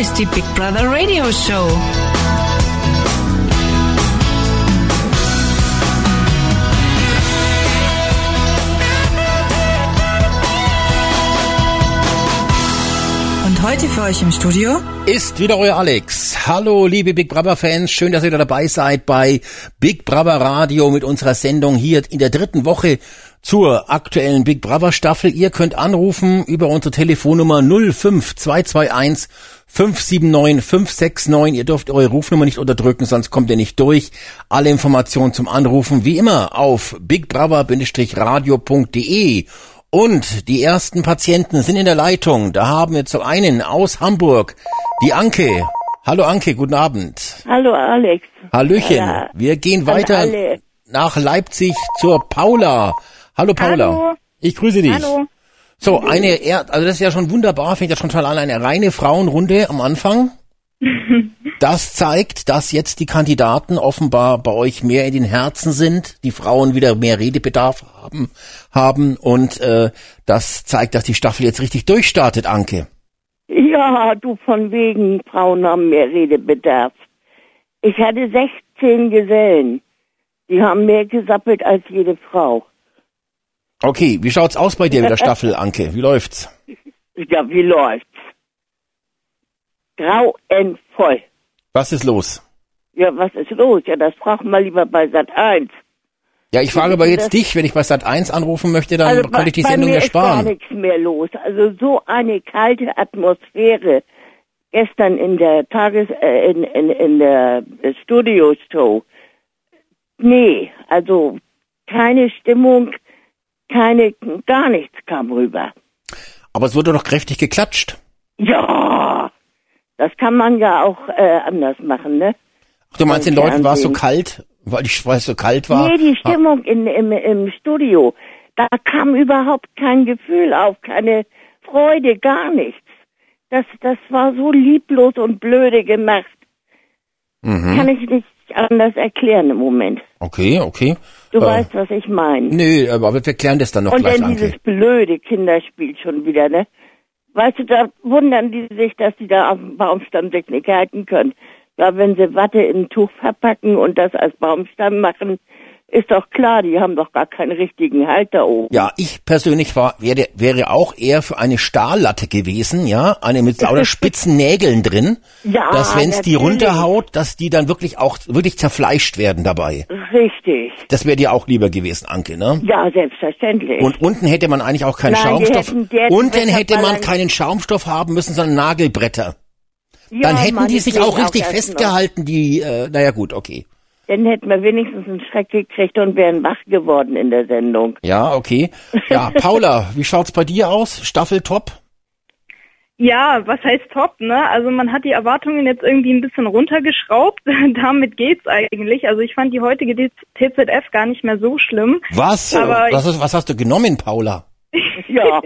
ist die Big Brother Radio Show. Und heute für euch im Studio ist wieder euer Alex. Hallo, liebe Big Brother Fans. Schön, dass ihr wieder dabei seid bei Big Brother Radio mit unserer Sendung hier in der dritten Woche zur aktuellen Big Brother Staffel. Ihr könnt anrufen über unsere Telefonnummer 05221 579 569. Ihr dürft eure Rufnummer nicht unterdrücken, sonst kommt ihr nicht durch. Alle Informationen zum Anrufen wie immer auf bigbrother-radio.de. Und die ersten Patienten sind in der Leitung. Da haben wir zu einen aus Hamburg, die Anke. Hallo Anke, guten Abend. Hallo Alex. Hallöchen. Ja. Wir gehen weiter nach Leipzig zur Paula. Hallo Paula. Hallo. Ich grüße dich. Hallo. So, eine, also das ist ja schon wunderbar, finde ich das schon toll an, eine reine Frauenrunde am Anfang. Das zeigt, dass jetzt die Kandidaten offenbar bei euch mehr in den Herzen sind, die Frauen wieder mehr Redebedarf haben, haben und äh, das zeigt, dass die Staffel jetzt richtig durchstartet, Anke. Ja, du von wegen, Frauen haben mehr Redebedarf. Ich hatte 16 Gesellen. Die haben mehr gesappelt als jede Frau. Okay, wie schaut's aus bei dir mit der Staffel, Anke? Wie läuft's? Ja, wie läuft's? Grauenvoll. Was ist los? Ja, was ist los? Ja, das fragt mal lieber bei Sat 1. Ja, ich frage aber jetzt dich, wenn ich bei Sat 1 anrufen möchte, dann Also könnte ich die Sendung mir ja ist gar nichts mehr los. Also so eine kalte Atmosphäre gestern in der Tages äh, in, in, in der Studio-Show. Nee, also keine Stimmung, keine gar nichts kam rüber. Aber es wurde doch kräftig geklatscht. Ja, das kann man ja auch äh, anders machen, ne? Ach, du meinst, den Leuten war es so kalt, weil ich weil es so kalt war? Nee, die Stimmung in, im, im Studio, da kam überhaupt kein Gefühl auf, keine Freude, gar nichts. Das, das war so lieblos und blöde gemacht. Mhm. Kann ich nicht anders erklären im Moment. Okay, okay. Du Äh, weißt, was ich meine. Nö, aber wir klären das dann noch Und gleich, dann Anke. dieses blöde Kinderspiel schon wieder, ne? Weißt du, da wundern die sich, dass die da auf dem Baumstamm sich nicht halten können. Da wenn sie Watte in ein Tuch verpacken und das als Baumstamm machen, ist doch klar, die haben doch gar keinen richtigen Halt da oben. Ja, ich persönlich war, wäre, wäre auch eher für eine Stahllatte gewesen, ja, eine mit lauter spitzen Nägeln drin, Ja, dass wenn's die natürlich. runterhaut, dass die dann wirklich auch wirklich zerfleischt werden dabei. Richtig. Das wäre dir auch lieber gewesen, Anke, ne? Ja, selbstverständlich. Und unten hätte man eigentlich auch keinen Nein, die Schaumstoff. hätten- die hätten Unten hätte man keinen Schaumstoff haben müssen, sondern Nagelbretter. ja, Dann hätten die sich auch richtig noch. festgehalten, die, äh, naja gut, okay. Dann hätten wir wenigstens einen Schreck gekriegt und wären wach geworden in der Sendung. Ja, okay. Ja, Paula, wie schaut's bei dir aus? Staffel top? Ja, was heißt top, ne? Also man hat die Erwartungen jetzt irgendwie ein bisschen runtergeschraubt. Damit geht's eigentlich. Also ich fand die heutige TZF gar nicht mehr so schlimm. Was? Aber was, ist, was hast du genommen, Paula? Ja.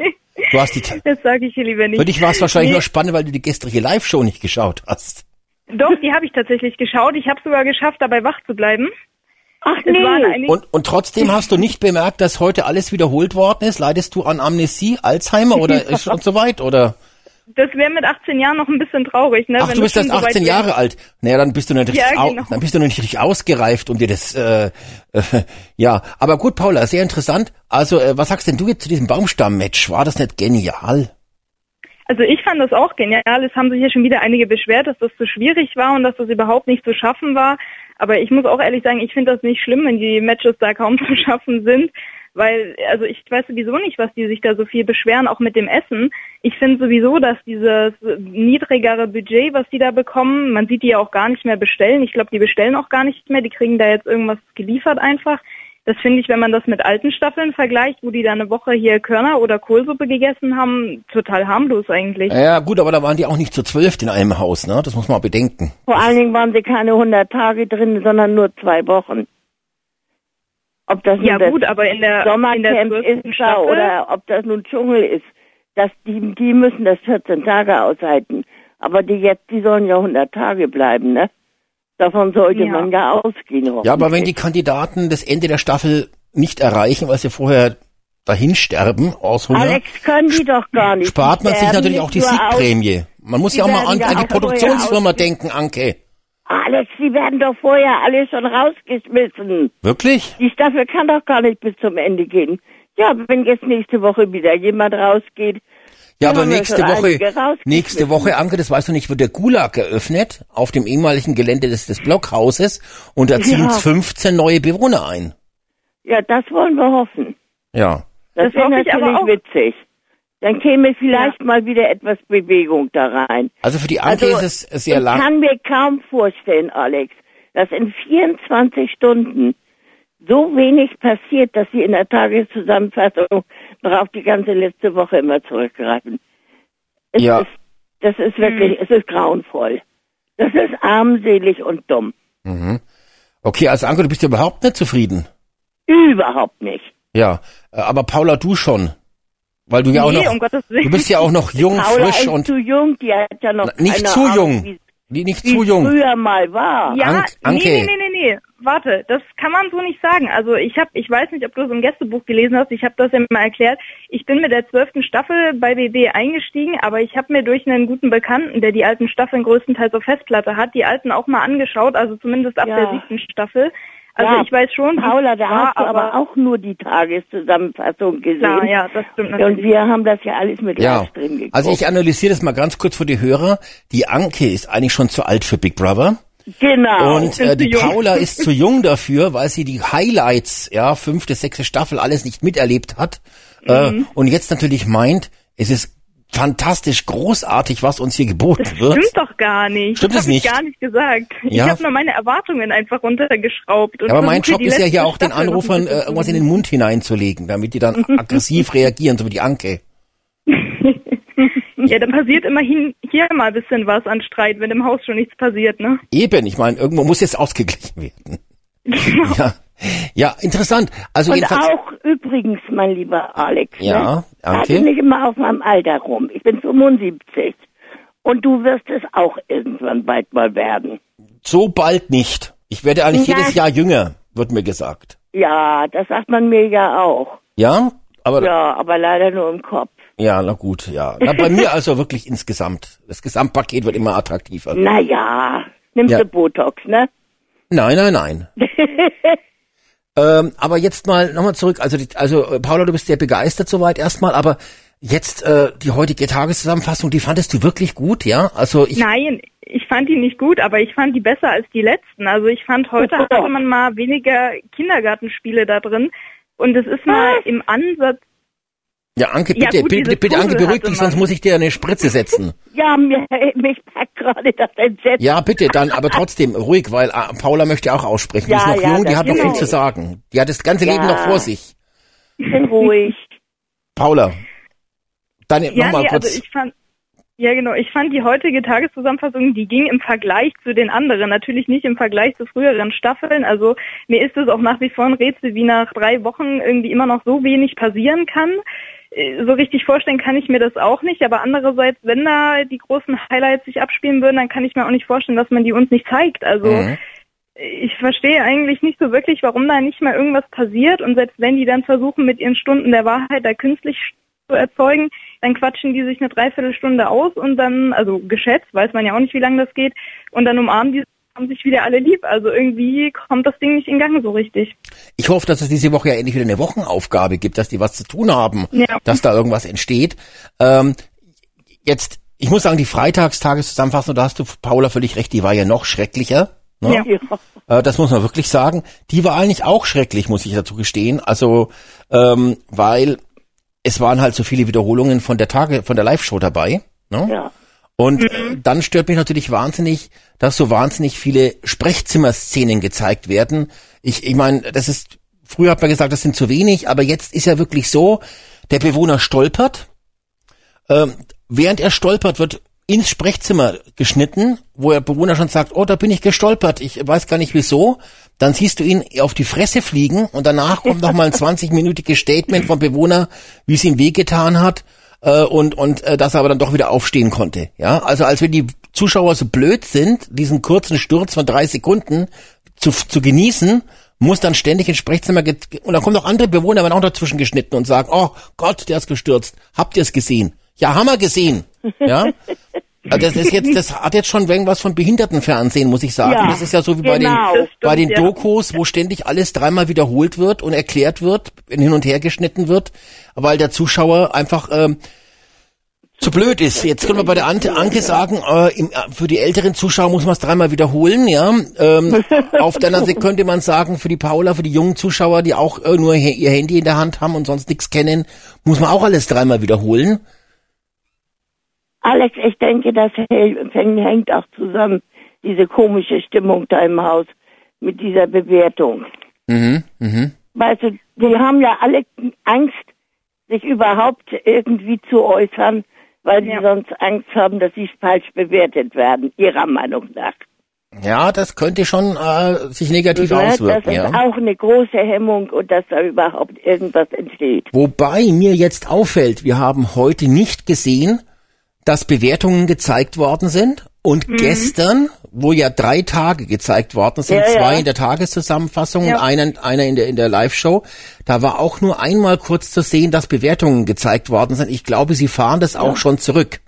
Du hast die, Das sage ich hier lieber nicht. für dich war es wahrscheinlich Nee. nur spannend, weil du die gestrige Live-Show nicht geschaut hast. Doch, die habe ich tatsächlich geschaut. Ich habe sogar geschafft, dabei wach zu bleiben. Ach nee. einige, Und, und trotzdem hast du nicht bemerkt, dass heute alles wiederholt worden ist? Leidest du an Amnesie, Alzheimer oder ist schon so weit? Oder? das wäre mit 18 Jahren noch ein bisschen traurig, ne? Ach, wenn du bist das erst schon so weit 18 wäre. Jahre alt. Naja, dann bist du nicht richtig, Ja, au- genau. dann bist du noch nicht richtig ausgereift, um dir das, äh, äh, ja. Aber gut, Paula, sehr interessant. Also, äh, was sagst denn du jetzt zu diesem Baumstamm-Match? War das nicht genial? Also ich fand das auch genial. Es haben sich ja schon wieder einige beschwert, dass das zu schwierig war und dass das überhaupt nicht zu schaffen war. Aber ich muss auch ehrlich sagen, ich finde das nicht schlimm, wenn die Matches da kaum zu schaffen sind. Weil, also ich weiß sowieso nicht, was die sich da so viel beschweren, auch mit dem Essen. Ich finde sowieso, dass dieses niedrigere Budget, was die da bekommen, man sieht die ja auch gar nicht mehr bestellen. Ich glaube, die bestellen auch gar nicht mehr. Die kriegen da jetzt irgendwas geliefert einfach. Das finde ich, wenn man das mit alten Staffeln vergleicht, wo die da eine Woche hier Körner oder Kohlsuppe gegessen haben, total harmlos eigentlich. Ja, gut, aber da waren die auch nicht zu zwölf in einem Haus, ne? Das muss man bedenken. Vor allen Dingen waren sie keine 100 Tage drin, sondern nur zwei Wochen. Ob das Ja nun das gut, aber in der, in der Sommercamp ist Staffel, oder ob das nun Dschungel ist, dass die, die müssen das 14 Tage aushalten. Aber die jetzt, die sollen ja 100 Tage bleiben, ne? Davon sollte Ja. man ja ausgehen. Ja, aber wenn die. Kandidaten das Ende der Staffel nicht erreichen, weil sie vorher dahin sterben aus Hunger, Alex, können die doch gar nicht. spart man sich natürlich auch die Siegprämie. Man muss ja auch mal an, an die Produktionsfirma denken, Anke. Alex, die werden doch vorher alle schon rausgeschmissen. Wirklich? Die Staffel kann doch gar nicht bis zum Ende gehen. Ja, wenn jetzt nächste Woche wieder jemand rausgeht. Ja, aber wir nächste Woche, nächste Woche, Anke, das weißt du nicht, wird der Gulag eröffnet auf dem ehemaligen Gelände des, des Blockhauses und da ziehen Ja. 15 neue Bewohner ein. Ja, das wollen wir hoffen. Ja. Das, Das wäre ich natürlich auch. witzig. Dann käme vielleicht mal wieder etwas Bewegung da rein. Also für die Anke Also, ist es sehr ich lang. kann mir kaum vorstellen, Alex, dass in 24 Stunden so wenig passiert, dass sie in der Tageszusammenfassung noch auf die ganze letzte Woche immer zurückgreifen. Es Ja. Ist, das ist wirklich, es ist grauenvoll. Das ist armselig und dumm. Okay, also Anke, du bist ja überhaupt nicht zufrieden. Überhaupt nicht. Ja, äh, aber Paula, du schon. Weil du ja auch noch, um du bist ja auch noch jung, Paula frisch ist und zu jung, die hat ja noch nicht keine zu Ahnung, jung. Wie Nee, nicht zu jung. früher mal war. Ja, Ank- Anke. nee, nee, nee, nee, nee. Warte, das kann man so nicht sagen. Also ich habe, ich weiß nicht, ob du es im Gästebuch gelesen hast, ich habe das ja mal erklärt. Ich bin mit der zwölften Staffel bei BB eingestiegen, aber ich habe mir durch einen guten Bekannten, der die alten Staffeln größtenteils auf Festplatte hat, die alten auch mal angeschaut, also zumindest ab Ja. der siebten Staffel. Also Ja, ich weiß schon, Paula, da war, hast du aber auch nur die Tageszusammenfassung gesehen. Klar, ja, das stimmt Und natürlich. wir haben das ja alles mit Ja, Livestream geguckt. also ich analysiere das mal ganz kurz für die Hörer. Die Anke ist eigentlich schon zu alt für Big Brother. genau. Und äh, die. Paula ist zu jung dafür, weil sie die Highlights, ja, fünfte, sechste Staffel alles nicht miterlebt hat. Äh, Mhm. und jetzt natürlich meint, es ist fantastisch, großartig, was uns hier geboten wird. Stimmt doch gar nicht. Stimmt das es nicht? ich gar nicht gesagt. Ich Ja. habe nur meine Erwartungen einfach runtergeschraubt. Und Aber mein Job ist ja hier auch den Staffel Anrufern äh, irgendwas in den Mund hineinzulegen, damit die dann aggressiv reagieren, so wie die Anke. Ja, da passiert immerhin hier mal ein bisschen was an Streit, wenn im Haus schon nichts passiert, ne? Eben, ich meine, irgendwo muss jetzt ausgeglichen werden. Ja, ja interessant. Also Und auch übrigens, mein lieber Alex, Ja, ne, rate nicht immer auf meinem Alter rum. Ich bin 75. Und du wirst es auch irgendwann bald mal werden. so bald nicht. Ich werde eigentlich Ja. jedes Jahr jünger, wird mir gesagt. Ja, das sagt man mir ja auch. Ja, aber ja, Ja, aber leider nur im Kopf. na gut, ja. Na, bei mir also wirklich insgesamt. Das Gesamtpaket wird immer attraktiver. Naja, nimmst Ja. du Botox, ne? Nein, nein, nein. ähm, aber jetzt mal nochmal zurück. Also, die, also äh, Paula, du bist sehr begeistert soweit erstmal, aber jetzt äh, die heutige Tageszusammenfassung, die fandest du wirklich gut, ja? Also ich, Nein, ich fand die nicht gut, aber ich fand die besser als die letzten. Also ich fand, heute Oh. hatte man mal weniger Kindergartenspiele da drin. Und es ist mal im Ansatz, ja, Anke, Ja, bitte, gut, bitte, bitte, Anke, beruhig dich, sonst muss ich dir eine Spritze setzen. Ja, mir, mich packt gerade das Entsetzen. Ja, bitte, dann, aber trotzdem ruhig, weil äh, Paula möchte auch aussprechen. Die Ja, ist noch ja, jung, die hat noch viel genau. zu sagen. Die hat das ganze Leben Ja. noch vor sich. Ich bin ruhig. Paula, ja, nochmal nee, kurz. also ich fand, ja genau, ich fand die heutige Tageszusammenfassung, die ging im Vergleich zu den anderen, natürlich nicht im Vergleich zu früheren Staffeln. Also mir ist es auch nach wie vor ein Rätsel, wie nach drei Wochen irgendwie immer noch so wenig passieren kann. So richtig vorstellen kann ich mir das auch nicht, aber andererseits, wenn da die großen Highlights sich abspielen würden, dann kann ich mir auch nicht vorstellen, dass man die uns nicht zeigt. Also Mhm. ich verstehe eigentlich nicht so wirklich, warum da nicht mal irgendwas passiert und selbst wenn die dann versuchen, mit ihren Stunden der Wahrheit da künstlich zu erzeugen, dann quatschen die sich eine Dreiviertelstunde aus und dann, also geschätzt, weiß man ja auch nicht, wie lange das geht, und dann umarmen die haben sich wieder alle lieb. Also irgendwie kommt das Ding nicht in Gang so richtig. Ich hoffe, dass es diese Woche ja endlich wieder eine Wochenaufgabe gibt, dass die was zu tun haben, Ja. dass da irgendwas entsteht. Ähm, jetzt, ich muss sagen, die Freitagstageszusammenfassung, da hast du, Paula, völlig recht, die war ja noch schrecklicher. Ne? Ja. Äh, das muss man wirklich sagen. Die war eigentlich auch schrecklich, muss ich dazu gestehen. Also, ähm, weil es waren halt so viele Wiederholungen von der Tage, von der Live-Show dabei. Ne? ja. Und äh, dann stört mich natürlich wahnsinnig, dass so wahnsinnig viele Sprechzimmerszenen gezeigt werden. Ich, ich meine, das ist, früher hat man gesagt, das sind zu wenig, aber jetzt ist ja wirklich so, der Bewohner stolpert, ähm, während er stolpert, wird ins Sprechzimmer geschnitten, wo der Bewohner schon sagt, oh, da bin ich gestolpert, ich weiß gar nicht wieso. Dann siehst du ihn auf die Fresse fliegen und danach kommt noch mal ein 20-minütiges Statement vom Bewohner, wie es ihm wehgetan hat äh, und und äh, dass er aber dann doch wieder aufstehen konnte. Ja, also als wenn die Zuschauer so blöd sind, diesen kurzen Sturz von drei Sekunden zu, zu genießen muss dann ständig ins Sprechzimmer und dann kommen noch andere Bewohner, werden auch dazwischen geschnitten und sagen, oh Gott, der ist gestürzt. Habt ihr es gesehen? Ja, haben wir gesehen. Ja. Also das ist jetzt, das hat jetzt schon irgendwas von Behindertenfernsehen, muss ich sagen. Ja, das ist ja so wie bei den, genau. Stimmt, bei den ja. Dokus, wo ständig alles dreimal wiederholt wird und erklärt wird, hin und her geschnitten wird, weil der Zuschauer einfach ähm, zu blöd ist. Jetzt können wir bei der Ante, Anke sagen, äh, im, äh, für die älteren Zuschauer muss man es dreimal wiederholen, ja. Ähm, auf der anderen Seite könnte man sagen, für die Paula, für die jungen Zuschauer, die auch äh, nur ihr Handy in der Hand haben und sonst nichts kennen, muss man auch alles dreimal wiederholen. Alex, ich denke, das hängt auch zusammen, diese komische Stimmung da im Haus mit dieser Bewertung. Mhm, mhm. Weißt du, die haben ja alle Angst, sich überhaupt irgendwie zu äußern, weil sie Ja. sonst Angst haben, dass sie falsch bewertet werden, ihrer Meinung nach. Ja, das könnte schon äh, sich negativ Ne? Das auswirken, ist ja. auch eine große Hemmung und dass da überhaupt irgendwas entsteht. Wobei mir jetzt auffällt, wir haben heute nicht gesehen, dass Bewertungen gezeigt worden sind. Und Mhm. gestern, wo ja drei Tage gezeigt worden sind, Ja, zwei ja. in der Tageszusammenfassung Ja. und einer, einer in der, in der Live-Show, da war auch nur einmal kurz zu sehen, dass Bewertungen gezeigt worden sind. Ich glaube, sie fahren das auch schon zurück.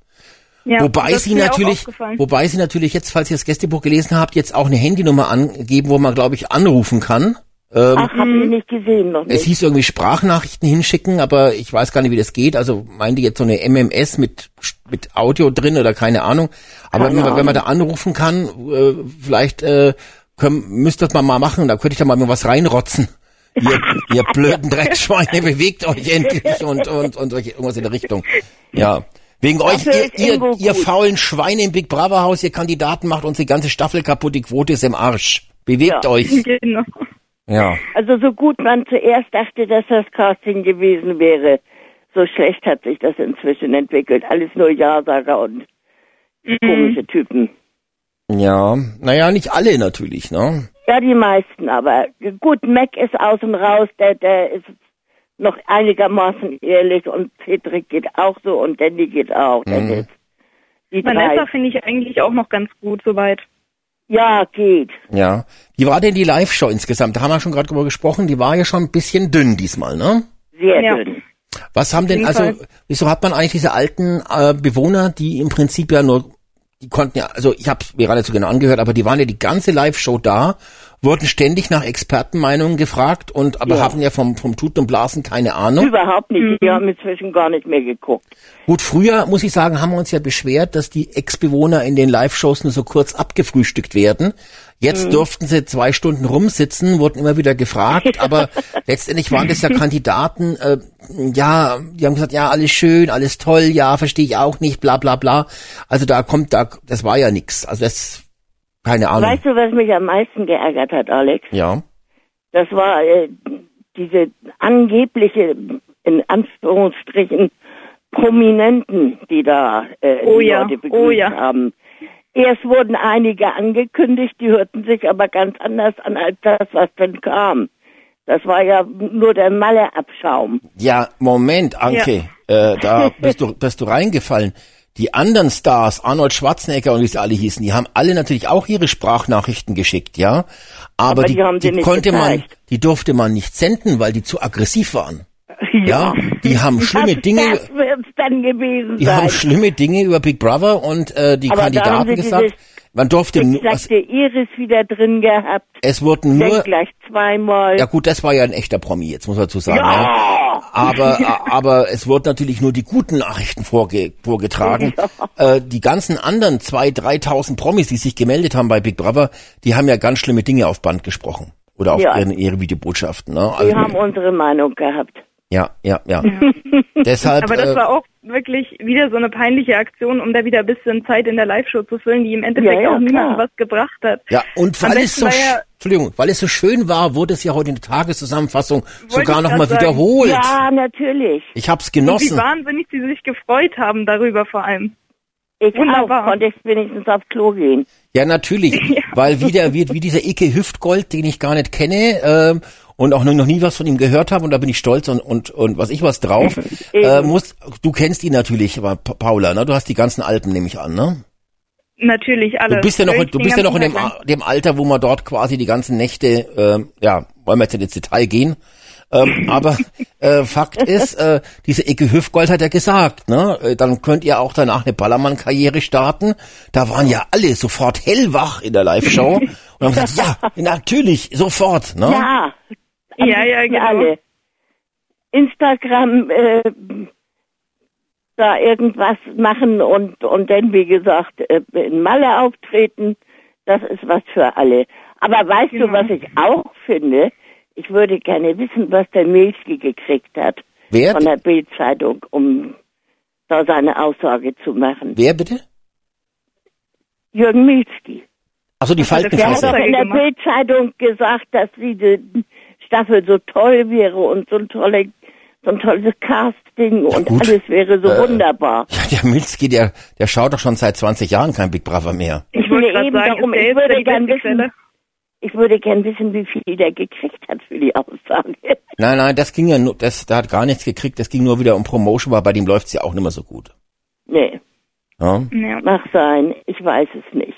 Ja, wobei sie natürlich, wobei sie natürlich jetzt, falls ihr das Gästebuch gelesen habt, jetzt auch eine Handynummer angeben, wo man, glaube ich, anrufen kann. Ähm, Ach, hab ich nicht gesehen noch es nicht. hieß irgendwie Sprachnachrichten hinschicken, aber ich weiß gar nicht, wie das geht. Also meinte jetzt so eine MMS mit mit Audio drin oder keine Ahnung. Aber Keine wenn man, wenn man da Ahnung. anrufen kann, äh, vielleicht äh, können, müsst ihr das mal, mal machen. Da könnte ich da mal was reinrotzen. Ihr, ihr blöden Dreckschweine, bewegt euch endlich und und und irgendwas in der Richtung. Ja. Wegen euch, Dafür ihr, ist ihr, ihr gut. faulen Schweine im Big Brother Haus, ihr Kandidaten macht unsere ganze Staffel kaputt, die Quote ist im Arsch. Bewegt Ja. euch. Genau. Ja. Also so gut man zuerst dachte, dass das Casting gewesen wäre, so schlecht hat sich das inzwischen entwickelt. Alles nur Ja-Sager und Mhm. komische Typen. Ja. Naja, nicht alle natürlich, ne? Ja, die meisten, aber gut, Mac ist außen raus, der, der ist noch einigermaßen ehrlich und Cedric geht auch so und Danny geht auch. Mhm. Vanessa finde ich eigentlich auch noch ganz gut soweit. Ja, geht. Ja. Wie war denn die Live-Show insgesamt? Da haben wir schon gerade drüber gesprochen. Die war ja schon ein bisschen dünn diesmal, ne? Sehr Ja. dünn. Was haben denn, also, wieso hat man eigentlich diese alten äh, Bewohner, die im Prinzip ja nur, die konnten ja, also ich habe mir gerade so genau angehört, aber die waren ja die ganze Live-Show da, wurden ständig nach Expertenmeinungen gefragt und aber Ja. haben ja vom, vom Tuten und Blasen keine Ahnung. Überhaupt nicht. Mhm. Die haben inzwischen gar nicht mehr geguckt. Gut, früher, muss ich sagen, haben wir uns ja beschwert, dass die Ex-Bewohner in den Live-Shows nur so kurz abgefrühstückt werden. Jetzt durften sie zwei Stunden rumsitzen, wurden immer wieder gefragt, aber letztendlich waren das ja Kandidaten, äh, ja, die haben gesagt, ja, alles schön, alles toll, ja, verstehe ich auch nicht, bla bla bla. Also da kommt, da, das war ja nix. Also das, keine Ahnung. Weißt du, was mich am meisten geärgert hat, Alex? Ja. Das war äh, diese angebliche, in Anführungsstrichen, Prominenten, die da äh, Oh die ja, Leute begrüßt oh ja. haben. Erst wurden einige angekündigt, die hörten sich aber ganz anders an als das, was dann kam. Das war ja nur der Malle-Abschaum. Ja, Moment, Anke, äh, da bist du, bist du reingefallen. Die anderen Stars, Arnold Schwarzenegger und wie sie alle hießen, die haben alle natürlich auch ihre Sprachnachrichten geschickt, ja. Aber, Aber die, die die konnte man, die durfte man nicht senden, weil die zu aggressiv waren. Ja, die haben schlimme das, Dinge, Das wird's dann gewesen die sein. haben schlimme Dinge über Big Brother und äh, die Aber Kandidaten gesagt. Man durfte nur, Exakte Iris wieder drin gehabt. es wurden nur, gleich zweimal. ja gut, das war ja ein echter Promi, jetzt muss man dazu sagen. Ja. Ja. Aber, aber es wurden natürlich nur die guten Nachrichten vorge vorgetragen. Äh, die ganzen anderen zwei, dreitausend Promis, die sich gemeldet haben bei Big Brother, die haben ja ganz schlimme Dinge auf Band gesprochen. Oder auf Ja. ihre, ihre Videobotschaften. Ne? Die Also, haben unsere Meinung gehabt. Ja, ja, ja. Deshalb, Aber das äh, war auch wirklich wieder so eine peinliche Aktion, um da wieder ein bisschen Zeit in der Live-Show zu füllen, die im Endeffekt Ja, ja, auch niemandem was gebracht hat. ja, und weil es so, ja- Entschuldigung, weil es so schön war, wurde es ja heute in der Tageszusammenfassung sogar nochmal wiederholt. Ja, natürlich. Ich hab's Und wie genossen. wahnsinnig sie sich gefreut haben darüber vor allem. Ich Wunderbar. auch, konnte ich wenigstens aufs Klo gehen. Ja, natürlich, weil wieder wird wie dieser Ike Hüftgold, den ich gar nicht kenne ähm, und auch noch nie was von ihm gehört habe und da bin ich stolz und und und was ich was drauf. äh, muss, du kennst ihn natürlich, Paula, ne? Du hast die ganzen Alpen, nehme ich an, ne? Natürlich alles. Du bist ja noch, du bist ja noch in dem, dem Alter, wo man dort quasi die ganzen Nächte, ähm, ja, wollen wir jetzt ins Detail gehen. Ähm, aber äh, Fakt ist, äh, diese Ecke Hüftgold hat ja gesagt, ne, äh, dann könnt ihr auch danach eine Ballermann-Karriere starten. Da waren ja alle sofort hellwach in der Live-Show und haben gesagt, ja, natürlich, sofort. Ne? Ja, Ja, ja, wissen genau. alle. Instagram äh, da irgendwas machen und und dann wie gesagt äh, in Malle auftreten, das ist was für alle. Aber weißt Genau. du, was ich auch finde? Ich würde gerne wissen, was der Milski gekriegt hat Wer? von der Bildzeitung, um da seine Aussage zu machen. Wer bitte? Jürgen Milski. Achso, die hat der Der hat Faltenfresse. doch Aussage in der? Bildzeitung gesagt, dass diese Staffel so toll wäre und so ein tolle, so ein tolles Casting und gut. alles wäre so Äh, wunderbar. Ja, der Milski, der, der schaut doch schon seit 20 Jahren kein Big Brother mehr. Ich Nee, gerade eben sagen, darum, ich würde gern wissen-? Ich würde gern wissen, wie viel der gekriegt hat für die Aussage. Nein, nein, das ging ja nur, das, der hat gar nichts gekriegt, das ging nur wieder um Promotion, weil bei dem läuft's ja auch nicht mehr so gut. Nee, Ja, Ja. mag sein. Ich weiß es nicht.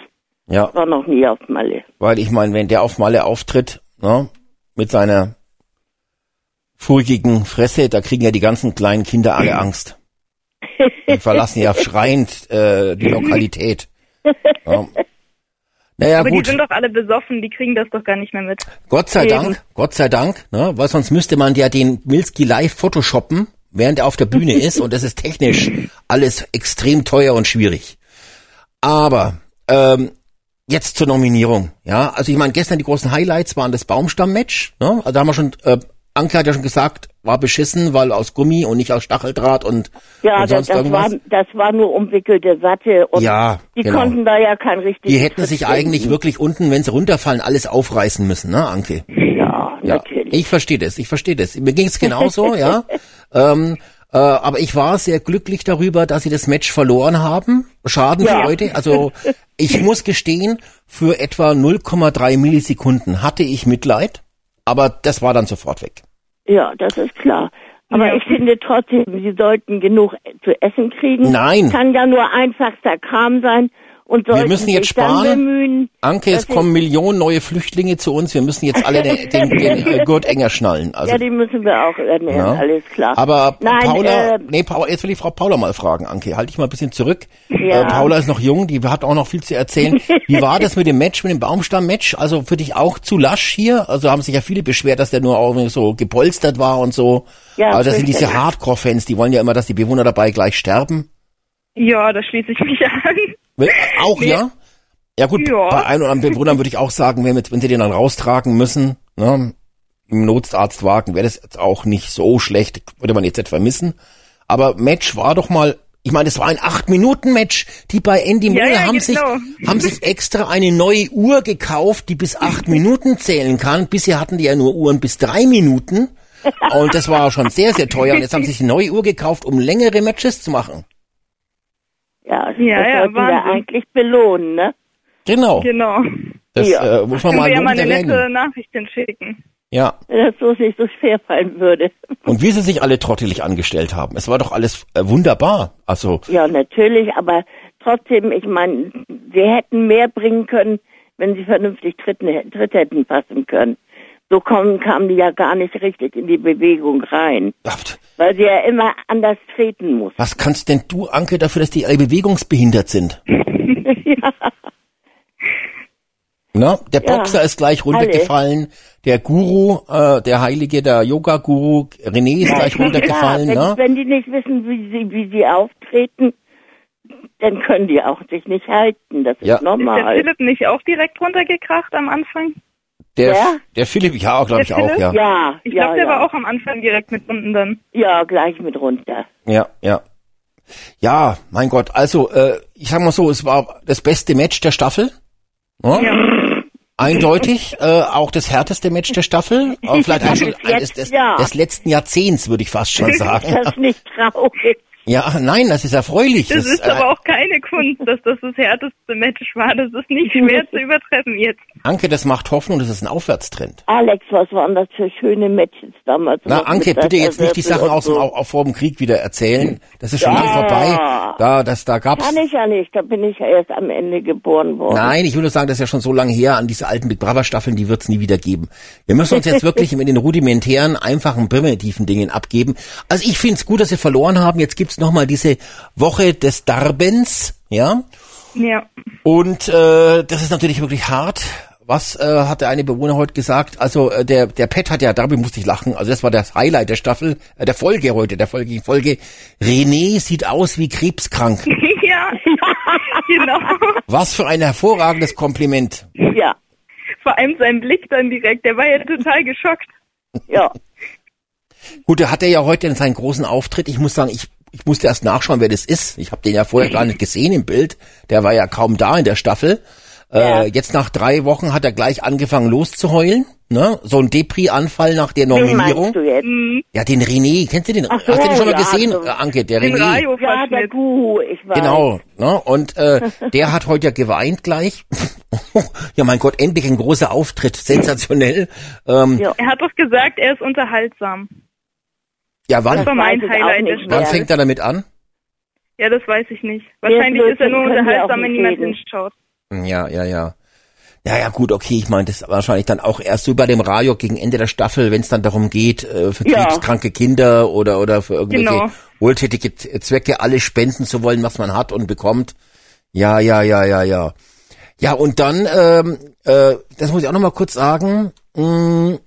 ja War noch nie auf Malle. weil ich meine, wenn der auf Malle auftritt, ne, mit seiner furchigen Fresse, da kriegen ja die ganzen kleinen Kinder alle Angst. Die verlassen ja schreiend äh, die Lokalität. Ja. Naja, Aber gut. die sind doch alle besoffen, die kriegen das doch gar nicht mehr mit. Gott sei Eben. Dank, Gott sei Dank, ne? weil sonst müsste man ja den Milski live photoshoppen, während er auf der Bühne ist und das ist technisch alles extrem teuer und schwierig. Aber ähm, jetzt zur Nominierung, ja, also ich meine, gestern die großen Highlights waren das Baumstamm-Match, ne? also da haben wir schon, äh, Anke hat ja schon gesagt, war beschissen, weil aus Gummi und nicht aus Stacheldraht und, Ja, und das, sonst das, irgendwas. war, das war nur umwickelte Watte und Ja, die genau. konnten da ja kein richtiges Die hätten sich eigentlich wirklich unten, wenn sie runterfallen, alles aufreißen müssen, ne, Anke? Ja, Ja, natürlich. ich verstehe das, ich verstehe das. Mir ging es genauso, ja. Ähm, äh, aber ich war sehr glücklich darüber, dass sie das Match verloren haben. Schadenfreude. Ja. Also ich muss gestehen, für etwa 0,3 Millisekunden hatte ich Mitleid, aber das war dann sofort weg. Ja, das ist klar. Aber Ja. ich finde trotzdem, sie sollten genug zu essen kriegen. Nein. Kann ja nur einfachster Kram sein und sollten müssen jetzt sparen. bemühen. Anke, es kommen Millionen neue Flüchtlinge zu uns. Wir müssen jetzt alle den, den, den Gurt enger schnallen. Also, ja, die müssen wir auch ernähren, Ja. alles klar. Aber Nein, Paula, äh, nee, Paula, jetzt will ich Frau Paula mal fragen, Anke. Halte ich mal ein bisschen zurück. Ja. Äh, Paula ist noch jung, die hat auch noch viel zu erzählen. Wie war das mit dem Match, mit dem Baumstamm-Match? Also für dich auch zu lasch hier? Also haben sich ja viele beschwert, dass der nur auch so gepolstert war und so. Ja, Aber das sind diese. Hardcore-Fans, die wollen ja immer, dass die Bewohner dabei gleich sterben. Ja, da schließe ich mich an. Auch, Nee. ja? Ja gut, Ja. bei ein oder anderen Bewohnern würde ich auch sagen, wenn, wenn sie den dann raustragen müssen, ne, im Notarztwagen, wäre das jetzt auch nicht so schlecht, würde man jetzt nicht vermissen. Aber Match war doch mal, ich meine, es war ein 8-Minuten-Match. Die bei Andy Ja, Moore ja, haben, genau. sich, haben sich extra eine neue Uhr gekauft, die bis 8 Minuten zählen kann. Bisher hatten die ja nur Uhren bis 3 Minuten. Und das war schon sehr, sehr teuer. Und jetzt haben sie sich eine neue Uhr gekauft, um längere Matches zu machen. Ja, das Ja, ja, sollten wir eigentlich belohnen, ne? Genau. Genau. Das Ja. äh, muss man Können mal wir ja mal eine nette Nachricht hinschicken. Ja. Wenn das so nicht so schwer fallen würde. Und wie sie sich alle trottelig angestellt haben. Es war doch alles äh, wunderbar. Also, Ja, natürlich, aber trotzdem, ich meine, sie hätten mehr bringen können, wenn sie vernünftig Tritt, Tritt hätten fassen können. So kommen, kamen die ja gar nicht richtig in die Bewegung rein, ach, weil sie ja immer anders treten muss. was kannst denn du, Anke, dafür, dass die alle bewegungsbehindert sind? ja, Ne? Der Ja, Boxer ist gleich runtergefallen. Der Guru, äh, der Heilige, der Yoga-Guru, René ist gleich runtergefallen. klar, wenn, Ne? wenn die nicht wissen, wie sie, wie sie auftreten, dann können die auch sich nicht halten. Das Ja. ist Ist Ist der normal. Philipp nicht auch direkt runtergekracht am Anfang? Der, der Philipp, ja, glaube ich Der auch, Philipp? ja. Ja, Ich ja, glaube, der ja. war auch am Anfang direkt mit unten dann. ja, gleich mit runter. Ja, ja. Ja, mein Gott, also, äh, ich sag mal so, es war das beste Match der Staffel. Ne? Ja. Eindeutig, äh, auch das härteste Match der Staffel. Aber vielleicht Ja, auch schon jetzt, des, des, ja. des letzten Jahrzehnts, würde ich fast schon sagen. Ist das nicht traurig? Ja, nein, das ist erfreulich. Das, ist äh, aber auch keine Kunst, dass das das härteste Match war. Das ist nicht schwer zu übertreffen jetzt. Anke, das macht Hoffnung, das ist ein Aufwärtstrend. Alex, was waren das für schöne Matches damals? Na, Anke, mit bitte jetzt nicht die Sachen aus dem so. Au- vor dem Krieg wieder erzählen. Das ist schon Ja. lange vorbei. Da, das, da gab's. Kann ich ja nicht, da bin ich ja erst am Ende geboren worden. Nein, ich nur sagen, das ist ja schon so lange her, an diese alten Big Brother Staffeln, die wird's nie wieder geben. Wir müssen uns jetzt wirklich mit den rudimentären, einfachen, primitiven Dingen abgeben. Also ich find's gut, dass wir verloren haben. Jetzt gibt's noch nochmal diese Woche des Darbens, ja. Ja. Und äh, das ist natürlich wirklich hart. Was äh, hat der eine Bewohner heute gesagt? Also äh, der der Pet hat ja, darüber musste ich lachen. Also das war das Highlight der Staffel, äh, der Folge heute, der Folge Folge. René sieht aus wie krebskrank. ja. genau. Was für ein hervorragendes Kompliment. Ja, Vor allem sein Blick dann direkt, der war ja total geschockt. ja. Gut, der hatte ja heute seinen großen Auftritt. Ich muss sagen, ich, ich musste erst nachschauen, wer das ist. Ich habe den ja vorher gar nicht gesehen im Bild. Der war ja kaum da in der Staffel. Ja. Äh, jetzt nach drei Wochen hat er gleich angefangen loszuheulen. Ne? So ein Depri-Anfall nach der Nominierung. jetzt? Ja, den René, kennst du den? So, Hast du den schon mal ja, gesehen, so- äh, Anke? Der Den René. Ja, der. Guru, ich weiß. Genau, ne? Und äh, der hat heute ja geweint gleich. ja, mein Gott, endlich ein großer Auftritt, sensationell. Ähm, Ja. Er hat doch gesagt, er ist unterhaltsam. Ja, wann, Das war mein Highlight der nicht wann fängt er damit an? Ja, das weiß ich nicht. Wahrscheinlich ist er nur unterhaltsam, wenn niemand hinschaut. Ja, ja, ja. Ja, ja, gut, okay, ich meine, das ist wahrscheinlich dann auch erst so bei dem Radio gegen Ende der Staffel, wenn es dann darum geht, äh, für Ja. krebskranke Kinder oder oder für irgendwelche Genau. wohltätige Zwecke alles spenden zu wollen, was man hat und bekommt. Ja, ja, ja, ja, ja. Ja, und dann, ähm, äh, das muss ich auch noch mal kurz sagen, mh,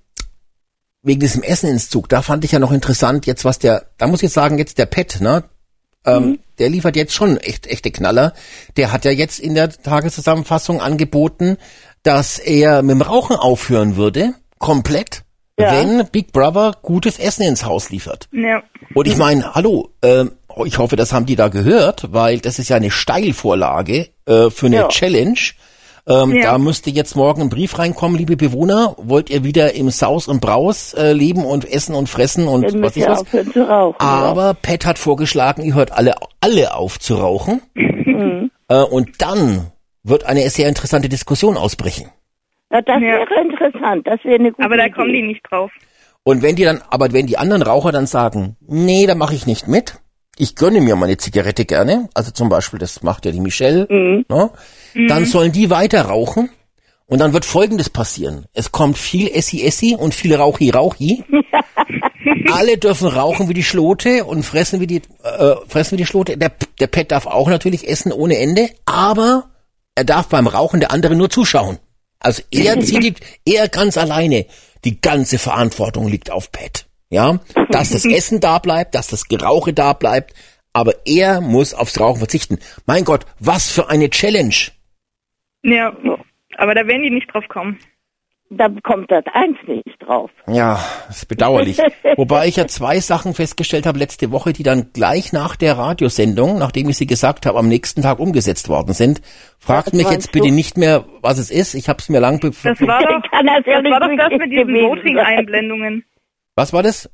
wegen diesem Essenentzug, da fand ich ja noch interessant, jetzt was der, da muss ich jetzt sagen, jetzt der Pet, ne, ähm, der liefert jetzt schon echt echte Knaller. Der hat ja jetzt in der Tageszusammenfassung angeboten, dass er mit dem Rauchen aufhören würde, komplett, Ja. wenn Big Brother gutes Essen ins Haus liefert. Ja. Und ich meine, hallo, ähm, ich hoffe, das haben die da gehört, weil das ist ja eine Steilvorlage äh, für eine Ja. Challenge. Ähm, Ja. Da müsste jetzt morgen ein Brief reinkommen, liebe Bewohner. Wollt ihr wieder im Saus und Braus äh, leben und essen und fressen und Dann was ihr was? aufhören zu rauchen. Aber Pat hat vorgeschlagen, ihr hört alle, alle auf zu rauchen. äh, und dann wird eine sehr interessante Diskussion ausbrechen. ja. ja, das Ja. wäre interessant, das wäre eine gute Aber da Idee. kommen die nicht drauf. Und wenn die dann, aber wenn die anderen Raucher dann sagen, nee, da mache ich nicht mit, ich gönne mir meine Zigarette gerne, also zum Beispiel, das macht ja die Michelle, ne, dann sollen die weiter rauchen und dann wird Folgendes passieren. Es kommt viel Essi-Essi und viel Rauchi-Rauchi. Alle dürfen rauchen wie die Schlote und fressen wie die, äh, fressen wie die Schlote. Der, der Pet darf auch natürlich essen ohne Ende, aber er darf beim Rauchen der andere nur zuschauen. Also er zieht er ganz alleine. Die ganze Verantwortung liegt auf Pat. Ja, dass das Essen da bleibt, dass das Gerauche da bleibt, aber er muss aufs Rauchen verzichten. Mein Gott, was für eine Challenge. Ja. Aber da werden die nicht drauf kommen. Da kommt das eins nicht drauf. Ja, das ist bedauerlich. Wobei ich ja zwei Sachen festgestellt habe letzte Woche, die dann gleich nach der Radiosendung, nachdem ich sie gesagt habe, am nächsten Tag umgesetzt worden sind. Fragt mich jetzt bitte du? nicht mehr, was es ist. Ich habe es mir lang... Das war doch, das das, war doch das mit diesen. Voting-Einblendungen. Was war das?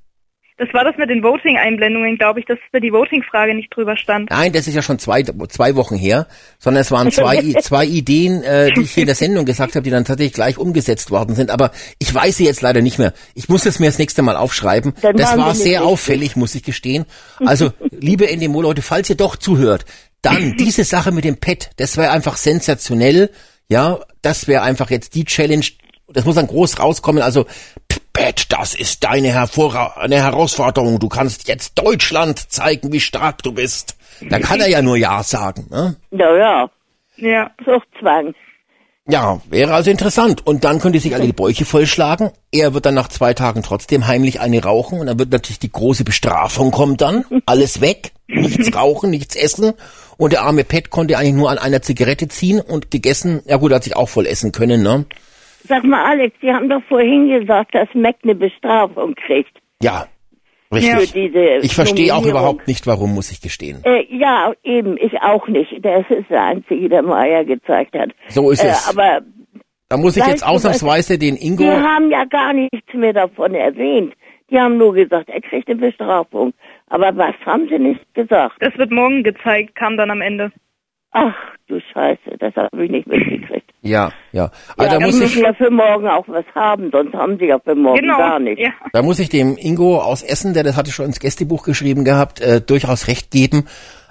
Das war das mit den Voting-Einblendungen, glaube ich, dass da die Voting-Frage nicht drüber stand. Nein, das ist ja schon zwei, zwei Wochen her, sondern es waren zwei, zwei Ideen, äh, die ich hier in der Sendung gesagt habe, die dann tatsächlich gleich umgesetzt worden sind. Aber ich weiß sie jetzt leider nicht mehr. Ich muss es mir das nächste Mal aufschreiben. Dann das war sehr auffällig, muss ich gestehen. Also, liebe NDMO-Leute, falls ihr doch zuhört, dann diese Sache mit dem Pet, das wäre einfach sensationell. Ja, das wäre einfach jetzt die Challenge. Das muss dann groß rauskommen. Also, Pet, das ist deine Hervor eine Herausforderung. Du kannst jetzt Deutschland zeigen, wie stark du bist. Da kann er ja nur Ja sagen. Ne? Ja, ja. Ja. Suchtzwang. Ja, wäre also interessant. Und dann können die sich alle die Bäuche vollschlagen. Er wird dann nach zwei Tagen trotzdem heimlich eine rauchen. Und dann wird natürlich die große Bestrafung kommt dann. Alles weg. Nichts rauchen, nichts essen. Und der arme Pet konnte eigentlich nur an einer Zigarette ziehen und gegessen. Ja gut, er hat sich auch voll essen können, ne? Sag mal, Alex, Sie haben doch vorhin gesagt, dass Mac eine Bestrafung kriegt. Ja, Für richtig. diese Ich verstehe auch überhaupt nicht, warum, muss ich gestehen. Äh, ja, eben, ich auch nicht. Das ist der Einzige, der Maya gezeigt hat. So ist äh, es. Aber Da muss ich jetzt ausnahmsweise den Ingo... die haben ja gar nichts mehr davon erwähnt. Die haben nur gesagt, er kriegt eine Bestrafung. Aber was haben sie nicht gesagt? Das wird morgen gezeigt, kam dann am Ende. Ach du Scheiße, das habe ich nicht mitgekriegt. Ja, ja. Also ja, da die muss müssen ich, ja für morgen auch was haben, sonst haben sie ja für morgen Genau. gar nicht. Ja. da muss ich dem Ingo aus Essen, der das hatte schon ins Gästebuch geschrieben gehabt, äh, durchaus recht geben.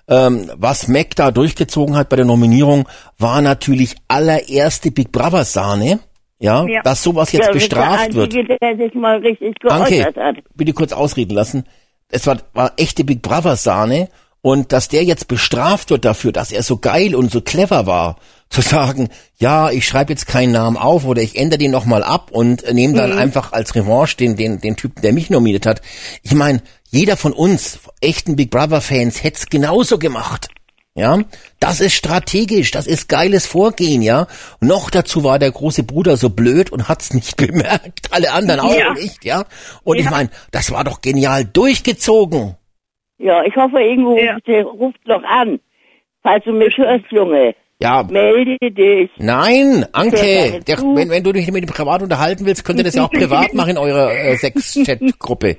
Ähm, was Mac da durchgezogen hat bei der Nominierung, war natürlich allererste Big Brother Sahne. Ja, Ja. dass sowas jetzt Ja, bestraft der wird. Einzige, der sich mal richtig Danke. geäußert hat. Bitte kurz ausreden lassen. Es war, war echte Big Brother Sahne und dass der jetzt bestraft wird dafür, dass er so geil und so clever war, zu sagen, ja, ich schreibe jetzt keinen Namen auf oder ich ändere den nochmal ab und nehme dann einfach als Revanche den, den, den Typen, der mich nominiert hat. Ich meine, jeder von uns, echten Big Brother Fans, hätte es genauso gemacht. Ja, das ist strategisch, das ist geiles Vorgehen, ja. Noch dazu war der große Bruder so blöd und hat's nicht bemerkt, alle anderen auch Ja. nicht, ja. Und ich Ja. meine, das war doch genial durchgezogen. Ja, ich hoffe, irgendwo Ja. ruft, ruft noch an. Falls du mich hörst, Junge, Ja, melde dich. nein, Anke, der, wenn, wenn du dich mit dem privat unterhalten willst, könnt ihr das ja auch privat machen in eurer äh, Sex-Chat-Gruppe.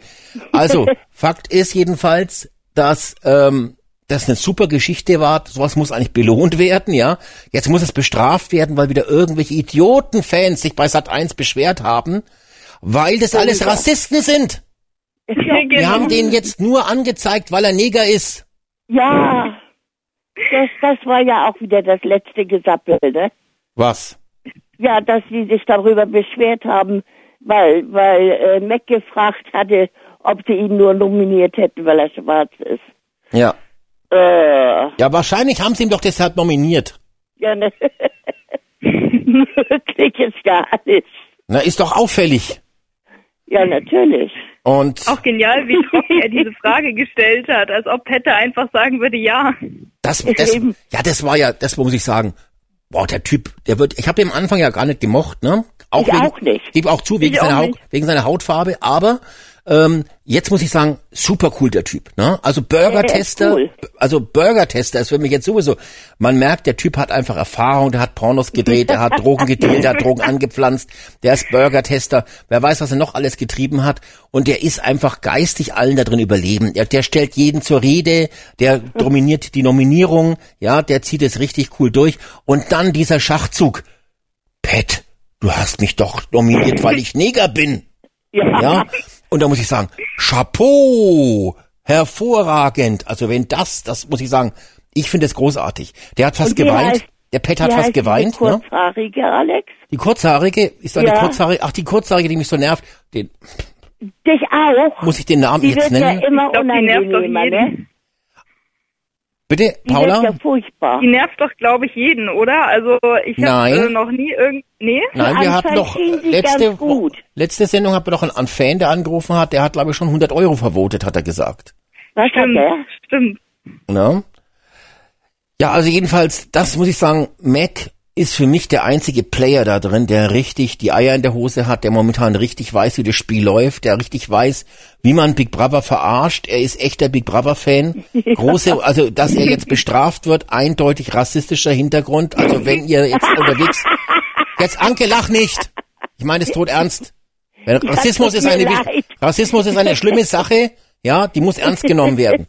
Also, Fakt ist jedenfalls, dass ähm, das eine super Geschichte war. Sowas muss eigentlich belohnt werden, ja. Jetzt muss es bestraft werden, weil wieder irgendwelche Idioten-Fans sich bei Sat1 beschwert haben, weil das alles Rassisten sind. Wir Genau. haben den jetzt nur angezeigt, weil er Neger ist. Ja, das, das war ja auch wieder das letzte Gesappel, ne? Was? Ja, dass sie sich darüber beschwert haben, weil, weil äh, Mac gefragt hatte, ob sie ihn nur nominiert hätten, weil er schwarz ist. Ja. Äh, Ja, wahrscheinlich haben sie ihn doch deshalb nominiert. ja, ne? Möglich ist ja alles. Na, ist doch auffällig. Ja, natürlich. Und Auch genial, wie trocken er diese Frage gestellt hat, als ob Petter einfach sagen würde, ja. das, das, ja, das war ja, das muss ich sagen. Boah, der Typ, der wird, ich habe ihn am Anfang ja gar nicht gemocht, ne? Auch Ich wegen, auch nicht. Gebe auch zu, wegen Ich auch seiner, Haut, nicht. wegen seiner Hautfarbe, aber ähm, jetzt muss ich sagen, super cool der Typ, ne? Also Burger-Tester, cool. also Burger-Tester ist für mich jetzt sowieso, man merkt, der Typ hat einfach Erfahrung, der hat Pornos gedreht, der hat Drogen gedreht, der hat Drogen angepflanzt, der ist Burger-Tester, wer weiß, was er noch alles getrieben hat und der ist einfach geistig allen da drin überleben. Der, der stellt jeden zur Rede, der dominiert die Nominierung, ja, der zieht es richtig cool durch und dann dieser Schachzug. Pet, du hast mich doch nominiert, weil ich Neger bin. Ja. Ja, und da muss ich sagen, Chapeau, hervorragend. Also wenn das, das muss ich sagen, ich finde es großartig. Der hat fast geweint. heißt- der Pet hat fast geweint. Ne? Kurzhaarige, Alex? Die kurzhaarige, ist da die Ja. kurzhaarige, ach die kurzhaarige, die mich so nervt, den, Dich auch? muss ich den Namen Die jetzt wird ja nennen? immer Ich glaub, die nervt doch unangenehmer, jeden. ne? Bitte, Die Paula? wird ja furchtbar. Die nervt doch, glaube ich, jeden, oder? Also ich habe äh, noch nie irgend... Nee? Nein, wir hatten doch letzte, ganz gut. letzte Sendung hatten wir doch einen, Fan, der angerufen hat, der hat glaube ich schon 100 Euro vervotet, hat er gesagt. Was hat Stimmt, der? stimmt. Ne? Ja, also jedenfalls, das muss ich sagen, Mac ist für mich der einzige Player da drin, der richtig die Eier in der Hose hat, der momentan richtig weiß, wie das Spiel läuft, der richtig weiß, wie man Big Brother verarscht. Er ist echter Big Brother Fan. Große, also dass er jetzt bestraft wird, eindeutig rassistischer Hintergrund. Also wenn ihr jetzt unterwegs, jetzt Anke, lach nicht. Ich meine es tot ernst. Rassismus ist eine leid. Rassismus ist eine schlimme Sache, ja, die muss ernst genommen werden.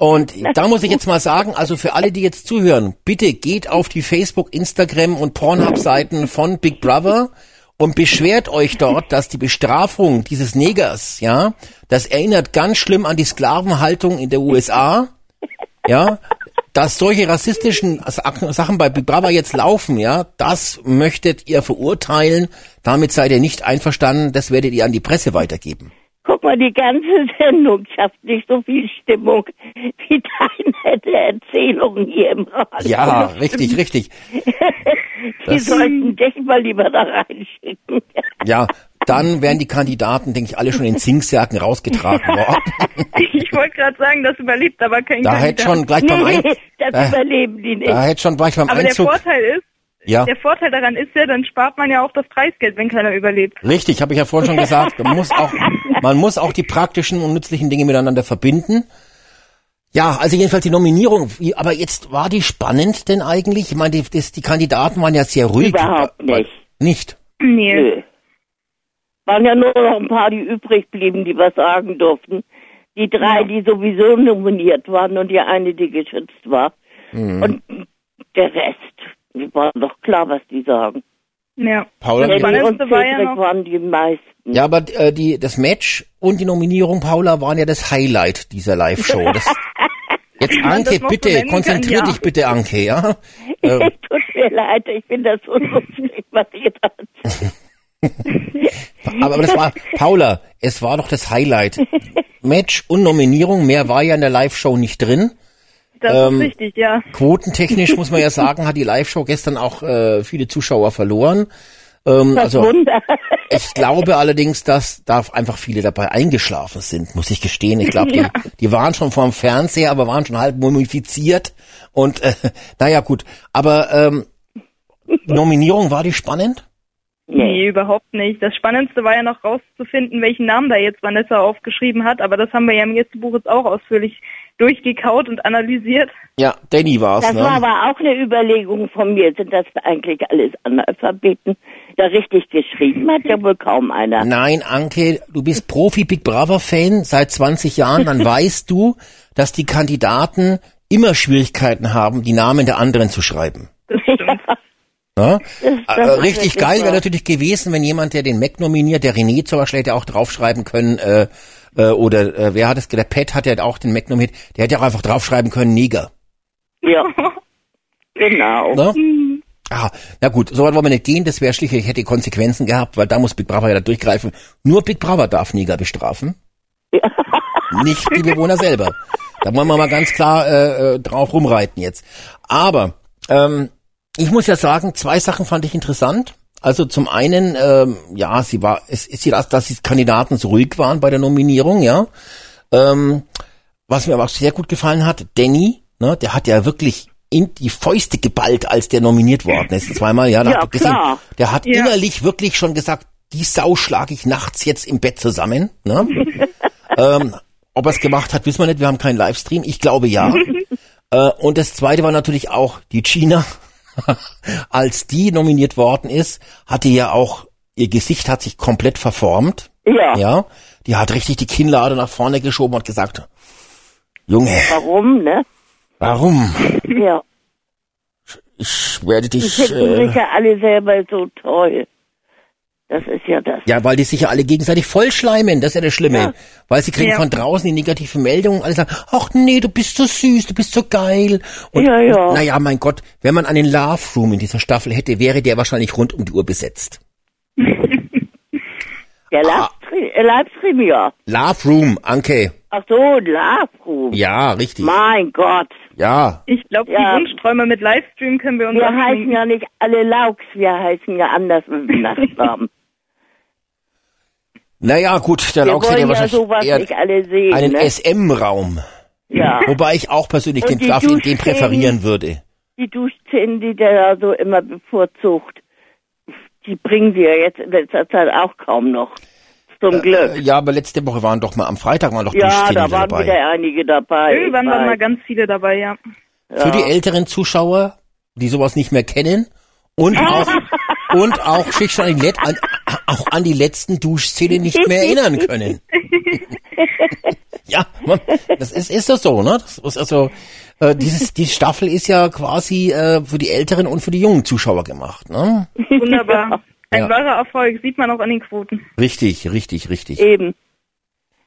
Und da muss ich jetzt mal sagen, also für alle, die jetzt zuhören, bitte geht auf die Facebook, Instagram und Pornhub-Seiten von Big Brother und beschwert euch dort, dass die Bestrafung dieses Negers, ja, das erinnert ganz schlimm an die Sklavenhaltung in der USA, ja, dass solche rassistischen Sachen bei Big Brother jetzt laufen, ja, das möchtet ihr verurteilen, damit seid ihr nicht einverstanden, das werdet ihr an die Presse weitergeben. Guck mal, die ganze Sendung schafft nicht so viel Stimmung wie deine Erzählungen hier im Radio. Ja, richtig, richtig. Die sollten dich mal lieber da reinschicken. Ja, dann wären die Kandidaten, denke ich, alle schon in Zingsjacken rausgetragen worden. Ich wollte gerade sagen, das überlebt aber kein Da hätte Kandidat. schon gleich beim Nee, Ein das da, überleben die nicht. da hätte schon gleich beim Aber der Einzug. Vorteil ist, Ja, der Vorteil daran ist ja, dann spart man ja auch das Preisgeld, wenn keiner überlebt. richtig, habe ich ja vorhin schon gesagt. Man muss auch, man muss auch die praktischen und nützlichen Dinge miteinander verbinden. Ja, also jedenfalls die Nominierung. Aber jetzt war die spannend denn eigentlich? Ich meine, die, das, die Kandidaten waren ja sehr ruhig. Überhaupt nicht. Nicht. Nee. Nö. Waren ja nur noch ein paar, die übrig blieben, die was sagen durften. Die drei, die sowieso nominiert waren und die eine, die geschützt war. Mhm. Und der Rest, war doch klar, was die sagen. Ja. Paula, das Spannendste war ja noch, waren die meisten. Ja, aber äh, die, das Match und die Nominierung, Paula, waren ja das Highlight dieser Live-Show. Das, jetzt, Anke, bitte, konzentrier kann, ja. dich bitte, Anke, ja? Ähm, Tut mir leid, ich finde das so lustig, was ihr da aber das war, Paula, es war doch das Highlight. Match und Nominierung, mehr war ja in der Live-Show nicht drin. Das ähm, ist richtig, ja. Quotentechnisch muss man ja sagen, hat die Live-Show gestern auch äh, viele Zuschauer verloren. Ähm, Was also Wunder. ich glaube allerdings, dass da einfach viele dabei eingeschlafen sind, muss ich gestehen. Ich glaube, die, die waren schon vorm Fernseher, aber waren schon halb mumifiziert. Und äh, naja, gut. Aber ähm, Nominierung war die spannend? Nee, überhaupt nicht. Das Spannendste war ja noch rauszufinden, welchen Namen da jetzt Vanessa aufgeschrieben hat, aber das haben wir ja im letzten Buch jetzt auch ausführlich durchgekaut und analysiert. Ja, Danny war's. Das ne? war aber auch eine Überlegung von mir. Sind das eigentlich alles Analphabeten? Da richtig geschrieben hat ja wohl kaum einer. Nein, Anke, du bist Profi Big Brother Fan seit 20 Jahren, dann weißt du, dass die Kandidaten immer Schwierigkeiten haben, die Namen der anderen zu schreiben. Das stimmt. Ja? Das- Äh, ist richtig geil wäre natürlich gewesen, wenn jemand, der den Mac nominiert, der René zum Beispiel hätte auch draufschreiben können, äh, äh, oder äh, wer hat es, der Pat hat ja auch den Mac nominiert, der hätte auch einfach draufschreiben können, Neger. Ja. Genau. Ne? Ah, na gut, so weit wollen wir nicht gehen, das wäre schlicht, hätte Konsequenzen gehabt, weil da muss Big Brother ja da durchgreifen. Nur Big Brother darf Neger bestrafen, nicht die Bewohner selber. Da wollen wir mal ganz klar äh, äh, drauf rumreiten jetzt. Aber ähm, ich muss ja sagen, zwei Sachen fand ich interessant. Also zum einen, ähm, ja, sie war, es ist ja das, dass die Kandidaten so ruhig waren bei der Nominierung, ja. Ähm, was mir aber auch sehr gut gefallen hat, Danny, ne, der hat ja wirklich in die Fäuste geballt, als der nominiert worden ist. Zweimal, ja, da Ja, ihr gesehen. Der hat Ja. innerlich wirklich schon gesagt, die Sau schlage ich nachts jetzt im Bett zusammen. Ne? ähm, ob er es gemacht hat, wissen wir nicht. Wir haben keinen Livestream. Ich glaube ja. äh, und das zweite war natürlich auch die Gina. Als die nominiert worden ist, hatte ja auch, ihr Gesicht hat sich komplett verformt. Ja. Ja. Die hat richtig die Kinnlade nach vorne geschoben und gesagt, Junge, Warum, ne? warum? Ja. Ich werde Die dich, finden äh, sich ja alle selber so toll. Das ist ja das. Ja, weil die sich ja alle gegenseitig vollschleimen, das ist ja das Schlimme. Ja. Weil sie kriegen Ja. von draußen die negativen Meldungen, alle sagen, ach nee, du bist so süß, du bist so geil. Und, Ja, ja. Naja, mein Gott, wenn man einen Love Room in dieser Staffel hätte, wäre der wahrscheinlich rund um die Uhr besetzt. Der Livestream, äh, Livestream, ja. Love Room, Anke. Ach so, Live-Room. Ja, richtig. Mein Gott. Ja. Ich glaube, Ja. die Wunschträume mit Livestream können wir uns Wir heißen ja nicht alle Lauks, wir heißen ja anders mit dem Nachnamen. Naja, gut, Wir hätte wollen ja ja wahrscheinlich sowas eher nicht alle sehen, einen ne? SM-Raum. Ja. Wobei ich auch persönlich Und den, Fluffy, den Duschszenen- präferieren würde. Die Duschszenen, die der da so immer bevorzugt, die bringen sie ja jetzt in letzter Zeit auch kaum noch. Zum Glück. Äh, Ja, aber letzte Woche waren doch mal, am Freitag waren doch Ja, Duschszenen da wieder waren dabei. wieder einige dabei. Irgendwann ich waren mal weiß. ganz viele dabei, ja. Für die älteren Zuschauer, die sowas nicht mehr kennen und auch und auch Let an, auch an die letzten Duschszenen nicht mehr erinnern können. ja, man, das ist ist das so, ne? Das ist also äh, dieses die Staffel ist ja quasi äh, für die älteren und für die jungen Zuschauer gemacht, ne? Wunderbar. Ein Ja. wahrer Erfolg, sieht man auch an den Quoten. Richtig, richtig, richtig. Eben.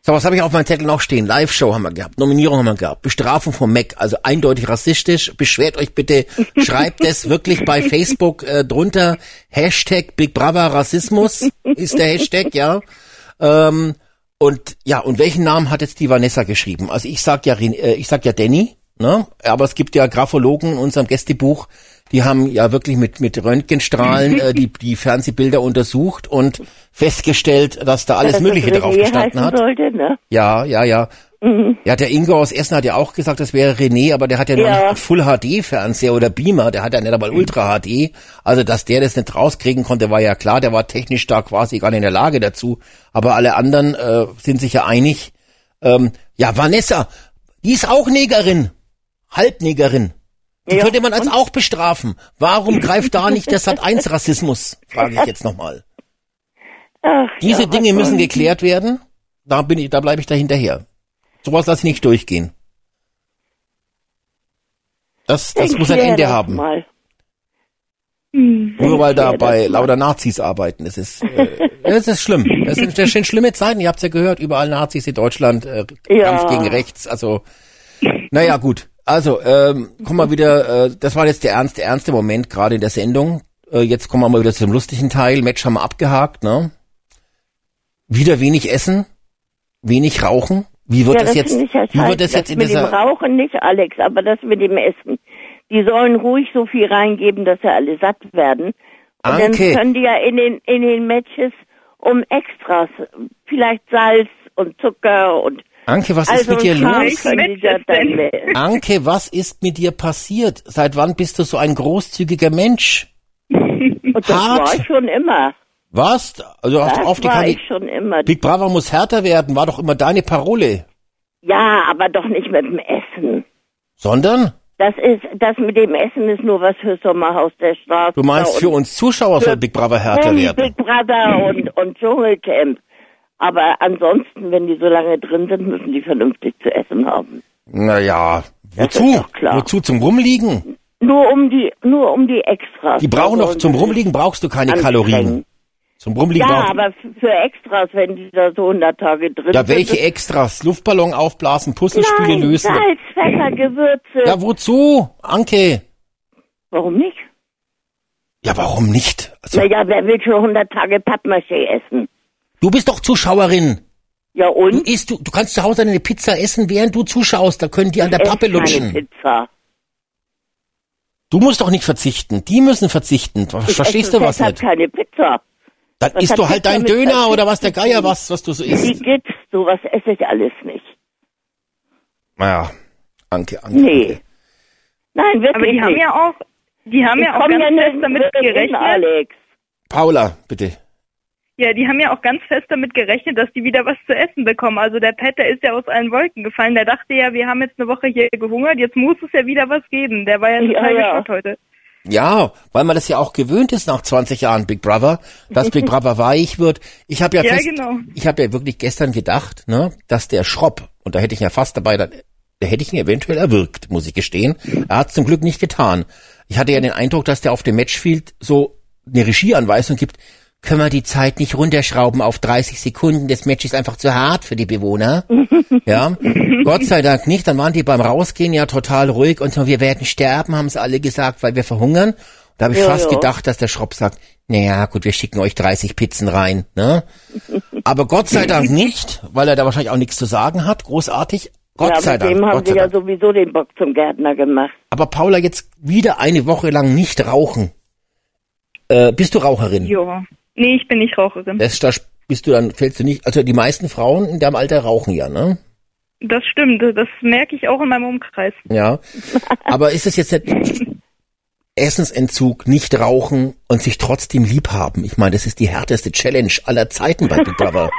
So, was habe ich auf meinem Zettel noch stehen? Live-Show haben wir gehabt, Nominierung haben wir gehabt, Bestrafung vom Mac, also eindeutig rassistisch. Beschwert euch bitte, schreibt es wirklich bei Facebook äh, drunter. Hashtag Big Brother Rassismus ist der Hashtag, ja. Ähm, und ja, und welchen Namen hat jetzt die Vanessa geschrieben? Also ich sag ja, äh, ich sag ja Danny, ne? Aber es gibt ja Graphologen in unserem Gästebuch, die haben ja wirklich mit mit Röntgenstrahlen äh, die die Fernsehbilder untersucht und festgestellt, dass da alles Dass Mögliche das drauf gestanden hat. Sollte, ne? Ja, ja, ja. Ja, der Ingo aus Essen hat ja auch gesagt, das wäre René, aber der hat ja nur Ja. einen Full HD Fernseher oder Beamer, der hat ja nicht einmal Ultra HD. Also, dass der das nicht rauskriegen konnte, war ja klar, der war technisch da quasi gar nicht in der Lage dazu. Aber alle anderen äh, sind sich ja einig. Ähm, ja, Vanessa, die ist auch Negerin. Halbnegerin. Die Ja, könnte man als auch bestrafen. Warum greift da nicht der Sat1 Rassismus? Frage ich jetzt nochmal. Ach, Diese ja, Dinge müssen geklärt werden. Da bin ich, da bleibe ich da hinterher. Sowas lasse ich nicht durchgehen. Das, das Ich muss ein Ende haben. Mal. Nur weil da bei mal. lauter Nazis arbeiten. Das ist, äh, das ist schlimm. Das sind, das sind schlimme Zeiten. Ihr habt's ja gehört, überall Nazis in Deutschland, äh, Ja. Kampf gegen rechts. Also, naja, gut. Also, ähm, kommen wir wieder, äh, das war jetzt der ernste, ernste Moment gerade in der Sendung. Äh, jetzt kommen wir mal wieder zum lustigen Teil. Match haben wir abgehakt, ne? Wieder wenig essen, wenig rauchen. Wie wird ja, das das jetzt, ich ja wie wird scheiße. das jetzt in mit dem dieser, Rauchen nicht, Alex, aber das mit dem Essen. Die sollen ruhig so viel reingeben, dass sie alle satt werden. Und Anke. dann können die ja in den, in den Matches um Extras, vielleicht Salz und Zucker und Anke, was ist also mit dir los? Anke, was ist mit dir passiert? Seit wann bist du so ein großzügiger Mensch? Und das Hart. war ich schon immer. Was? Also Das auf die war ich schon immer. Big Brother muss härter werden, war doch immer deine Parole. Ja, aber doch nicht mit dem Essen. Sondern? Das ist, das mit dem Essen ist nur was für Sommerhaus der Straße. Du meinst, für uns Zuschauer soll Big Brother härter werden. Big Brother und, und Dschungelcamp. Aber ansonsten, wenn die so lange drin sind, müssen die vernünftig zu essen haben. Naja, wozu? Wozu zum Rumliegen? Nur um die, nur um die Extras. Die brauchen doch, zum Rumliegen brauchst du keine Kalorien. Zum Rumliegen Ja, aber für Extras, wenn die da so 100 Tage drin Ja, sind. welche Extras? Luftballon aufblasen, Puzzlespiele Nein, lösen. Salz, Pfeffer, Gewürze. Ja, wozu? Anke. Warum nicht? Ja, warum nicht? Also, Naja, wer will schon 100 Tage Pappmaché essen? du bist doch Zuschauerin. Ja Du und? isst, du, du kannst zu Hause eine Pizza essen, während du zuschaust. Da können die an der Ess Pappe keine lutschen. Pizza. Du musst doch nicht verzichten. Die müssen verzichten. Ich Verstehst du was nicht? keine Pizza. Dann was isst du halt dein Döner oder was der Geier was, was du so isst. gibt's, sowas esse ich alles nicht. Naja, Anke, Anke. Nee. Anke. Nein, wirklich Aber die haben nicht. ja auch, die haben ich ja auch ganz ja fest damit hin, gerechnet. Alex. Paula, bitte. Ja, die haben ja auch ganz fest damit gerechnet, dass die wieder was zu essen bekommen. Also der Pet, der ist ja aus allen Wolken gefallen. Der dachte ja, wir haben jetzt eine Woche hier gehungert, jetzt muss es ja wieder was geben. Der war ja Ja, total ja. geschockt heute. Ja, weil man das ja auch gewöhnt ist nach 20 Jahren Big Brother, dass Big Brother weich wird. Ich habe ja, Ja, fest, genau. ich habe ja wirklich gestern gedacht, ne, dass der Schropp und da hätte ich ja fast dabei, da, da hätte ich ihn eventuell erwürgt, muss ich gestehen. Er hat zum Glück nicht getan. Ich hatte ja den Eindruck, dass der auf dem Matchfield so eine Regieanweisung gibt. Können wir die Zeit nicht runterschrauben auf 30 Sekunden? Das Match ist einfach zu hart für die Bewohner. Ja, Gott sei Dank nicht. Dann waren die beim Rausgehen ja total ruhig und so, wir werden sterben, haben sie alle gesagt, weil wir verhungern. Da habe ich Ja, fast ja. gedacht, dass der Schropp sagt, naja, gut, wir schicken euch 30 Pizzen rein. Ne? Aber Gott sei Dank nicht, weil er da wahrscheinlich auch nichts zu sagen hat, großartig. Gott ja, sei Dank. dem haben Gott sie ja sowieso den Bock zum Gärtner gemacht. Aber Paula, jetzt wieder eine Woche lang nicht rauchen. Äh, bist du Raucherin? Ja. Nee, ich bin nicht Raucherin. Das, da bist du dann, fällst du nicht, also die meisten Frauen in deinem Alter rauchen ja, ne? Das stimmt, das merke ich auch in meinem Umkreis. Ja. Aber ist es jetzt nicht Essensentzug, nicht rauchen und sich trotzdem lieb haben? Ich meine, das ist die härteste Challenge aller Zeiten bei Big Brother.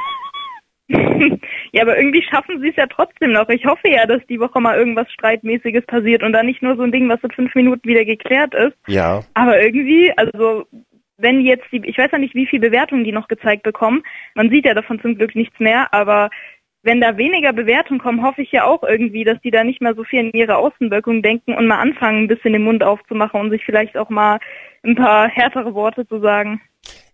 Ja, aber irgendwie schaffen sie es ja trotzdem noch. Ich hoffe ja, dass die Woche mal irgendwas Streitmäßiges passiert und dann nicht nur so ein Ding, was in fünf Minuten wieder geklärt ist. Ja. Aber irgendwie, also wenn jetzt die, ich weiß ja nicht, wie viel Bewertungen die noch gezeigt bekommen. Man sieht ja davon zum Glück nichts mehr, aber wenn da weniger Bewertungen kommen, hoffe ich ja auch irgendwie, dass die da nicht mehr so viel in ihre Außenwirkung denken und mal anfangen, ein bisschen den Mund aufzumachen und sich vielleicht auch mal ein paar härtere Worte zu sagen.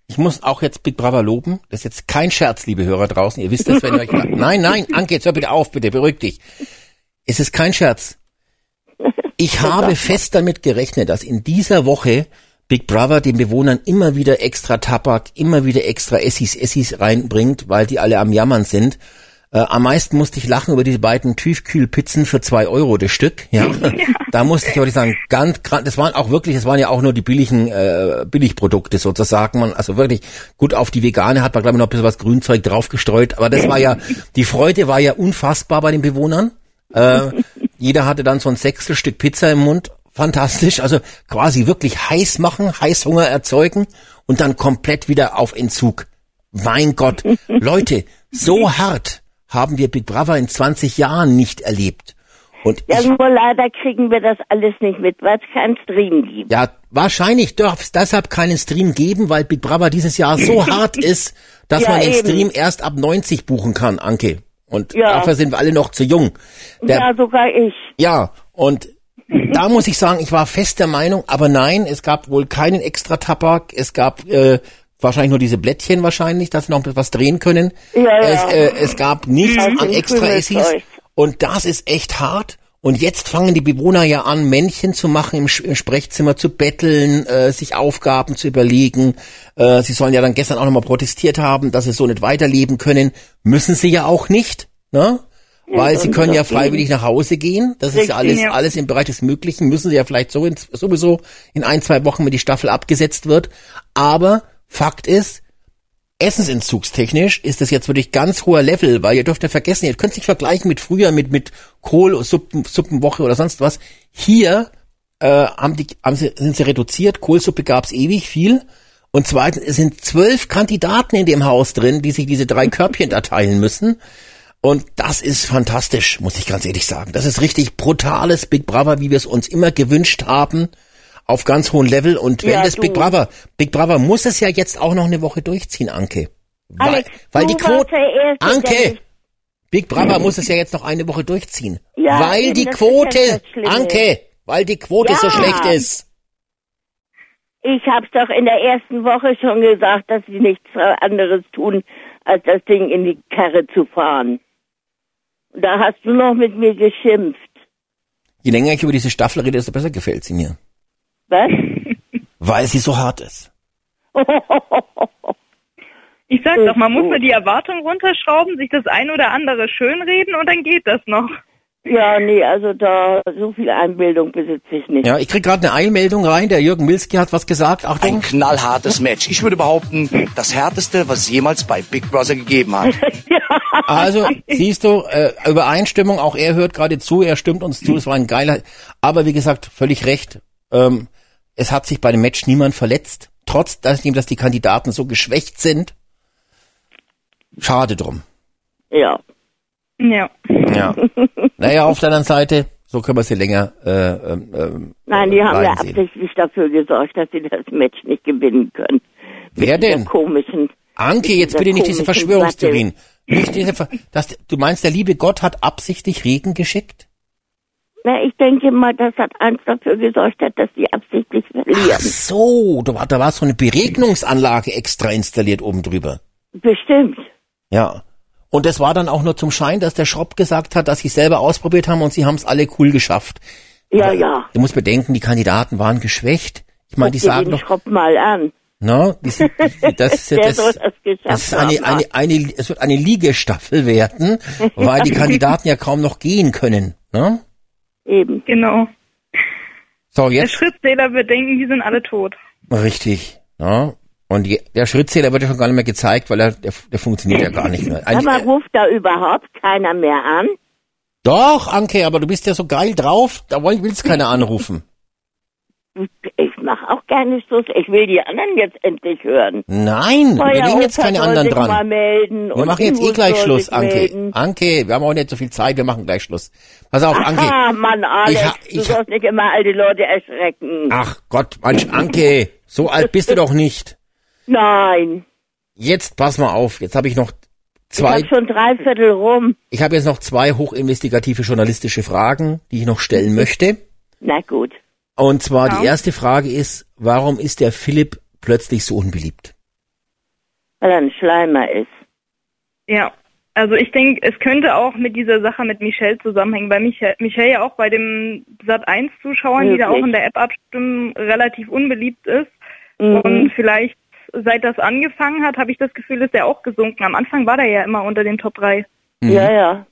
Ich muss auch jetzt Big Brother loben. Das ist jetzt kein Scherz, liebe Hörer draußen. Ihr wisst es, wenn ihr euch... Nein, nein, Anke, jetzt hör bitte auf, bitte, beruhig dich. Es ist kein Scherz. Ich habe fest damit gerechnet, dass in dieser Woche Big Brother den Bewohnern immer wieder extra Tabak, immer wieder extra Essis, Essis reinbringt, weil die alle am Jammern sind. Äh, am meisten musste ich lachen über diese beiden Tiefkühlpizzen für zwei Euro das Stück. Ja, da musste ich aber sagen, ganz, gran- das waren auch wirklich, das waren ja auch nur die billigen äh, Billigprodukte sozusagen. Man, also wirklich gut auf die Vegane hat man glaube ich noch ein bisschen was Grünzeug draufgestreut, aber das war ja die Freude war ja unfassbar bei den Bewohnern. Äh, jeder hatte dann so ein Sechstelstück Pizza im Mund. Fantastisch, also quasi wirklich heiß machen, Heißhunger erzeugen und dann komplett wieder auf Entzug. Mein Gott, Leute, so hart haben wir Big Brother in 20 Jahren nicht erlebt. Und Ja, ich, nur leider kriegen wir das alles nicht mit, weil es keinen Stream gibt. ja, wahrscheinlich darf es deshalb keinen Stream geben, weil Big Brother dieses Jahr so hart ist, dass Ja, man den eben. Stream erst ab 90 buchen kann, Anke. Und Ja. dafür sind wir alle noch zu jung. Der, ja, sogar ich. ja, und da muss ich sagen, ich war fest der Meinung, aber nein, es gab wohl keinen extra Tabak, es gab äh, wahrscheinlich nur diese Blättchen wahrscheinlich, dass sie noch was drehen können. Ja, ja. Es, äh, es gab nichts Mhm. an extra Essis und das ist echt hart. Und jetzt fangen die Bewohner ja an, Männchen zu machen im, im Sprechzimmer, zu betteln, äh, sich Aufgaben zu überlegen. Äh, sie sollen ja dann gestern auch nochmal protestiert haben, dass sie so nicht weiterleben können. Müssen sie ja auch nicht, ne? Weil sie können ja doch freiwillig nach Hause gehen. Das ist ja alles, alles im Bereich des Möglichen. Müssen sie ja vielleicht so in, sowieso in ein, zwei Wochen, wenn die Staffel abgesetzt wird. Aber Fakt ist, essensentzugstechnisch ist das jetzt wirklich ganz hoher Level, weil ihr dürft ja vergessen, ihr könnt es nicht vergleichen mit früher, mit, mit Kohl, Suppen, Suppenwoche oder sonst was. Hier äh, haben die, haben sie, sind sie reduziert, Kohlsuppe gab's ewig viel. Und zweitens, es sind zwölf Kandidaten in dem Haus drin, die sich diese drei Körbchen da teilen müssen. Und das ist fantastisch, muss ich ganz ehrlich sagen. Das ist richtig brutales Big Brother, wie wir es uns immer gewünscht haben, auf ganz hohem Level. Und wenn Ja, das du. Big Brother, Big Brother muss es ja jetzt auch noch eine Woche durchziehen, Anke. Weil, Alex, weil die Quote, Anke, Big Brother muss es ja jetzt noch eine Woche durchziehen. Ja, weil die Quote. Anke, weil die Quote so Ja. schlecht ist. Ich hab's doch in der ersten Woche schon gesagt, dass sie nichts anderes tun, als das Ding in die Karre zu fahren. Da hast du noch mit mir geschimpft. Je länger ich über diese Staffel rede, desto besser gefällt sie mir. Was? Weil sie so hart ist. Ich sag doch, man muss nur die Erwartung runterschrauben, sich das ein oder andere schönreden und dann geht das noch. Ja, nee, also da, so viel Einbildung besitze ich nicht. Ja, ich krieg gerade eine Eilmeldung rein. Der Jürgen Milski hat was gesagt. Ein Achtung. knallhartes Match. Ich würde behaupten, das härteste, was es jemals bei Big Brother gegeben hat. Also, siehst du, äh, Übereinstimmung, auch er hört gerade zu, er stimmt uns zu, es war ein geiler, aber wie gesagt, völlig recht, ähm, es hat sich bei dem Match niemand verletzt, trotz dessen, dass die Kandidaten so geschwächt sind. Schade drum. Ja. Ja. Ja. naja, auf der anderen Seite, so können wir sie länger äh, ähm, ähm, Nein, die haben ja absichtlich dafür gesorgt, dass sie das Match nicht gewinnen können. Wer Mit denn? komischen. Anke, jetzt bitte nicht diese Verschwörungstheorien. Nicht diese, Ver das, du meinst, der liebe Gott hat absichtlich Regen geschickt? Na, ich denke mal, das hat eins dafür gesorgt, hat, dass die absichtlich Ach verlieren. so, da war, da war so eine Beregnungsanlage extra installiert oben drüber. Bestimmt. Ja. Und das war dann auch nur zum Schein, dass der Schropp gesagt hat, dass sie es selber ausprobiert haben und sie haben es alle cool geschafft. Ja, Aber ja. Du musst bedenken, die Kandidaten waren geschwächt. Ich meine, die sagen den doch, Schropp mal an. no, die sind, das, ist ja Der das, das das ist eine, eine, eine, es wird eine Liegestaffel werden, weil die Kandidaten ja kaum noch gehen können. Ne? Eben. Genau. So, Der jetzt Schrittzähler wird denken, die sind alle tot. richtig. Ja. Und je, der Schrittzähler wird ja schon gar nicht mehr gezeigt, weil er, der, der funktioniert ja gar nicht mehr. Eigentlich- Aber ruft da überhaupt keiner mehr an? Doch, Anke, aber du bist ja so geil drauf, da wollen- willst keiner anrufen. Ich mache auch gerne Schluss. Ich will die anderen jetzt endlich hören. Nein, wir nehmen jetzt keine anderen dran. Wir machen jetzt eh gleich Schluss, Anke. melden. Anke, wir haben auch nicht so viel Zeit, wir machen gleich Schluss. Pass auf, Anke. Ah, Mann, Alex, Ich du ich ha- sollst nicht immer alte Leute erschrecken. Ach Gott, Mensch, Anke, so alt bist du doch nicht. Nein, Jetzt pass mal auf, jetzt habe ich noch ich zwei, hab schon drei Viertel rum. ich habe jetzt noch zwei hochinvestigative journalistische Fragen, die ich noch stellen möchte. Na gut. Und zwar Ja. die erste Frage ist, warum ist der Philipp plötzlich so unbeliebt? Weil er ein Schleimer ist. Ja. Also ich denke, es könnte auch mit dieser Sache mit Michelle zusammenhängen, weil Michelle, Michelle ja auch bei den Sat 1 Zuschauern, die da auch in der App abstimmen, relativ unbeliebt ist. Mhm. Und vielleicht seit das angefangen hat, habe ich das Gefühl, ist er auch gesunken. Am Anfang war der ja immer unter den Top 3. Mhm. Ja, ja.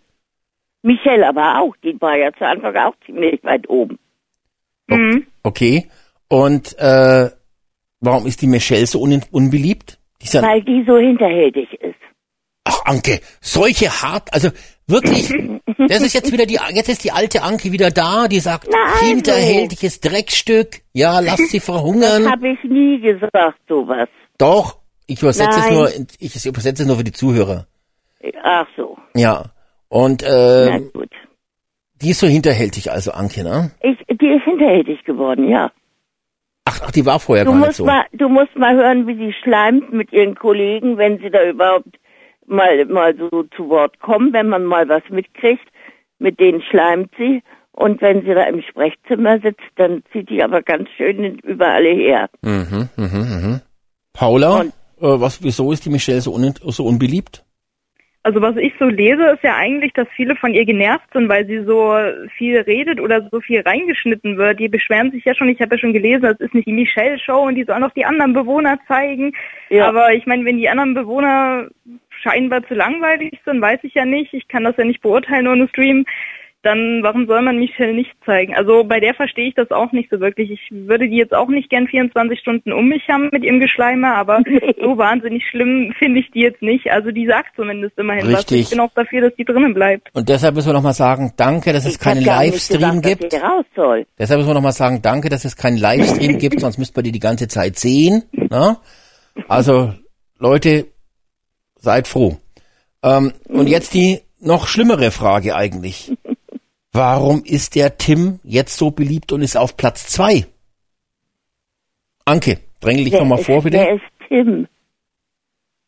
Michelle aber auch. Die war ja zu Anfang auch ziemlich weit oben. Mhm. Okay. Und äh, warum ist die Michelle so un unbeliebt? Die Weil die so hinterhältig ist. ach Anke, solche hart, also wirklich, das ist jetzt wieder die, jetzt ist die alte Anke wieder da, die sagt, Na also. hinterhältiges Dreckstück, ja, lass sie Das verhungern. habe ich nie gesagt, sowas. Doch, ich übersetze es Nein. nur, ich übersetze es nur für die Zuhörer. Ach so. Ja. Und Na äh, gut. die ist so hinterhältig, also Anke, ne? Ich, die ist hinterhältig geworden, ja. Ach, ach die war vorher Du gar nicht musst so. mal, du musst mal hören, wie sie schleimt mit ihren Kollegen, wenn sie da überhaupt mal, mal so zu Wort kommen, wenn man mal was mitkriegt. Mit denen schleimt sie. Und wenn sie da im Sprechzimmer sitzt, dann zieht die aber ganz schön überall her. Mhm, mhm, mhm. Paula, Und- äh, was, wieso ist die Michelle so, un, so unbeliebt? Also was ich so lese, ist ja eigentlich, dass viele von ihr genervt sind, weil sie so viel redet oder so viel reingeschnitten wird. Die beschweren sich ja schon, ich habe ja schon gelesen, das ist nicht die Michelle-Show und die sollen auch die anderen Bewohner zeigen. Ja. Aber ich meine, wenn die anderen Bewohner scheinbar zu langweilig sind, weiß ich ja nicht. Ich kann das ja nicht beurteilen ohne Stream. Dann warum soll man Michelle nicht zeigen? Also bei der verstehe ich das auch nicht so wirklich. Ich würde die jetzt auch nicht gern 24 Stunden um mich haben mit ihrem Geschleime, aber so wahnsinnig schlimm finde ich die jetzt nicht. Also die sagt zumindest immerhin was. Richtig. Ich bin auch dafür, dass die drinnen bleibt. Und deshalb müssen wir nochmal sagen, danke, dass es Ich keinen gar nicht Livestream gesagt, gibt. sie raus soll. Deshalb müssen wir nochmal sagen, danke, dass es keinen Livestream gibt, sonst müsste man die die ganze Zeit sehen. Na? Also, Leute, seid froh. Ähm, und jetzt die noch schlimmere Frage eigentlich. Warum ist der Tim jetzt so beliebt und ist auf Platz zwei? Anke, drängel dich nochmal vor, bitte. Wer ist Tim?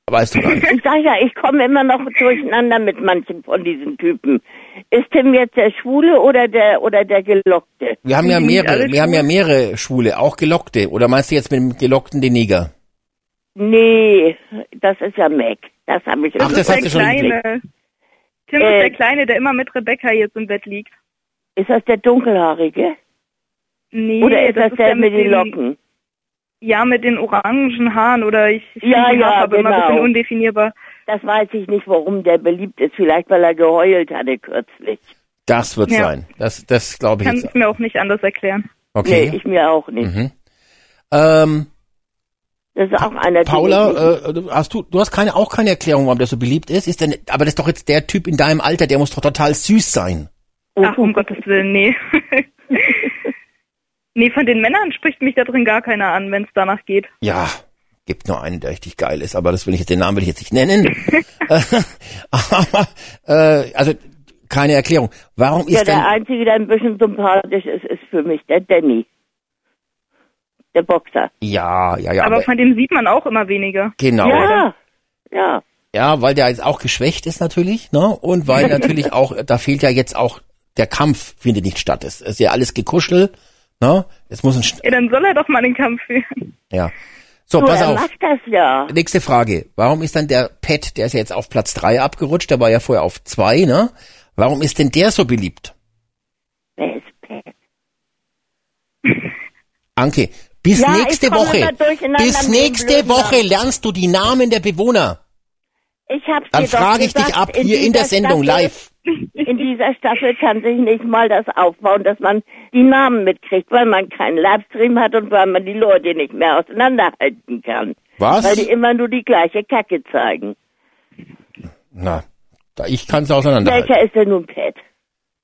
Weißt du gar nicht. Ich sag ja, ich komme immer noch durcheinander mit manchen von diesen Typen. Ist Tim jetzt der Schwule oder der oder der Gelockte? Wir haben ja mehrere, wir haben ja mehrere Schwule, auch Gelockte. Oder meinst du jetzt mit dem Gelockten den Neger? Nee, das ist ja Mac. Das habe ich Ach, immer das hast der du schon Kleine. Tim Äh, ist der Kleine, der immer mit Rebecca jetzt im Bett liegt. Ist das der Dunkelhaarige? Nee, Oder ist das, der, mit den den- Locken? Ja, mit den orangen Haaren oder ich, ich Ja, ja, Haarfarbe immer ein genau. bisschen undefinierbar. Das weiß ich nicht, warum der beliebt ist. Vielleicht, weil er geheult hatte kürzlich. Das wird Ja. sein. Das, das glaube ich Kann jetzt. ich mir auch nicht anders erklären. Okay. Nee, ich mir auch nicht. mhm. ähm, Das ist auch einer, Paula, äh, du- hast du, du hast keine, auch keine Erklärung, warum der so beliebt ist? Ist denn, aber das ist doch jetzt der Typ in deinem Alter, der muss doch total süß sein. Ach, um Gottes Willen, nee. nee, von den Männern spricht mich da drin gar keiner an, wenn es danach geht. Ja, gibt nur einen, der richtig geil ist, aber das will ich jetzt, den Namen will ich jetzt nicht nennen. Aber, äh, also, keine Erklärung. Warum Ja, ist denn, der Einzige, der ein bisschen sympathisch ist, ist für mich der Danny. Der Boxer. ja, ja, ja, Aber aber, von dem sieht man auch immer weniger. genau. Ja, ja. Ja, weil der jetzt auch geschwächt ist natürlich, ne? Und weil natürlich auch, da fehlt ja jetzt auch, der Kampf findet nicht statt. Es ist ja alles gekuschelt, ne? Es muss ein, Sch- Ja, dann soll er doch mal den Kampf führen. ja. So, Du, pass auf. macht das ja. Nächste Frage. Warum ist dann der Pet, der ist ja jetzt auf Platz drei abgerutscht, der war ja vorher auf zwei, ne? Warum ist denn der so beliebt? Wer ist Pat? Anke, bis Ja, nächste Woche, bis nächste Woche lernst du die Namen der Bewohner. Ich hab's Dann frage ich dich ab hier in der Sendung Staffel- live. In dieser Staffel kann sich nicht mal das aufbauen, dass man die Namen mitkriegt, weil man keinen Livestream hat und weil man die Leute nicht mehr auseinanderhalten kann. Was? Weil die immer nur die gleiche Kacke zeigen. Na, da ich kann es auseinanderhalten. Welcher ist denn nun Pat?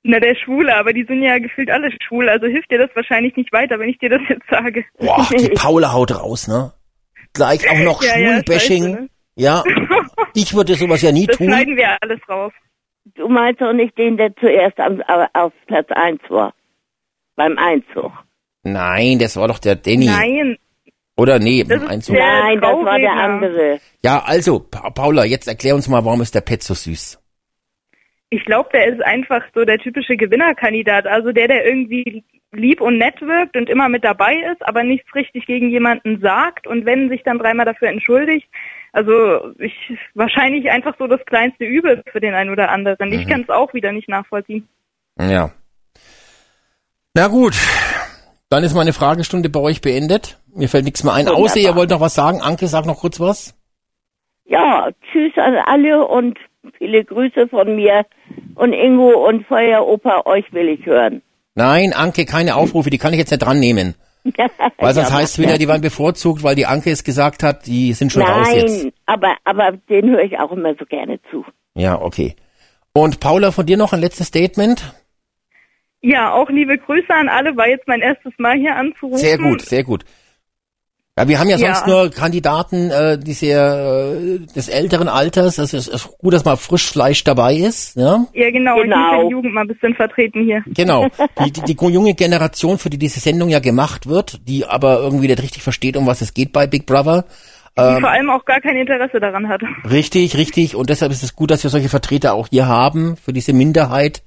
Na, der Schwule, aber die sind ja gefühlt alle schwul, also hilft dir das wahrscheinlich nicht weiter, wenn ich dir das jetzt sage. Boah, die Paula haut raus, ne? Gleich auch noch Ja, ja, Schwulbashing. scheiße, ne? Ja, ich würde sowas ja nie Das tun. schneiden wir alles raus. Du meinst doch nicht den, der zuerst am, au- auf Platz 1 war. Beim Einzug. Nein, das war doch der Danny. Nein, Oder nee, Das im ist Einzug. der- Nein, das war der andere. Ja, also, Pa- Paula, jetzt erklär uns mal, warum ist der Pet so süß? ich glaube, der ist einfach so der typische Gewinnerkandidat. Also der, der irgendwie lieb und nett wirkt und immer mit dabei ist, aber nichts richtig gegen jemanden sagt und wenn sich dann dreimal dafür entschuldigt. Also ich wahrscheinlich einfach so das kleinste Übel für den einen oder anderen. Ich kann es auch wieder nicht nachvollziehen. Ja. Na gut, dann ist meine Fragestunde bei euch beendet. Mir fällt nichts mehr ein, Wunderbar. außer ihr wollt noch was sagen. Anke, sag noch kurz was. Ja, tschüss an alle und viele Grüße von mir. Und Ingo und Feueroper, euch will ich hören. Nein, Anke, keine Aufrufe, die kann ich jetzt nicht dran nehmen. Weil sonst Ja, heißt wieder, die waren bevorzugt, weil die Anke es gesagt hat, die sind schon raus jetzt. Nein, aber, aber den höre ich auch immer so gerne zu. Ja, okay. Und Paula, von dir noch ein letztes Statement? Ja, auch liebe Grüße an alle, war jetzt mein erstes Mal hier anzurufen. Sehr gut, sehr gut. Ja, wir haben ja Ja. sonst nur Kandidaten äh, die sehr, äh, des älteren Alters. Es ist, ist gut, dass mal Frischfleisch dabei ist. Ja? Ja, genau. Ich Genau. ja die Jugend mal ein bisschen vertreten hier. Genau. Die, die, die junge Generation, für die diese Sendung ja gemacht wird, die aber irgendwie nicht richtig versteht, um was es geht bei Big Brother. Die vor allem auch gar kein Interesse daran hat. Richtig, richtig. Und deshalb ist es gut, dass wir solche Vertreter auch hier haben für diese Minderheit.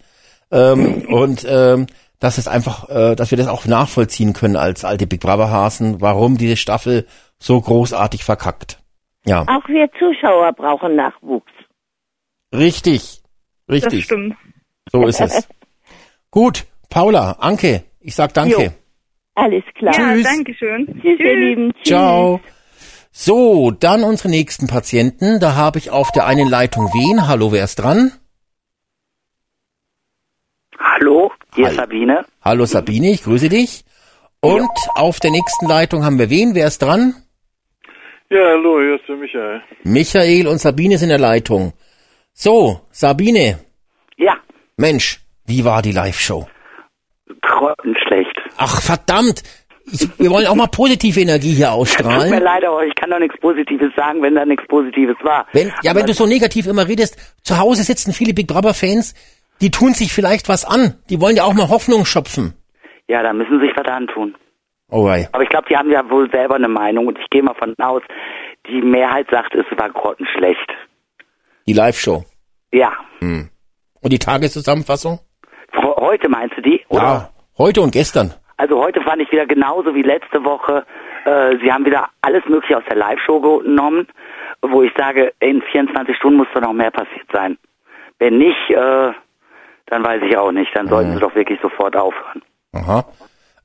Ähm, und ähm, dass es einfach, äh, dass wir das auch nachvollziehen können als alte Big Brother Hasen, warum diese Staffel so großartig verkackt. Ja, Auch wir Zuschauer brauchen Nachwuchs. richtig, Das richtig. stimmt. So ist es. Gut, Paula, Anke, ich sag danke. Jo. Alles klar. Ja, Tschüss. danke schön. Tschüss, ihr Lieben. Tschüss. Ciao. So, dann unsere nächsten Patienten. Da habe ich auf der einen Leitung wen? Hallo, wer ist dran? Hallo, hier Hallo. Sabine. Hallo Sabine, ich grüße dich. Und auf der nächsten Leitung haben wir wen? Wer ist dran? Ja, hallo, hier ist der Michael. Michael und Sabine sind in der Leitung. So, Sabine, Ja, Mensch, wie war die Live-Show? grottenschlecht. Ach, verdammt. Ich, wir wollen auch mal positive Energie hier Tut mir ausstrahlen. leid, aber ich kann doch nichts Positives sagen, wenn da nichts Positives war. Wenn, ja, wenn du so negativ immer redest, zu Hause sitzen viele Big Brother Fans, die tun sich vielleicht was an. Die wollen ja auch mal Hoffnung schöpfen. Ja, da müssen sie sich was antun. Oh, wei. Aber ich glaube, die haben ja wohl selber eine Meinung und ich gehe mal von aus, die Mehrheit sagt, es war grottenschlecht. Die Live-Show. Ja. Und die Tageszusammenfassung? Heute meinst du die? Oder? Ja, heute und gestern. Also heute fand ich wieder genauso wie letzte Woche. Äh, sie haben wieder alles Mögliche aus der Live-Show genommen, wo ich sage, in 24 Stunden muss da noch mehr passiert sein. Wenn nicht, äh, dann weiß ich auch nicht. Dann sollten sie doch wirklich sofort aufhören. Aha.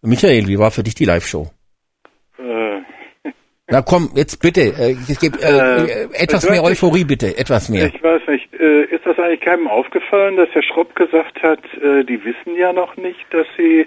Michael, wie war für dich die Live-Show? Äh, Na komm, jetzt bitte, äh, es gibt äh, Äh, äh, etwas mehr. Euphorie bitte, etwas mehr. ich weiß nicht, äh, ist das eigentlich keinem aufgefallen, dass Herr Schropp gesagt hat, äh, die wissen ja noch nicht, dass sie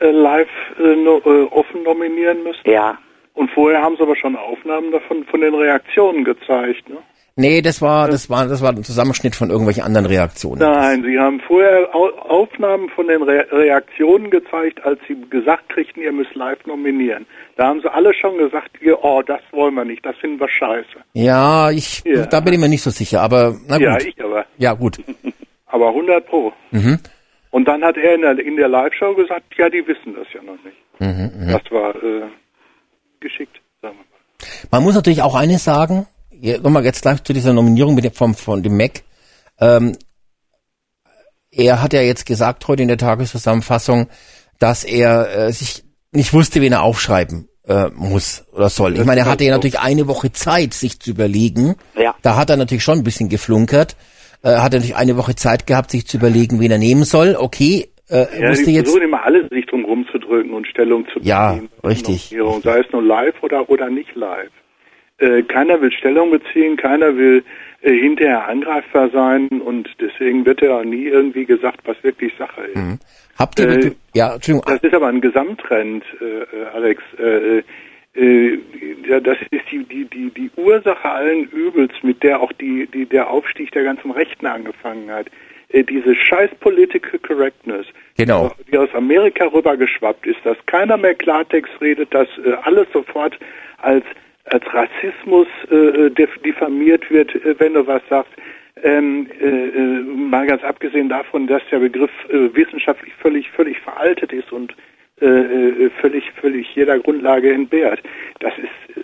äh, live äh, no, äh, offen nominieren müssen? Ja. Und vorher haben sie aber schon Aufnahmen davon von den Reaktionen gezeigt, ne? Nee, das war, das war, das war ein Zusammenschnitt von irgendwelchen anderen Reaktionen. Nein, sie haben vorher Au Aufnahmen von den Re Reaktionen gezeigt, als sie gesagt kriegten, ihr müsst live nominieren. Da haben sie alle schon gesagt, ihr, oh, das wollen wir nicht, das finden wir scheiße. Ja, ich, Ja. da bin ich mir nicht so sicher, aber na gut. Ja, ich aber. Ja, gut. Aber 100 pro. Mhm. Und dann hat er in der, in der Live-Show gesagt, ja, die wissen das ja noch nicht. Mhm, Das war äh, geschickt, sagen wir mal. Man muss natürlich auch eines sagen, ja, nochmal jetzt gleich zu dieser Nominierung mit dem, vom, von dem Mac. Ähm, er hat ja jetzt gesagt heute in der Tageszusammenfassung, dass er äh, sich nicht wusste, wen er aufschreiben äh, muss oder soll. Ich meine, er hatte ja natürlich eine Woche Zeit, sich zu überlegen. Ja. Da hat er natürlich schon ein bisschen geflunkert. Äh, hat er natürlich eine Woche Zeit gehabt, sich zu überlegen, wen er nehmen soll. Okay, äh, Ja, musste die jetzt. versuchen immer alle sich drum rumzudrücken und Stellung zu Ja, beziehen. richtig. Nominierung, Sei es nur live oder, oder nicht live. Äh, keiner will Stellung beziehen, keiner will äh, hinterher angreifbar sein und deswegen wird ja nie irgendwie gesagt, was wirklich Sache ist. Mhm. Habt ihr, Äh, ja, Entschuldigung, Das ist aber ein Gesamttrend, äh, äh, Alex. Ja, das ist die, die, die, die Ursache allen Übels, mit der auch die, die, der Aufstieg der ganzen Rechten angefangen hat. Diese scheiß Political Correctness, Genau. die aus Amerika rübergeschwappt ist, dass keiner mehr Klartext redet, dass äh, alles sofort als als Rassismus äh, def- diffamiert wird, äh, wenn du was sagst. Ähm, äh, äh, mal ganz abgesehen davon, dass der Begriff äh, wissenschaftlich völlig, völlig veraltet ist und äh, äh, völlig, völlig jeder Grundlage entbehrt. Das ist, äh,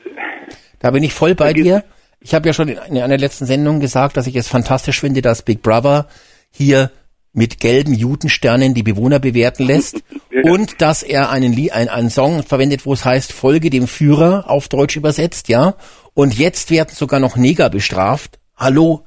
Da bin ich voll bei dir. Ich habe ja schon in einer letzten Sendung gesagt, dass ich es fantastisch finde, dass Big Brother hier mit gelben Judensternen die Bewohner bewerten lässt Ja. und dass er einen, Lie- ein, einen Song verwendet, wo es heißt, folge dem Führer, auf Deutsch übersetzt, ja. Und jetzt werden sogar noch Neger bestraft. Hallo,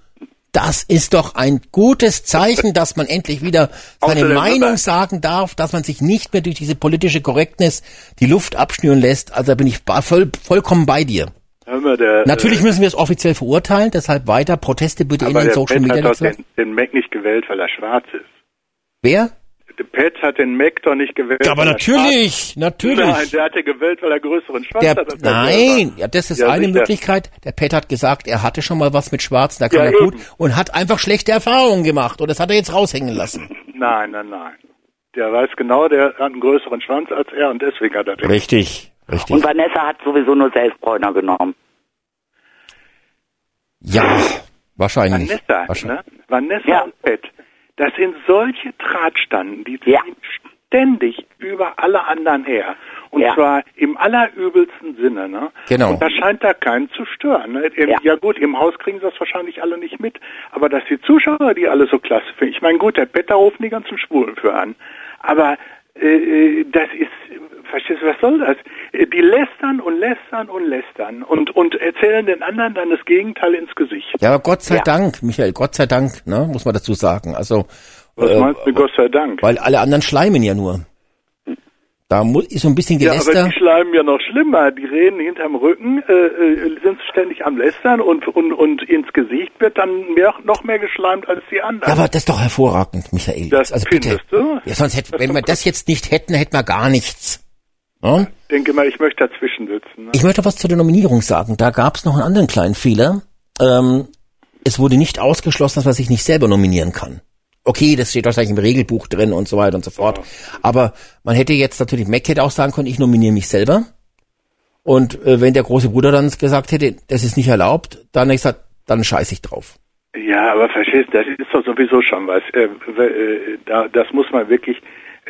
das ist doch ein gutes Zeichen, dass man endlich wieder seine Meinung sagen darf, dass man sich nicht mehr durch diese politische Korrektness die Luft abschnüren lässt. Also da bin ich voll, vollkommen bei dir. Mal, der, Natürlich äh, müssen wir es offiziell verurteilen, deshalb weiter Proteste bitte in den der Social Pet Media hat doch Netzwerken. den, den Mac nicht gewählt, weil er schwarz ist. Wer? Der Pet hat den Mac doch nicht gewählt. Ja, aber er natürlich, natürlich. Nein, der hat den gewählt, weil er größeren Schwanz Der, hat. nein, ja, das ist Ja, eine sicher. Möglichkeit. Der Pet hat gesagt, er hatte schon mal was mit Schwarzen, da kann Ja, er gut eben. und hat einfach schlechte Erfahrungen gemacht und das hat er jetzt raushängen lassen. Nein, nein, nein. Der weiß genau, der hat einen größeren Schwanz als er und deswegen hat er den. Richtig, richtig. Und Vanessa hat sowieso nur Selbstbräuner genommen. ja, wahrscheinlich. Vanessa, wahrscheinlich. ne? Vanessa Ja. und Pet. Das sind solche Drahtstanden, die Ja. ziehen ständig über alle anderen her. Und Ja. zwar im allerübelsten Sinne. Ne? Genau. Und das scheint da keinen zu stören. Ne? Im, Ja. ja. gut, im Haus kriegen sie das wahrscheinlich alle nicht mit. Aber dass die Zuschauer die alle so klasse finden. Ich meine, gut, der Bett, da rufen die ganzen Schwulen für an. Aber äh, äh, das ist, verstehst du, was soll das? Äh, Die lästern und lästern und lästern und, und erzählen den anderen dann das Gegenteil ins Gesicht. Ja, aber Gott sei Ja. Dank, Michael, Gott sei Dank, ne, muss man dazu sagen. Also, Was äh, meinst du, Gott sei Dank? weil alle anderen schleimen ja nur. Da ist so ein bisschen Ja, aber Geläster. die schleimen ja noch schlimmer. Die reden hinterm Rücken, äh, äh, sind ständig am Lästern und, und, und ins Gesicht wird dann mehr, noch mehr geschleimt als die anderen. Ja, aber das ist doch hervorragend, Michael. Das also bitte. du? Ja, sonst hätte, wenn wir das jetzt nicht hätten, hätten wir gar nichts. Ne? Ich denke mal, ich möchte dazwischen sitzen. Ne? Ich möchte was zu der Nominierung sagen. Da gab es noch einen anderen kleinen Fehler. Ähm, es wurde nicht ausgeschlossen, dass man sich nicht selber nominieren kann. Okay, das steht wahrscheinlich im Regelbuch drin und so weiter und so fort. Aber man hätte jetzt natürlich, Mac hätte auch sagen können, ich nominiere mich selber. Und äh, wenn der große Bruder dann gesagt hätte, das ist nicht erlaubt, dann hätte ich gesagt, dann scheiß ich drauf. Ja, aber verstehst du, das ist doch sowieso schon was. Äh, äh, da, das muss man wirklich äh,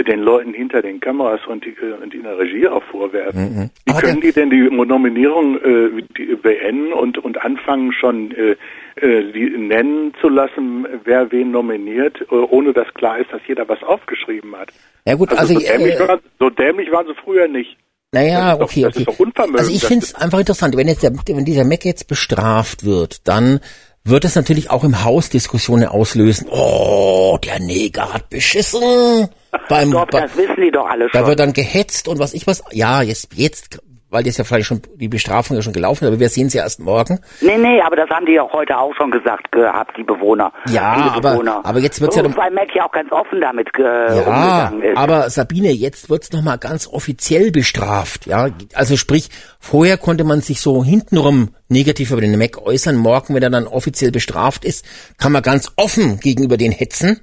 den Leuten hinter den Kameras und, die, äh, und in der Regie auch vorwerfen. Wie Aber können die denn die Nominierung äh, die beenden und, und anfangen schon äh, äh, die nennen zu lassen, wer wen nominiert, äh, ohne dass klar ist, dass jeder was aufgeschrieben hat? Ja gut, Also, also, so, dämlich äh, waren, so dämlich waren sie früher nicht. Naja, Das ist doch- okay, okay. also ich finde es einfach interessant, wenn jetzt der, wenn dieser Mac jetzt bestraft wird, dann wird es natürlich auch im Haus Diskussionen auslösen. Oh, der Neger hat beschissen. Beim, bei, das wissen die doch alle da schon. wird dann gehetzt und was ich was. Ja, jetzt, jetzt, weil das ja vielleicht schon die Bestrafung ja schon gelaufen ist, aber wir sehen es ja erst morgen. Nee, nee, aber das haben die auch heute auch schon gesagt gehabt, die Bewohner. Ja, aber- Bewohner. aber jetzt wird's ja Und dann- Weil Mac ja auch ganz offen damit äh, Ja, umgegangen ist. aber Sabine, jetzt wird's noch mal ganz offiziell bestraft. Ja, also sprich, vorher konnte man sich so hintenrum negativ über den Mac äußern. Morgen, wenn er dann offiziell bestraft ist, kann man ganz offen gegenüber den hetzen.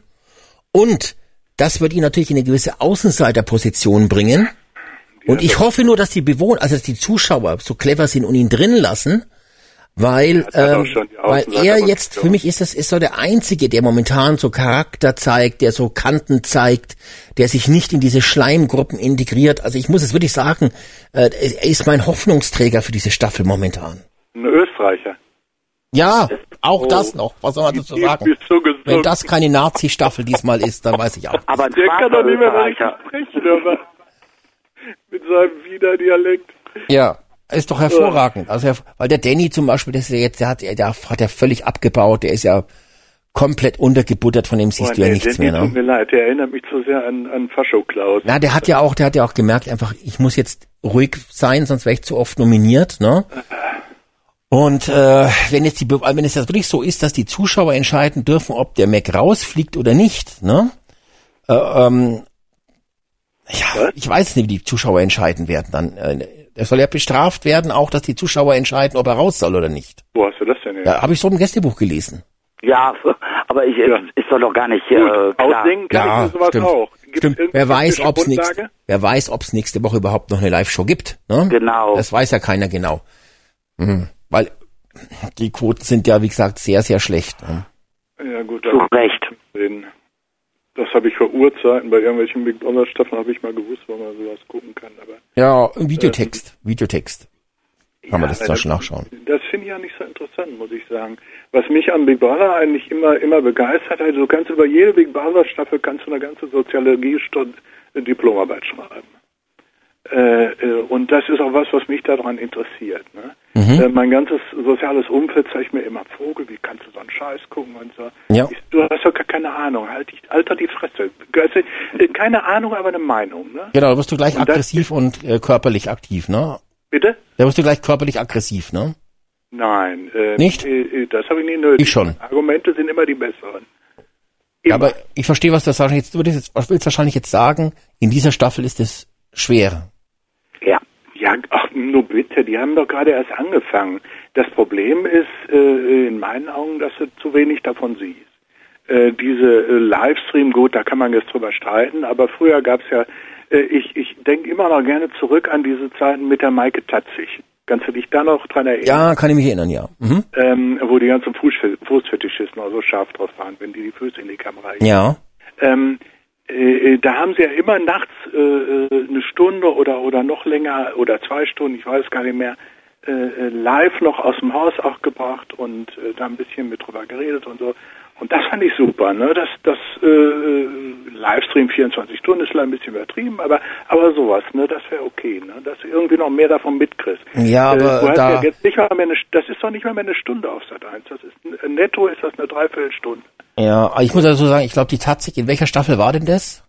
Und das wird ihn natürlich in eine gewisse Außenseiterposition bringen. Und ich hoffe nur, dass die Bewohner, also dass die Zuschauer so clever sind und ihn drin lassen, weil, ähm, weil er jetzt, für mich ist das ist so der Einzige, der momentan so Charakter zeigt, der so Kanten zeigt, der sich nicht in diese Schleimgruppen integriert. Also ich muss es wirklich sagen, äh, er ist mein Hoffnungsträger für diese Staffel momentan. Ein Österreicher. Ja, auch Oh. das noch. Was soll man dazu sagen? so. Wenn das keine Nazi-Staffel diesmal ist, dann weiß ich auch. aber Der kann doch nicht mehr richtig Österreicher. sprechen, aber seinem Widerdialekt. Ja, ist doch hervorragend. Also, weil der Danny zum Beispiel, das ist ja jetzt, der hat, der hat ja völlig abgebaut, der ist ja komplett untergebuttert, von dem siehst Boah, du ja nee, nichts der, mehr, Tut ne? mir leid, der erinnert mich zu sehr an, an Fascho Klaus. Na, der hat ja auch, der hat ja auch gemerkt, einfach, ich muss jetzt ruhig sein, sonst wäre ich zu oft nominiert, ne? Und äh, wenn jetzt die, wenn es jetzt wirklich so ist, dass die Zuschauer entscheiden dürfen, ob der Mac rausfliegt oder nicht, ne? Äh, ähm, ja, ich weiß nicht, wie die Zuschauer entscheiden werden. Dann, äh, er soll ja bestraft werden, auch, dass die Zuschauer entscheiden, ob er raus soll oder nicht. Wo hast du das denn? Ja, habe ich so im Gästebuch gelesen. Ja, aber ich Ja. ist doch noch gar nicht Gut, äh, klar. ausdenken kann ich mir sowas stimmt. auch. Gibt's stimmt. Wer weiß, ob's nächste, Grundlage? wer weiß, ob's nächste Woche überhaupt noch eine Live-Show gibt. Ne? Genau. Das weiß ja keiner genau. Mhm. Weil die Quoten sind ja, wie gesagt, sehr, sehr schlecht. Ne? Ja gut, Zu da Recht. Das habe ich vor Urzeiten bei irgendwelchen Big Brother Staffeln habe ich mal gewusst, wo man sowas gucken kann. Aber Ja, Videotext. Videotext. Kann man Ja, das aber da schon nachschauen. Das finde ich ja nicht so interessant, muss ich sagen. Was mich an Big Brother eigentlich immer immer begeistert hat, du kannst über jede Big Brother Staffel kannst du eine ganze Soziologiestunde Diplomarbeit schreiben. Äh, äh, und das ist auch was, was mich daran interessiert. Ne? Mhm. Äh, mein ganzes soziales Umfeld zeigt mir immer Vogel, wie kannst du so einen Scheiß gucken und so. Ja. Ich, du hast doch gar keine Ahnung, halt dich, alter die Fresse. Keine Ahnung, aber eine Meinung, ne? Genau, da wirst du gleich Und aggressiv und äh, körperlich aktiv, ne? Bitte? Da wirst du gleich körperlich aggressiv, ne? Nein. Äh, Nicht? Äh, das habe ich nie nötig. Ich schon. Argumente sind immer die besseren. Ja, aber ich verstehe, was du wahrscheinlich jetzt, du jetzt, willst du wahrscheinlich jetzt sagen? In dieser Staffel ist es schwer. Ja. Ja, ach, nur bitte, die haben doch gerade erst angefangen. Das Problem ist äh, in meinen Augen, dass du zu wenig davon siehst. Äh, diese äh, Livestream, gut, da kann man jetzt drüber streiten, aber früher gab's ja, äh, ich, ich denke immer noch gerne zurück an diese Zeiten mit der Maike Tatzig. Kannst du dich da noch dran erinnern? Ja, kann ich mich erinnern, ja. Mhm. Ähm, wo die ganzen Fuß, Fußfetischisten auch so scharf drauf waren, wenn die die Füße in die Kamera hielten. Ja. Ähm, äh, da haben sie ja immer nachts äh, äh, eine Stunde oder oder noch länger oder zwei Stunden, ich weiß gar nicht mehr, äh, äh, live noch aus dem Haus auch gebracht und äh, da ein bisschen mit drüber geredet und so. Und das fand ich super, ne? Das, das äh, Livestream 24 Stunden ist ein bisschen übertrieben, aber aber sowas, ne? Das wäre okay, ne? Dass du irgendwie noch mehr davon mitkriegst. Ja, äh, aber hast da- ja jetzt nicht mal mehr eine, das ist doch nicht mal mehr eine Stunde auf Sat 1. Das ist ein- netto ist das eine Dreiviertelstunde. Ja, ich muss also sagen, ich glaube, die Tatsache, in welcher Staffel war denn das?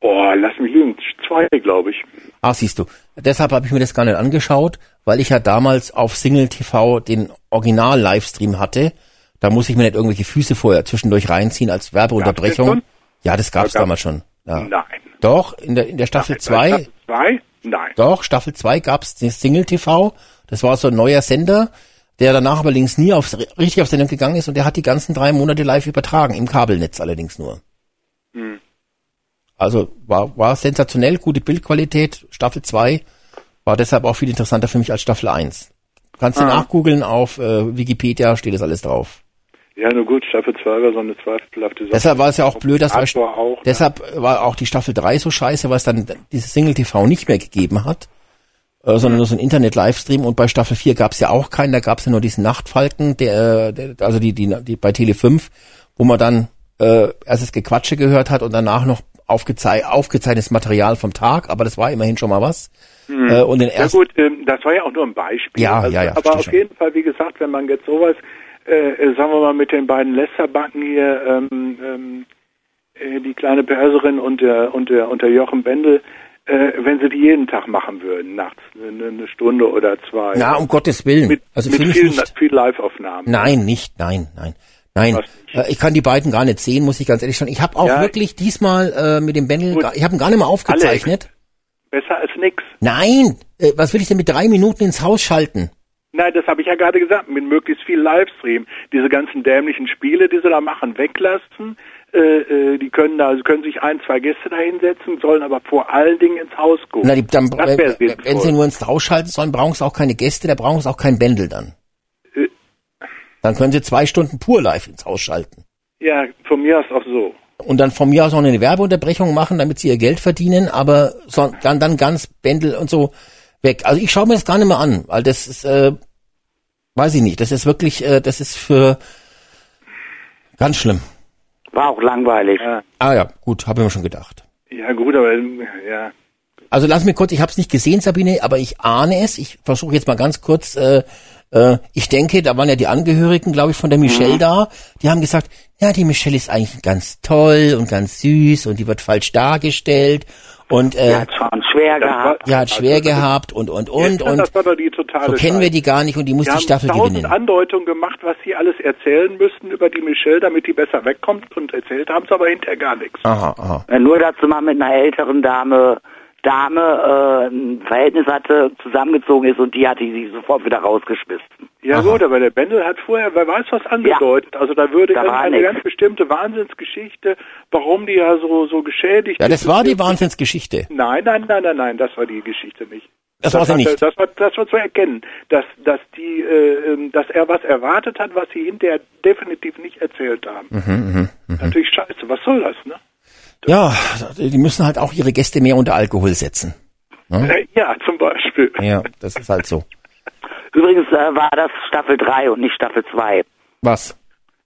Oh, lass mich lügen. Zwei, glaube ich. Ah, siehst du. Deshalb habe ich mir das gar nicht angeschaut, weil ich ja damals auf Single TV den Original-Livestream hatte. Da muss ich mir nicht irgendwelche Füße vorher zwischendurch reinziehen als Werbeunterbrechung. Den Ja, das gab's gab- damals schon. Ja. Nein. Doch, in der, in der Staffel Bei 2, Staffel Zwei? Nein. doch, Staffel 2 gab's den Single TV. Das war so ein neuer Sender, der danach aber allerdings nie aufs, richtig auf Sendung gegangen ist und der hat die ganzen drei Monate live übertragen, im Kabelnetz allerdings nur. Hm. Also war, war sensationell, gute Bildqualität. Staffel 2 war deshalb auch viel interessanter für mich als Staffel 1. Kannst du Ah. nachgoogeln, auf äh, Wikipedia steht das alles drauf. Ja, nur gut, Staffel 2 war so eine zweifelhafte Sache. Deshalb war es ja auch blöd, dass Art war auch, ne? deshalb war auch die Staffel 3 so scheiße, weil es dann dieses Single TV nicht mehr gegeben hat, äh, sondern nur so ein Internet-Livestream und bei Staffel 4 gab es ja auch keinen, da gab es ja nur diesen Nachtfalken, der, der also die, die, die bei Tele 5, wo man dann äh, erst das Gequatsche gehört hat und danach noch aufgezei aufgezeichnetes Material vom Tag, aber das war immerhin schon mal was. Äh, und den Ja ersten gut, ähm, das war ja auch nur ein Beispiel. Ja, also, ja, ja, Aber auf schon. jeden Fall, wie gesagt, wenn man jetzt sowas, äh, äh, sagen wir mal mit den beiden Lästerbacken hier, ähm, ähm, äh, die kleine Perserin und der und der und der Jochen Bendel, äh, wenn sie die jeden Tag machen würden, nachts eine, Stunde oder zwei. Na, um Gottes Willen. mit, also mit vielen, viel Live-Aufnahmen. Nein, nicht, nein, nein. Nein, äh, ich kann die beiden gar nicht sehen, muss ich ganz ehrlich sagen. Ich habe auch Ja. wirklich diesmal äh, mit dem Bendel, Gut. ich habe ihn gar nicht mehr aufgezeichnet. Besser als nix. Nein, äh, was will ich denn mit drei Minuten ins Haus schalten? Nein, das habe ich ja gerade gesagt, mit möglichst viel Livestream. Diese ganzen dämlichen Spiele, die sie da machen, weglassen. Äh, äh, die können da, sie können sich ein, zwei Gäste da hinsetzen, sollen aber vor allen Dingen ins Haus gucken. Na, die, dann, äh, wenn sie nur ins Haus schalten sollen, brauchen sie auch keine Gäste, da brauchen sie auch keinen Bändel dann. Äh. Dann können sie zwei Stunden pur live ins Haus schalten. Ja, von mir aus auch so. Und dann von mir aus auch eine Werbeunterbrechung machen, damit sie ihr Geld verdienen, aber so, dann, dann ganz Bändel und so weg. Also ich schaue mir das gar nicht mehr an, weil das ist, äh, weiß ich nicht, das ist wirklich, äh, das ist für ganz schlimm. War auch langweilig. Ja, Ah ja, gut, habe ich mir schon gedacht. ja gut, aber ja. Also lass mir kurz, ich habe es nicht gesehen, Sabine, aber ich ahne es. Ich versuche jetzt mal ganz kurz. Äh, äh, ich denke, da waren ja die Angehörigen, glaube ich, von der Michelle da. Die haben gesagt, ja, die Michelle ist eigentlich ganz toll und ganz süß und die wird falsch dargestellt und Er äh, hat schon schwer war- gehabt. die hat schwer gehabt und und und und das war doch die totale so kennen wir die gar nicht und die muss Die die haben Staffel gewinnen. Andeutungen gemacht, was sie alles erzählen müssten über die Michelle, damit die besser wegkommt und erzählt haben sie aber hinterher gar nichts. Aha, aha. Äh, Nur dazu mal mit einer älteren Dame, Dame äh, ein Verhältnis hatte, zusammengezogen ist und die hatte sie sofort wieder rausgeschmissen. Ja Aha. gut, aber der Bendel hat vorher, wer weiß was angedeutet. Also da würde Da irgendeine nix. ganz bestimmte Wahnsinnsgeschichte, warum die ja so so geschädigt Ja, das ist. war die Wahnsinnsgeschichte. Nein, nein, nein, nein, nein, das war die Geschichte nicht. Das war sie hat- nicht. Das war, das war zu erkennen, dass, dass die, äh, ähm, dass er was erwartet hat, was sie hinterher definitiv nicht erzählt haben. Mhm, Natürlich scheiße. Was soll das, ne? Ja, die müssen halt auch ihre Gäste mehr unter Alkohol setzen. Äh, ja, zum Beispiel. Ja, das ist halt so. Übrigens äh, war das Staffel 3 und nicht Staffel 2. Was?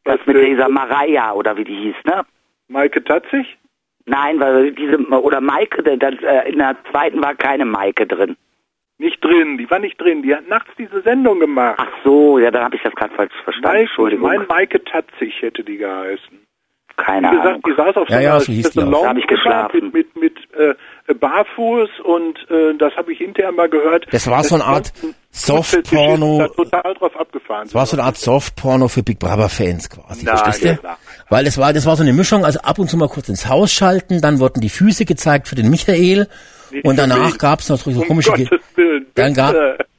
Das Was, mit äh, dieser Mariah oder wie die hieß, ne? Maike Tatzig? Nein, weil diese, oder Maike, das, äh, in der zweiten war keine Maike drin. Nicht drin, die war nicht drin. Die hat nachts diese Sendung gemacht. Ach so, ja, dann habe ich das gerade falsch verstanden. Maike, Entschuldigung. mein Maike Tatzig hätte die geheißen. Keine Wie gesagt, Ahnung. die saß auf so Ja, ja, so hieß die auch. Salon Da hab ich geschlafen. mit, mit, mit äh, Barfuß und äh, das habe ich hinterher mal gehört. Das war so eine Art Softporno. Total drauf abgefahren. Das war so eine Art Softporno für Big Brother Fans quasi, Nein, verstehst du? nein, nein. Weil das war, das war so eine Mischung, also ab und zu mal kurz ins Haus schalten, dann wurden die Füße gezeigt für den Michael Nicht und danach mich. gab's noch so um komische, Ge Willen, dann gab.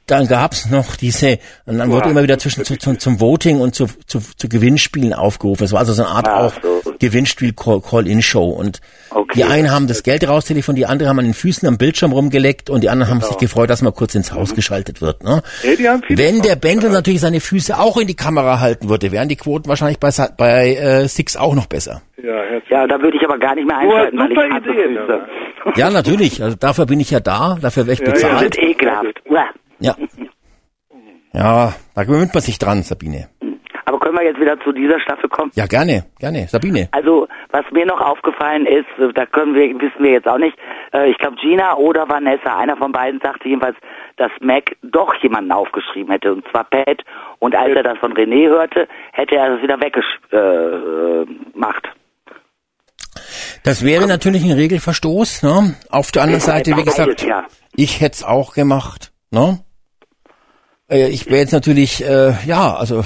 Dann gab's noch diese, und dann wurde immer wieder zwischen zu, zu, zum Voting und zu, zu, zu Gewinnspielen aufgerufen. Es war also so eine Art Ach auch so. Gewinnspiel-Call-In-Show. Und Okay. die einen haben das Geld raustelefoniert, die anderen haben an den Füßen am Bildschirm rumgeleckt und die anderen haben sich gefreut, dass man kurz ins Haus geschaltet wird. Ne? Nee, die haben viele Wenn der Spaß Bendel natürlich seine Füße auch in die Kamera halten würde, wären die Quoten wahrscheinlich bei, Sa- bei äh, Six auch noch besser. Ja. Ja, da würde ich aber gar nicht mehr einschalten, weil ich hasse Füße. aber. Ja, natürlich. Also dafür bin ich ja da, dafür werde ich Ja, ja. Bezahlt. sind ekelhaft. Ja. Ja, da gewöhnt man sich dran, Sabine. Aber können wir jetzt wieder zu dieser Staffel kommen? Ja, gerne, gerne. Sabine. Also, was mir noch aufgefallen ist, äh, da können wir, wissen wir jetzt auch nicht, äh, ich glaube Gina oder Vanessa, einer von beiden sagte jedenfalls, dass Mac doch jemanden aufgeschrieben hätte, und zwar Pat. Und als er das von René hörte, hätte er das wieder weggemacht. Äh. Das wäre natürlich ein Regelverstoß. Ne? Auf der anderen Seite, wie gesagt, ich hätte es auch gemacht. Ne? Äh, Ich wäre jetzt natürlich, äh, ja, also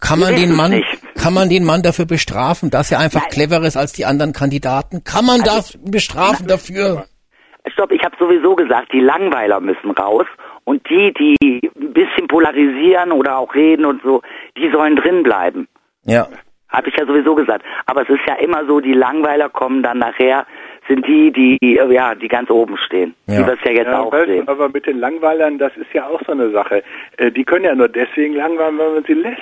kann man den Mann, kann man den Mann dafür bestrafen, dass er einfach cleverer ist als die anderen Kandidaten? Kann man das bestrafen dafür? Stopp, ich habe sowieso gesagt, die Langweiler müssen raus und die, die ein bisschen polarisieren oder auch reden und so, die sollen drin bleiben. Ja. Habe ich ja sowieso gesagt. Aber es ist ja immer so, die Langweiler kommen dann nachher, sind die, die, ja, die ganz oben stehen. Ja. Wir es ja jetzt Ja, auch sehen. aber mit den Langweilern, das ist ja auch so eine Sache. Äh, die können ja nur deswegen langweilen, weil man sie lässt.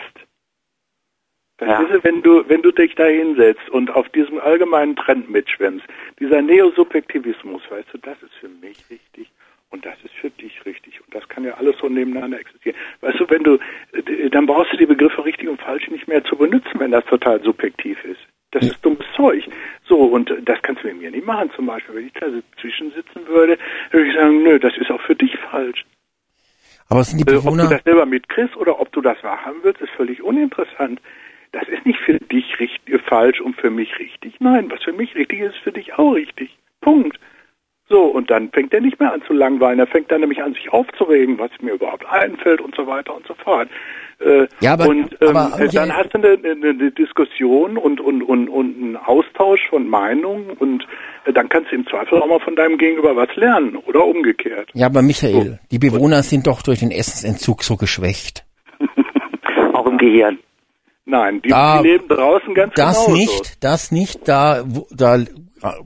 Ja. du, wenn du, wenn du dich da hinsetzt und auf diesem allgemeinen Trend mitschwimmst, dieser Neosubjektivismus, weißt du, das ist für mich richtig und das ist für dich richtig und das kann ja alles so nebeneinander existieren. Weißt du, wenn du, äh, dann brauchst du die Begriffe richtig und falsch nicht mehr zu benutzen, wenn das total subjektiv ist. Das ist dummes Zeug. So, und äh, das kannst du mit mir nicht machen. Zum Beispiel, wenn ich da dazwischen sitzen würde, würde ich sagen, nö, das ist auch für dich falsch. Aber sind die Äh, ob du Bewohner, das selber mitkriegst oder ob du das wahrhaben willst, ist völlig uninteressant. Das ist nicht für dich richtig, falsch und für mich richtig. Nein, was für mich richtig ist, ist für dich auch richtig. Punkt. So, und dann fängt er nicht mehr an zu langweilen. Er fängt dann nämlich an, sich aufzuregen, was mir überhaupt einfällt und so weiter und so fort. Äh, Ja, aber- und ähm, aber- äh, dann hast du eine, eine, eine Diskussion und, und, und, und einen Austausch von Meinungen und äh, dann kannst du im Zweifel auch mal von deinem Gegenüber was lernen oder umgekehrt. ja, aber Michael, die Bewohner sind doch durch den Essensentzug so geschwächt. Auch im Gehirn. Nein, die, Da- die leben draußen ganz Das genauso. nicht, das nicht, da, da,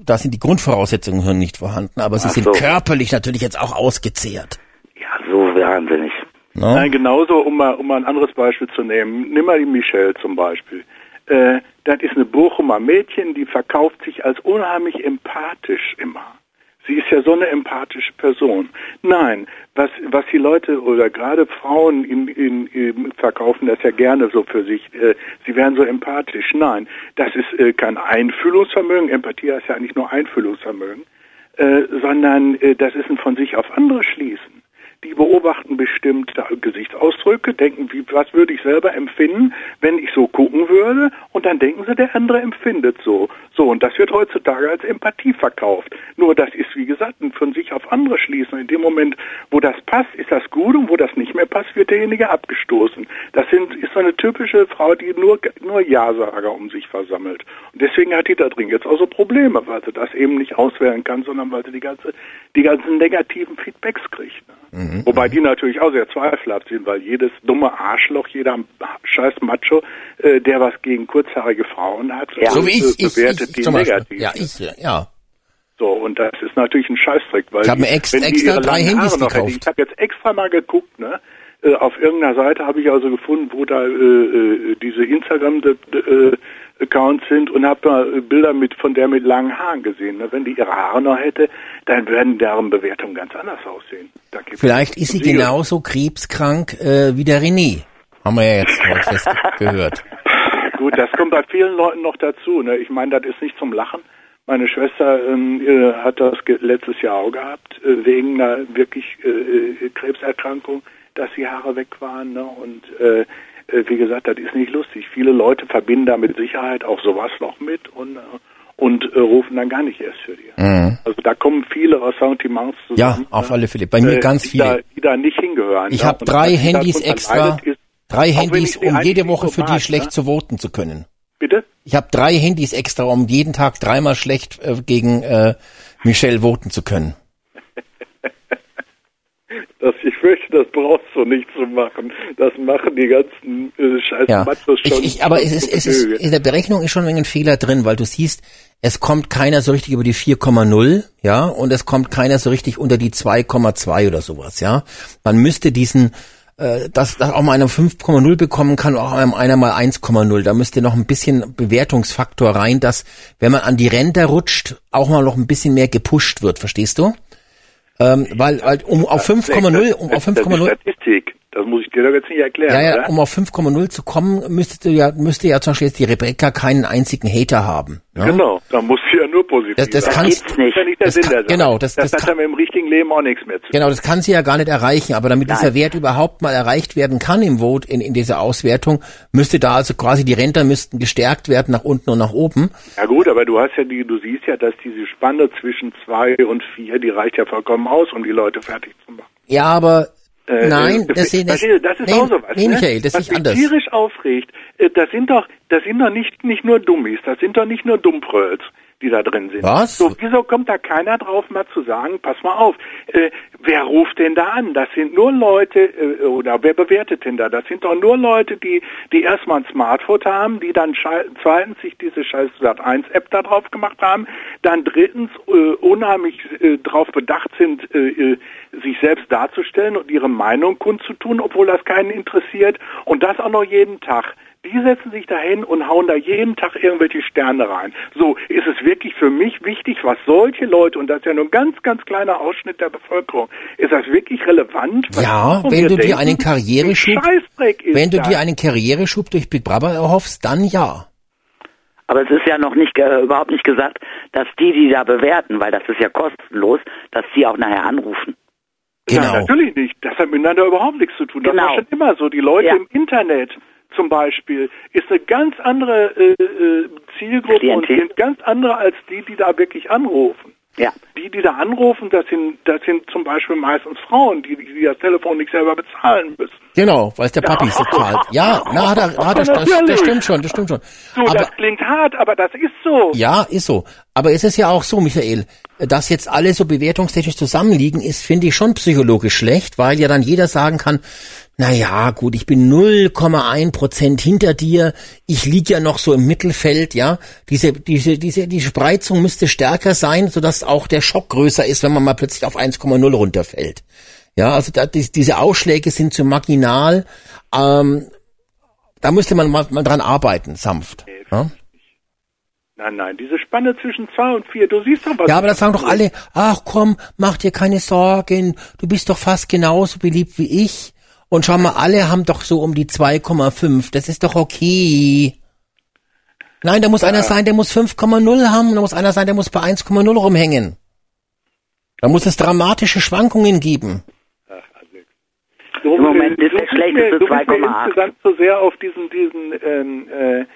da sind die Grundvoraussetzungen nicht vorhanden, aber sie Ach sind so. körperlich natürlich jetzt auch ausgezehrt. Ja, so wahnsinnig. Ne? Nein, genauso, um mal, um mal ein anderes Beispiel zu nehmen. Nimm mal die Michelle zum Beispiel. Äh, das ist eine Bochumer Mädchen, die verkauft sich als unheimlich empathisch immer. Sie ist ja so eine empathische Person. Nein, was, was die Leute oder gerade Frauen in, in, in verkaufen das ja gerne so für sich. Äh, sie wären so empathisch. Nein, das ist äh, kein Einfühlungsvermögen. Empathie heißt ja eigentlich nur Einfühlungsvermögen. Äh, sondern äh, das ist ein von sich auf andere schließen. Die beobachten bestimmte Gesichtsausdrücke, denken, wie, was würde ich selber empfinden, wenn ich so gucken würde, und dann denken sie, der andere empfindet so. So, und das wird heutzutage als Empathie verkauft. Nur das ist, wie gesagt, ein von sich auf andere schließen. In dem Moment, wo das passt, ist das gut, und wo das nicht mehr passt, wird derjenige abgestoßen. Das sind, ist so eine typische Frau, die nur, nur Ja-Sager um sich versammelt. Und deswegen hat die da drin jetzt auch so Probleme, weil sie das eben nicht auswählen kann, sondern weil sie die ganze, die ganzen negativen Feedbacks kriegt. Ne? Wobei die natürlich auch sehr zweifelhaft sind, weil jedes dumme Arschloch, jeder scheiß Macho, äh, der was gegen kurzhaarige Frauen hat, Ja. So wie ich, äh, ich, bewertet ich die zum Beispiel. negativ. Ja, ich, ja. So, und das ist natürlich ein Scheißdreck, weil Ich hab mir die- ex- wenn die extra ihre drei langen Handys Haare noch hätte- gekauft. Ich habe jetzt extra mal geguckt, ne? Äh, Auf irgendeiner Seite habe ich also gefunden, wo da äh, äh, diese Instagram-Accounts sind und habe mal äh, Bilder mit von der mit langen Haaren gesehen. Ne? Wenn die ihre Haare noch hätte, dann würden deren Bewertungen ganz anders aussehen. Vielleicht ist sie genauso krebskrank äh, wie der René. Haben wir ja jetzt gehört. Gut, das kommt bei vielen Leuten noch dazu. Ne? Ich meine, das ist nicht zum Lachen. Meine Schwester äh, hat das letztes Jahr auch gehabt, äh, wegen einer wirklich äh, äh, Krebserkrankung, dass die Haare weg waren. Ne? Und äh, äh, wie gesagt, das ist nicht lustig. Viele Leute verbinden da mit Sicherheit auch sowas noch mit und, und rufen dann gar nicht erst für die. Mhm. Also da kommen viele Ressentiments Ja, zusammen. auf ne? alle Fälle. Bei mir ganz die Da, viele. die da nicht hingehören. Ich ne? habe drei Handys extra, ist- drei auch Handys, um jede Woche für die mag, schlecht ne? zu voten zu können. Bitte? Ich habe drei Handys extra, um jeden Tag dreimal schlecht äh, gegen äh, Michelle voten zu können. Das, ich fürchte, das brauchst du nicht zu machen. Das machen die ganzen äh, scheiß Ja, schon. ich, ich, aber es ist, es ist, in der Berechnung ist schon ein Fehler drin, weil du siehst, es kommt keiner so richtig über die 4,0, ja, und es kommt keiner so richtig unter die 2,2 oder sowas, ja. Man müsste diesen, äh, dass, dass auch mal einer 5,0 bekommen kann, auch einer mal 1,0. Da müsste noch ein bisschen Bewertungsfaktor rein, dass, wenn man an die Ränder rutscht, auch mal noch ein bisschen mehr gepusht wird, verstehst du? Ähm, weil, weil um auf 5,0, um auf Das ist 5,0, Statistik. Das muss ich dir doch jetzt nicht erklären. ja, ja, oder? um auf 5,0 zu kommen, müsste ja, müsste ja zum Beispiel jetzt die Rebecca keinen einzigen Hater haben. Ja? Genau, da muss sie ja nur positiv Das, das sein. kannst, nicht. Das ist ja nicht der das Sinn kann- genau, das- das, das hat kann- ja mit dem richtigen Leben auch nichts mehr zu tun. Genau, das kann sie ja gar nicht erreichen, aber damit Nein. dieser Wert überhaupt mal erreicht werden kann im Vote, in, in dieser Auswertung, müsste da also quasi die Rentner müssten gestärkt werden nach unten und nach oben. Ja gut, aber du hast ja die, du siehst ja, dass diese Spanne zwischen zwei und vier, die reicht ja vollkommen aus, um die Leute fertig zu machen. Ja, aber Äh, nein, äh, das, das, das, ist nee, auch sowas. nee, ne? Michael, das Was ist mich anders. tierisch aufregt, äh, das sind doch, das sind doch nicht, nicht nur Dummies, das sind doch nicht nur Dummprölls, die da drin sind. Was? So, wieso kommt da keiner drauf, mal zu sagen, pass mal auf, äh, wer ruft denn da an? Das sind nur Leute, äh, oder wer bewertet denn da? Das sind doch nur Leute, die, die erstmal ein Smartphone haben, die dann zweitens sich diese scheiß Sat1-App da drauf gemacht haben, dann drittens äh, unheimlich äh, darauf bedacht sind, äh, äh, sich selbst darzustellen und ihre Meinung kundzutun, obwohl das keinen interessiert und das auch noch jeden Tag. Die setzen sich dahin und hauen da jeden Tag irgendwelche Sterne rein. So ist es wirklich für mich wichtig, was solche Leute, und das ist ja nur ein ganz, ganz kleiner Ausschnitt der Bevölkerung, ist das wirklich relevant? Ja, wenn du dir denken? einen Karriereschub, wenn du das. dir einen Karriereschub durch Big Brother erhoffst, dann ja. Aber es ist ja noch nicht äh, überhaupt nicht gesagt, dass die, die da bewerten, weil das ist ja kostenlos, dass die auch nachher anrufen. Genau. Ja, natürlich nicht. Das hat miteinander überhaupt nichts zu tun. Das Genau. war schon immer so. Die Leute Ja. im Internet zum Beispiel ist eine ganz andere äh, äh, Zielgruppe und Klientel. sind ganz andere als die, die da wirklich anrufen. Ja. Die, die da anrufen, das sind, das sind zum Beispiel meistens Frauen, die, die das Telefon nicht selber bezahlen müssen. Genau, weil es der Papi so zahlt. Ja, na, hat er, das, das Natürlich. stimmt schon, das stimmt schon. So, Aber, das klingt hart, aber das ist so. Ja, ist so. Aber es ist ja auch so, Michael, dass jetzt alle so bewertungstechnisch zusammenliegen, ist, finde ich, schon psychologisch schlecht, weil ja dann jeder sagen kann, na ja, gut, ich bin 0,1 Prozent hinter dir, ich lieg ja noch so im Mittelfeld, ja. Diese, diese, diese, die Spreizung müsste stärker sein, sodass auch der Schock größer ist, wenn man mal plötzlich auf 1,0 runterfällt. Ja, also da, die, diese Ausschläge sind zu marginal. Ähm, da müsste man mal, mal dran arbeiten, sanft. Ja? Nein, nein, diese Spanne zwischen zwei und vier, du siehst doch was. Ja, aber das sagen doch alle, ach komm, mach dir keine Sorgen, du bist doch fast genauso beliebt wie ich. Und schau mal, alle haben doch so um die 2,5, das ist doch okay. Nein, da muss einer sein, der muss 5,0 haben, da muss einer sein, der muss bei 1,0 rumhängen. Da muss es dramatische Schwankungen geben. Du, Im Moment ist du es schlecht, es ist Du bist mir 2,8. insgesamt so sehr auf diesen, diesen ähm, äh, äh,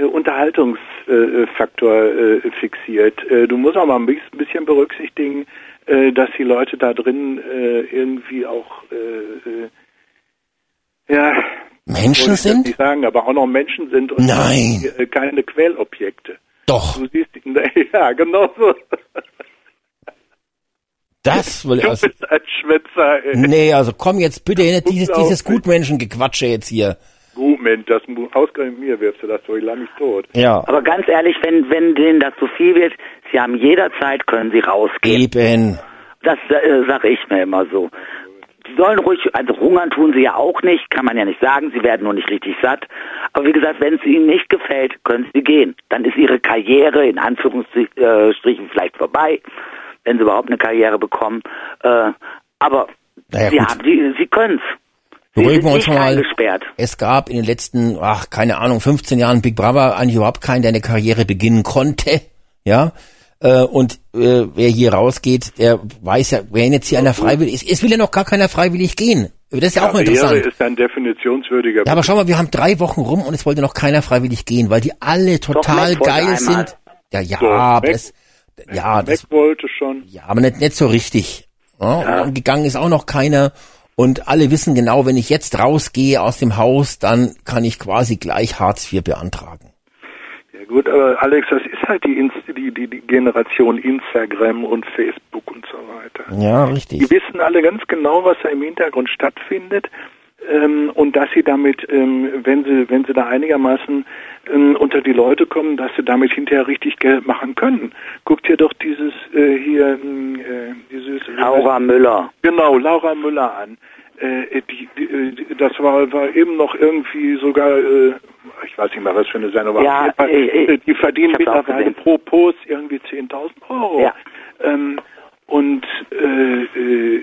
Unterhaltungsfaktor äh, äh, fixiert. Äh, du musst auch mal ein bis- bisschen berücksichtigen, äh, dass die Leute da drin äh, irgendwie auch äh, äh, ja Menschen sind? nicht sagen, aber auch noch Menschen sind und Nein. äh, keine Quälobjekte. Doch, Du siehst, ja, genau so. das will ich Du also. bist ein Schwätzer. Ey. Nee, also komm jetzt bitte dieses, dieses. Gutmenschengequatsche jetzt hier. Moment, das ausgerechnet mir wirfst du das durch, lang nicht tot. Ja, Aber ganz ehrlich, wenn, wenn denen das zu viel wird, sie haben jederzeit, können sie rausgehen. eben. Das äh, sage ich mir immer so. Sie sollen ruhig, also hungern tun sie ja auch nicht, kann man ja nicht sagen, sie werden nur nicht richtig satt. Aber wie gesagt, wenn es ihnen nicht gefällt, können sie gehen. Dann ist ihre Karriere in Anführungsstrichen vielleicht vorbei, wenn sie überhaupt eine Karriere bekommen. Äh, aber Naja, sie, haben, sie, sie können es. Beruhigen wir uns mal. Es gab in den letzten, ach, keine Ahnung, 15 Jahren Big Brother eigentlich überhaupt keinen, der eine Karriere beginnen konnte. Ja. Äh, und äh, wer hier rausgeht, der weiß ja, wer jetzt hier einer freiwillig ist. Es will ja noch gar keiner freiwillig gehen. Das ist ja auch mal interessant. ist ein definitionswürdiger Ja, aber schau mal, wir haben drei Wochen rum und es wollte noch keiner freiwillig gehen, weil die alle total geil sind. Ja, ja, So, aber Mac- das, ja, das, Mac wollte schon. ja, aber nicht, nicht so richtig. Ja, Und gegangen ist auch noch keiner. Und alle wissen genau, wenn ich jetzt rausgehe aus dem Haus, dann kann ich quasi gleich Hartz IV beantragen. Ja gut, aber Alex, das ist halt die, Inst die, die, die Generation Instagram und Facebook und so weiter. Ja, richtig. Die wissen alle ganz genau, was da im Hintergrund stattfindet ähm, und dass sie damit, ähm, wenn sie wenn sie da einigermaßen ähm, unter die Leute kommen, dass sie damit hinterher richtig Geld machen können. Guckt dir doch dieses äh, hier ähm, äh, dieses Laura Müller. Genau, Laura Müller an. Äh, die, die, die, das war, war eben noch irgendwie sogar, äh, ich weiß nicht mal, was für eine Sendung war. Ja, Fall, ich- äh, die verdienen mittlerweile pro Post irgendwie 10.000 Euro. Ja. Ähm, und äh, äh,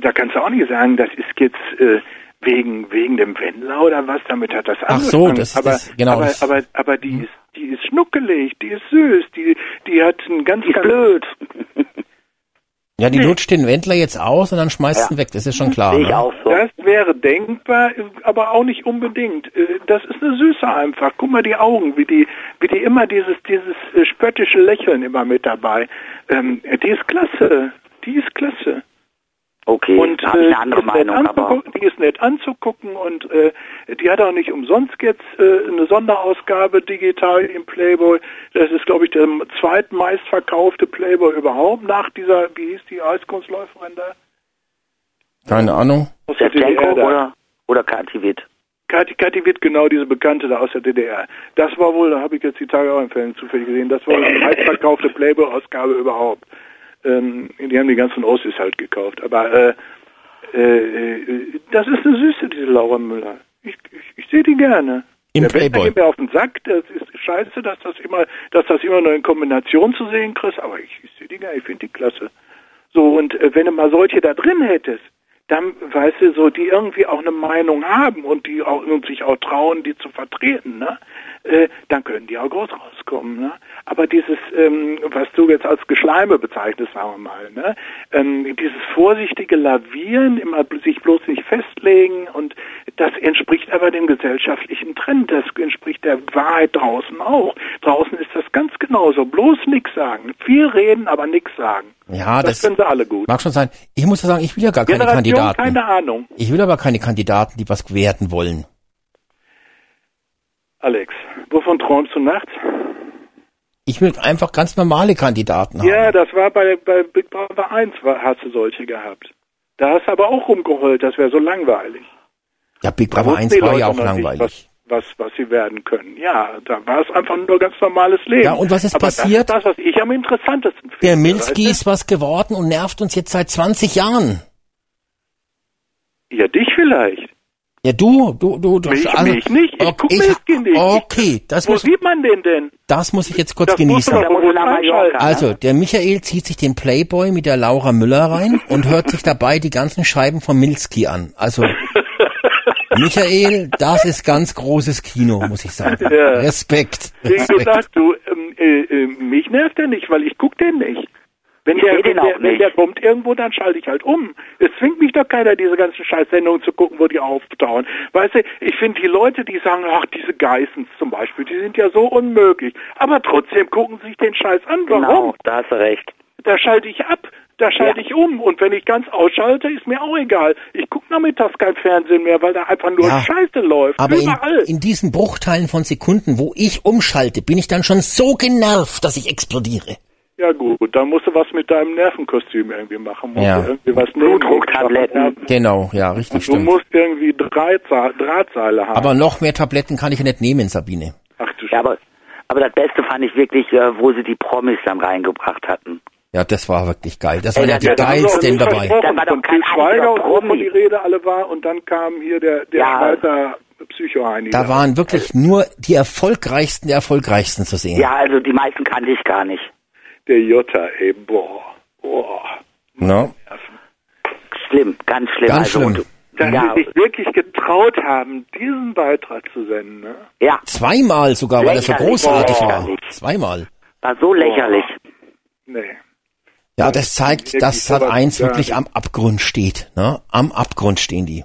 da kannst du auch nicht sagen, das ist jetzt äh, wegen wegen dem Wendler oder was. Damit hat das Ach so, angefangen. das ist aber, das- genau, aber, das- aber aber die ist die ist schnuckelig, die ist süß, die die hat ein ganz Die ist ganz blöd. Ja, die lutscht den Wendler jetzt aus und dann schmeißt Ja. ihn weg. Das ist schon klar. Sehe ich Ne? auch so. Das wäre denkbar, aber auch nicht unbedingt. Äh, Das ist eine Süße einfach. Guck mal die Augen, wie die, wie die immer dieses, dieses äh, spöttische Lächeln immer mit dabei. Ähm, die ist klasse. Die ist klasse. Okay, Und habe ich äh, eine andere die, ist nett Meinung, aber anzugucken, die ist nett anzugucken und äh, die hat auch nicht umsonst jetzt äh, eine Sonderausgabe digital im Playboy. Das ist, glaube ich, der zweitmeistverkaufte Playboy überhaupt nach dieser, wie hieß die Eiskunstläuferin da? Keine Ahnung. Aus der DDR oder, oder Kathi Witt? Kathi, Kathi wird genau diese Bekannte da aus der DDR. Das war wohl, da habe ich jetzt die Tage auch im Fernsehen zufällig gesehen, das war wohl die meistverkaufte Playboy-Ausgabe überhaupt. Ähm, die haben die ganzen Ossis halt gekauft. Aber äh, äh, äh, das ist eine Süße, diese Laura Müller. Ich, ich, ich sehe die gerne. Im der Playboy. geht mir auf den Sack, das ist scheiße, dass das immer, dass das immer nur in Kombination zu sehen kriegst, aber ich, ich sehe die gerne, ich finde die klasse. So, und äh, wenn du mal solche da drin hättest, dann, weißt du, so, die irgendwie auch eine Meinung haben und die auch und sich auch trauen, die zu vertreten, ne? Äh, dann können die auch groß rauskommen, ne? Aber dieses, ähm, was du jetzt als Geschleime bezeichnest, sagen wir mal, ne? Ähm, dieses vorsichtige Lavieren, immer sich bloß nicht festlegen und das entspricht aber dem gesellschaftlichen Trend, das entspricht der Wahrheit draußen auch. Draußen ist das ganz genauso, bloß nichts sagen. Viel reden, aber nichts sagen. Ja, das, das können sie alle gut. mag schon sein. Ich muss ja sagen, ich will ja gar keine Generation, Kandidaten. keine Ahnung. Ich will aber keine Kandidaten, die was werden wollen. Alex, wovon träumst du nachts? Ich will einfach ganz normale Kandidaten haben. Ja, das war bei, bei Big Brother 1, war, hast du solche gehabt. Da hast du aber auch rumgeheult, das wäre so langweilig. Ja, Big Brother wussten 1 die war ja auch nicht, langweilig. Was, was, was sie werden können. Ja, da war es einfach nur ganz normales Leben. Ja, und was ist aber passiert? Das ist das, was ich am interessantesten finde. Der Milski ist was geworden und nervt uns jetzt seit 20 Jahren. Ja, dich vielleicht. Ja, du, du, du, du. Mich- mich nicht. Ich guck Milski nicht. Okay, das Wo muss, sieht man den denn? das muss ich jetzt kurz Das genießen. er Mallorca. einschalten. Also, der Michael zieht sich den Playboy mit der Laura Müller rein und hört sich dabei die ganzen Scheiben von Milski an. Also, Michael, das ist ganz großes Kino, muss ich sagen. Ja. Respekt. Wie Respekt. gesagt, du, ähm, äh, äh, mich nervt der nicht, weil ich guck den nicht. Wenn der, wenn, der, wenn der kommt irgendwo, dann schalte ich halt um. Es zwingt mich doch keiner, diese ganzen Scheißsendungen zu gucken, wo die auftauchen. Weißt du, ich finde die Leute, die sagen, ach, diese Geissens zum Beispiel, die sind ja so unmöglich. Aber trotzdem gucken sie sich den Scheiß an. Warum? Genau, da hast du recht. Da schalte ich ab. Da schalte Ja. ich um. Und wenn ich ganz ausschalte, ist mir auch egal. Ich gucke nachmittags kein Fernsehen mehr, weil da einfach nur Ja. Scheiße läuft. Aber in, Überall. in diesen Bruchteilen von Sekunden, wo ich umschalte, bin ich dann schon so genervt, dass ich explodiere. Ja gut, dann musst du was mit deinem Nervenkostüm irgendwie machen. Musst Ja. du irgendwie was. Blutdrucktabletten. Genau, ja, richtig, Du stimmt. musst irgendwie Drahtsa Drahtseile haben. Aber noch mehr Tabletten kann ich ja nicht nehmen, Sabine. Ach du Ja, aber, aber das Beste fand ich wirklich, äh, wo sie die Promis dann reingebracht hatten. Ja, das war wirklich geil. Das Ey, waren ja die geilsten dabei. Da war doch kein Schweiger und die Rede alle war und dann kam hier der, der Ja. Schweizer Psycho-Heini. Da waren wirklich nur die erfolgreichsten der erfolgreichsten zu sehen. Ja, also die meisten kannte ich gar nicht. Der Jota, ey, boah, boah. No? Schlimm, ganz schlimm. Ganz also, schlimm. du- Dass Ja, sie sich wirklich getraut haben, diesen Beitrag zu senden, ne? ja, Zweimal sogar, weil das so großartig war. Zweimal. war so lächerlich. Nee. Ja, das zeigt, dass Sat sowas 1 gar wirklich am Abgrund steht. Ne? Am Abgrund stehen die.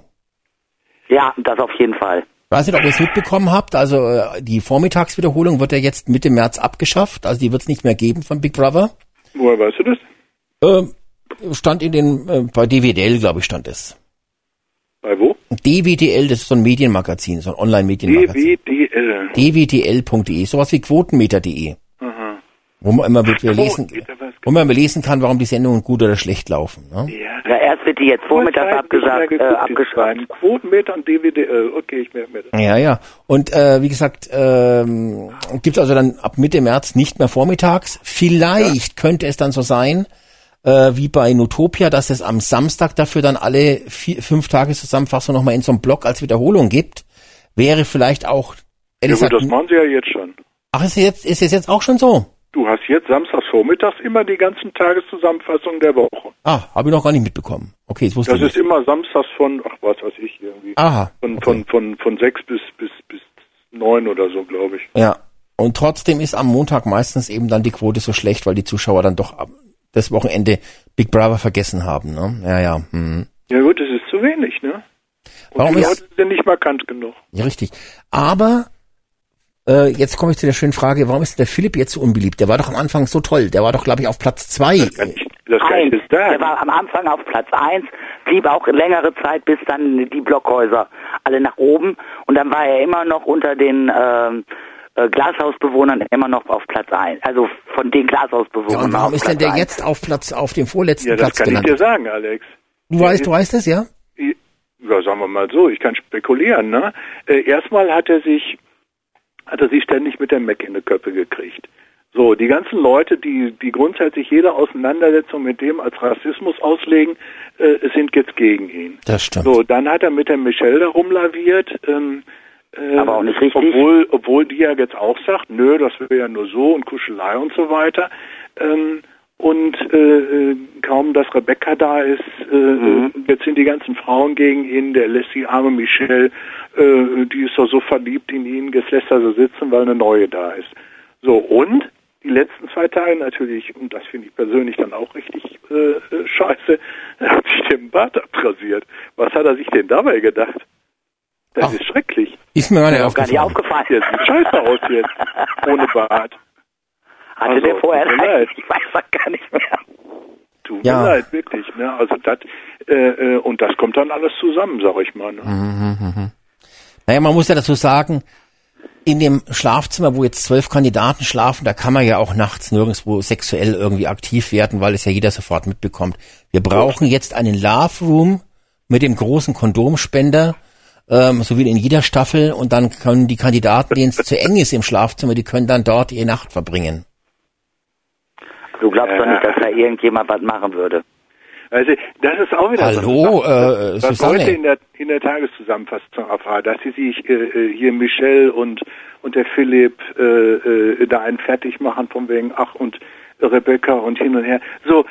Ja, das auf jeden Fall. Ich weiß nicht, ob ihr es mitbekommen habt. Also äh, die Vormittagswiederholung wird ja jetzt Mitte März abgeschafft. Also die wird es nicht mehr geben von Big Brother. Woher weißt du das? Ähm, stand in den, äh, bei DWDL, glaube ich, stand es. Bei wo? DWDL, das ist so ein Medienmagazin, so ein Online-Medienmagazin. DWDL. dwdl.de, sowas wie quotenmeter.de. Wo man immer wirklich lesen, wo man immer lesen kann, warum die Sendungen gut oder schlecht laufen. Ne? Ja. Ja, erst wird die jetzt vormittags abgesagt, äh. Zeiten. Quotenmeter und DWDL. Okay, ich merke mir das. Ja, ja. Und äh, wie gesagt, ähm, gibt also dann ab Mitte März nicht mehr vormittags. Vielleicht könnte es dann so sein, äh, wie bei Nutopia, dass es am Samstag dafür dann alle vier, fünf Tageszusammenfassungen nochmal in so einem Blog als Wiederholung gibt. Wäre vielleicht auch, Ja gut, das machen sie ja jetzt schon. ach, ist es jetzt, ist es jetzt auch schon so? Du hast jetzt samstags vormittags immer die ganzen Tageszusammenfassungen der Woche. Ah, habe ich noch gar nicht mitbekommen. Okay, das wusste Das ich ist nicht. immer samstags von, ach was weiß ich irgendwie, Aha, von, okay. von, von, von sechs bis, bis, bis neun oder so, glaube ich. Ja. Und trotzdem ist am Montag meistens eben dann die Quote so schlecht, weil die Zuschauer dann doch das Wochenende Big Brother vergessen haben. Ne? Ja, ja. Hm. Ja gut, das ist zu wenig, ne? Und Warum die ist- Leute sind nicht markant genug. Ja, richtig. Aber äh, jetzt komme ich zu der schönen Frage, warum ist der Philipp jetzt so unbeliebt? Der war doch am Anfang so toll. Der war doch, glaube ich, auf Platz zwei. Das kann ich, das kann ich Eins. jetzt sagen. Der war am Anfang auf Platz eins, blieb auch längere Zeit, bis dann die Blockhäuser alle nach oben. Und dann war er immer noch unter den ähm, äh, Glashausbewohnern immer noch auf Platz eins. Also von den Ja, Glashausbewohnern und warum ist denn der eins. jetzt auf Platz, auf dem vorletzten ja, das Platz kann ich dir gelandet? sagen, Alex. Du weißt, du weißt es, ja? ja, sagen wir mal so, ich kann spekulieren, ne? Äh, erstmal hat er sich, hat er sich ständig mit der Mac in die Köpfe gekriegt. So, die ganzen Leute, die, die grundsätzlich jede Auseinandersetzung mit dem als Rassismus auslegen, äh, sind jetzt gegen ihn. Das stimmt. So, dann hat er mit der Michelle da rumlaviert, ähm, äh, Aber auch nicht richtig. Obwohl, obwohl die ja jetzt auch sagt, nö, das wäre ja nur so und Kuschelei und so weiter. Ähm, und äh, kaum, dass Rebecca da ist, äh, Mhm. jetzt sind die ganzen Frauen gegen ihn, der lässt die arme Michelle, äh, die ist doch so verliebt in ihn, jetzt lässt er sie sitzen, weil eine neue da ist. So, und die letzten zwei Tage natürlich, und das finde ich persönlich dann auch richtig äh, äh, scheiße, er hat sich den Bart abrasiert. Was hat er sich denn dabei gedacht? Das Ach. ist schrecklich. Ist mir gar nicht Gar nicht aufgefallen. aufgefallen. Der sieht scheiße aus jetzt, ohne Bart. Hatte Also, der vorher leid. Ich weiß das gar nicht mehr. Tut Ja. mir leid, wirklich. Ne? Also das, äh, äh, und das kommt dann alles zusammen, sag ich mal. Ne? Mhm. Naja, man muss ja dazu sagen, in dem Schlafzimmer, wo jetzt zwölf Kandidaten schlafen, da kann man ja auch nachts nirgendwo sexuell irgendwie aktiv werden, weil es ja jeder sofort mitbekommt. Wir brauchen jetzt einen Love Room mit dem großen Kondomspender, ähm, so wie in jeder Staffel, und dann können die Kandidaten, denen es zu eng ist im Schlafzimmer, die können dann dort ihre Nacht verbringen. Du glaubst doch Ja. nicht, dass da irgendjemand was machen würde. Also das ist auch wieder Hallo, so eine Sache, äh, was Susanne. heute in der in der Tageszusammenfassung erfahren, dass sie sich äh, äh, hier Michelle und und der Philipp äh, äh, da einen fertig machen von wegen ach und Rebecca und hin und her. So, äh,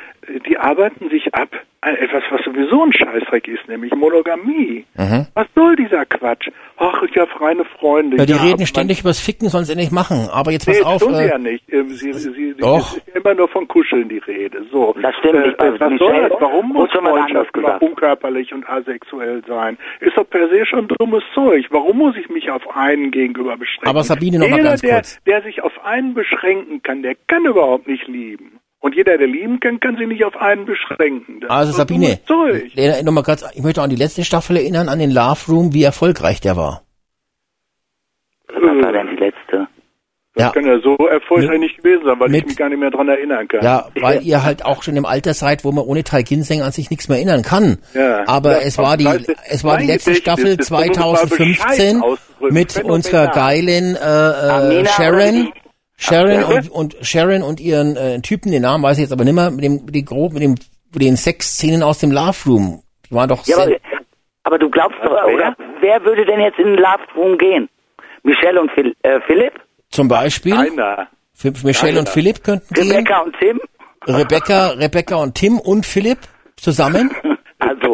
die arbeiten sich ab an etwas, was sowieso ein Scheißdreck ist, nämlich Monogamie. Was soll dieser Quatsch? Ach, ich habe reine Freunde. Mhm. Ja, die aber reden ständig übers Ficken, sollen sie nicht machen. Aber jetzt Nee, pass das auf. tun sie Äh, ja nicht. Ähm, Sie, sie, sie, Doch. Es ist ja immer nur von Kuscheln die Rede. So. Das stimmt nicht. Bei Äh, was soll das? Warum muss Freundschaft unkörperlich und asexuell sein? Ist doch per se schon dummes Zeug. Warum muss ich mich auf einen gegenüber beschränken? Aber Sabine, noch mal Jeder, ganz der, kurz. der sich auf einen beschränken kann, der kann überhaupt nicht lieben. Und jeder, der lieben kann, kann sich nicht auf einen beschränken. Das also Sabine, dummes Zeug. Lena, noch mal ganz, ich möchte auch an die letzte Staffel erinnern, an den Love Room, wie erfolgreich der war. Was war denn die letzte? Das Ja. kann ja so erfolgreich Mit- nicht gewesen sein, weil ich mit- mich gar nicht mehr dran erinnern kann. Ja, weil ihr halt auch schon im Alter seid, wo man ohne Teil Ginseng an sich nichts mehr erinnern kann. Ja. Aber Ja, es war die, es war die letzte Staffel ist, da muss man mal 2015 Bescheid ausdrücken. mit unserer geilen äh, äh, Sharon. Die- Sharon und, und Sharon und ihren äh, Typen, den Namen weiß ich jetzt aber nimmer, mit dem, mit den grob, mit dem, mit den Sexszenen aus dem Love Room. Die waren doch Ja, aber, sehr, aber du glaubst doch, wer? oder? Wer würde denn jetzt in den Love Room gehen? Michelle und Phil, äh, Philipp? zum Beispiel, Einer. für Michelle und Keiner. Philipp könnten gehen. Rebecca und Tim? Rebecca, Rebecca und Tim und Philipp zusammen. Also,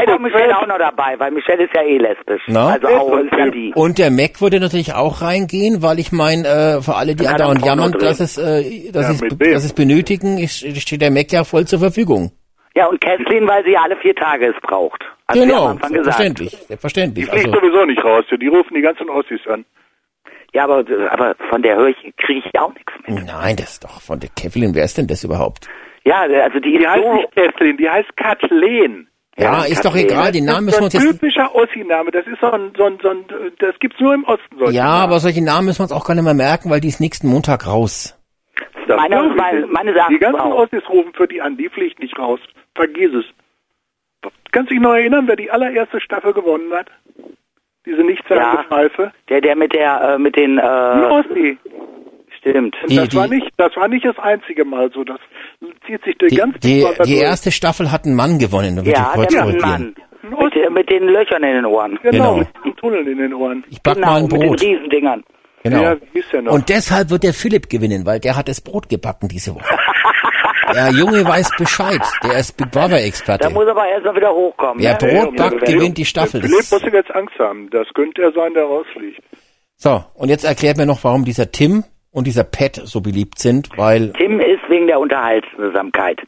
und vielleicht auch Michelle auch noch dabei, weil Michelle ist ja eh lesbisch. Na? Also auch ja die. Und der Mac würde natürlich auch reingehen, weil ich meine, äh, für alle, die Dann andauernd Porno jammern, dass es, äh, dass, Ja, es, dass es benötigen, ist, steht der Mac ja voll zur Verfügung. Ja, und Kathleen, weil sie ja alle vier Tage es braucht. Hat sie am genau, Anfang gesagt. selbstverständlich, Die selbstverständlich. fliegt Also, sowieso nicht raus. Die rufen die ganzen Ossis an. Ja, aber, aber von der höre ich, kriege ich auch nichts mit. nein, das ist doch von der Kevlin, wer ist denn das überhaupt? Ja, also die ist Die heißt so, nicht Kathleen, die heißt Kathleen. Ja, ist doch egal, den Namen müssen wir uns Das ist jetzt... ein typischer Ossi-Name. Das ist so ein, so ein, so ein, das gibt's nur im Osten. solche Ja, Namen. aber solche Namen müssen wir uns auch gar nicht mehr merken, weil die ist nächsten Montag raus. Das Meine- meine- nicht. meine sagen Die ganzen auch. Ossis rufen für die an, die fliegt nicht raus. Vergiss es. Kannst du dich noch erinnern, wer die allererste Staffel gewonnen hat? Diese nichtssagende Ja. Pfeife? Der, der mit der, äh, mit den, Ein äh, Ossi. Stimmt. Und Die- das die- war nicht, das war nicht das einzige Mal so. Das zieht sich durch Die, ganz die, die erste Staffel hat ein Mann gewonnen. Da Ja, der. Mann. Mit, der- mit den Löchern in den Ohren. Genau, Genau. mit dem Tunnel in den Ohren. Ich back genau, mal ein mit den Brot. Riesendingern. Genau. Ja, der noch? Und deshalb wird der Philipp gewinnen, weil der hat das Brot gebacken diese Woche. Der Junge weiß Bescheid. Der ist Big Brother Da Experte. muss aber erst mal wieder hochkommen. Ja, ne? Brot Ja, backt, ja, gewinnt die Staffel. Philipp muss jetzt Angst haben. Das könnte er sein, der rausfliegt. so, und jetzt erklärt mir noch, warum dieser Tim und dieser Pat so beliebt sind, weil Tim ist wegen der Unterhaltsamkeit.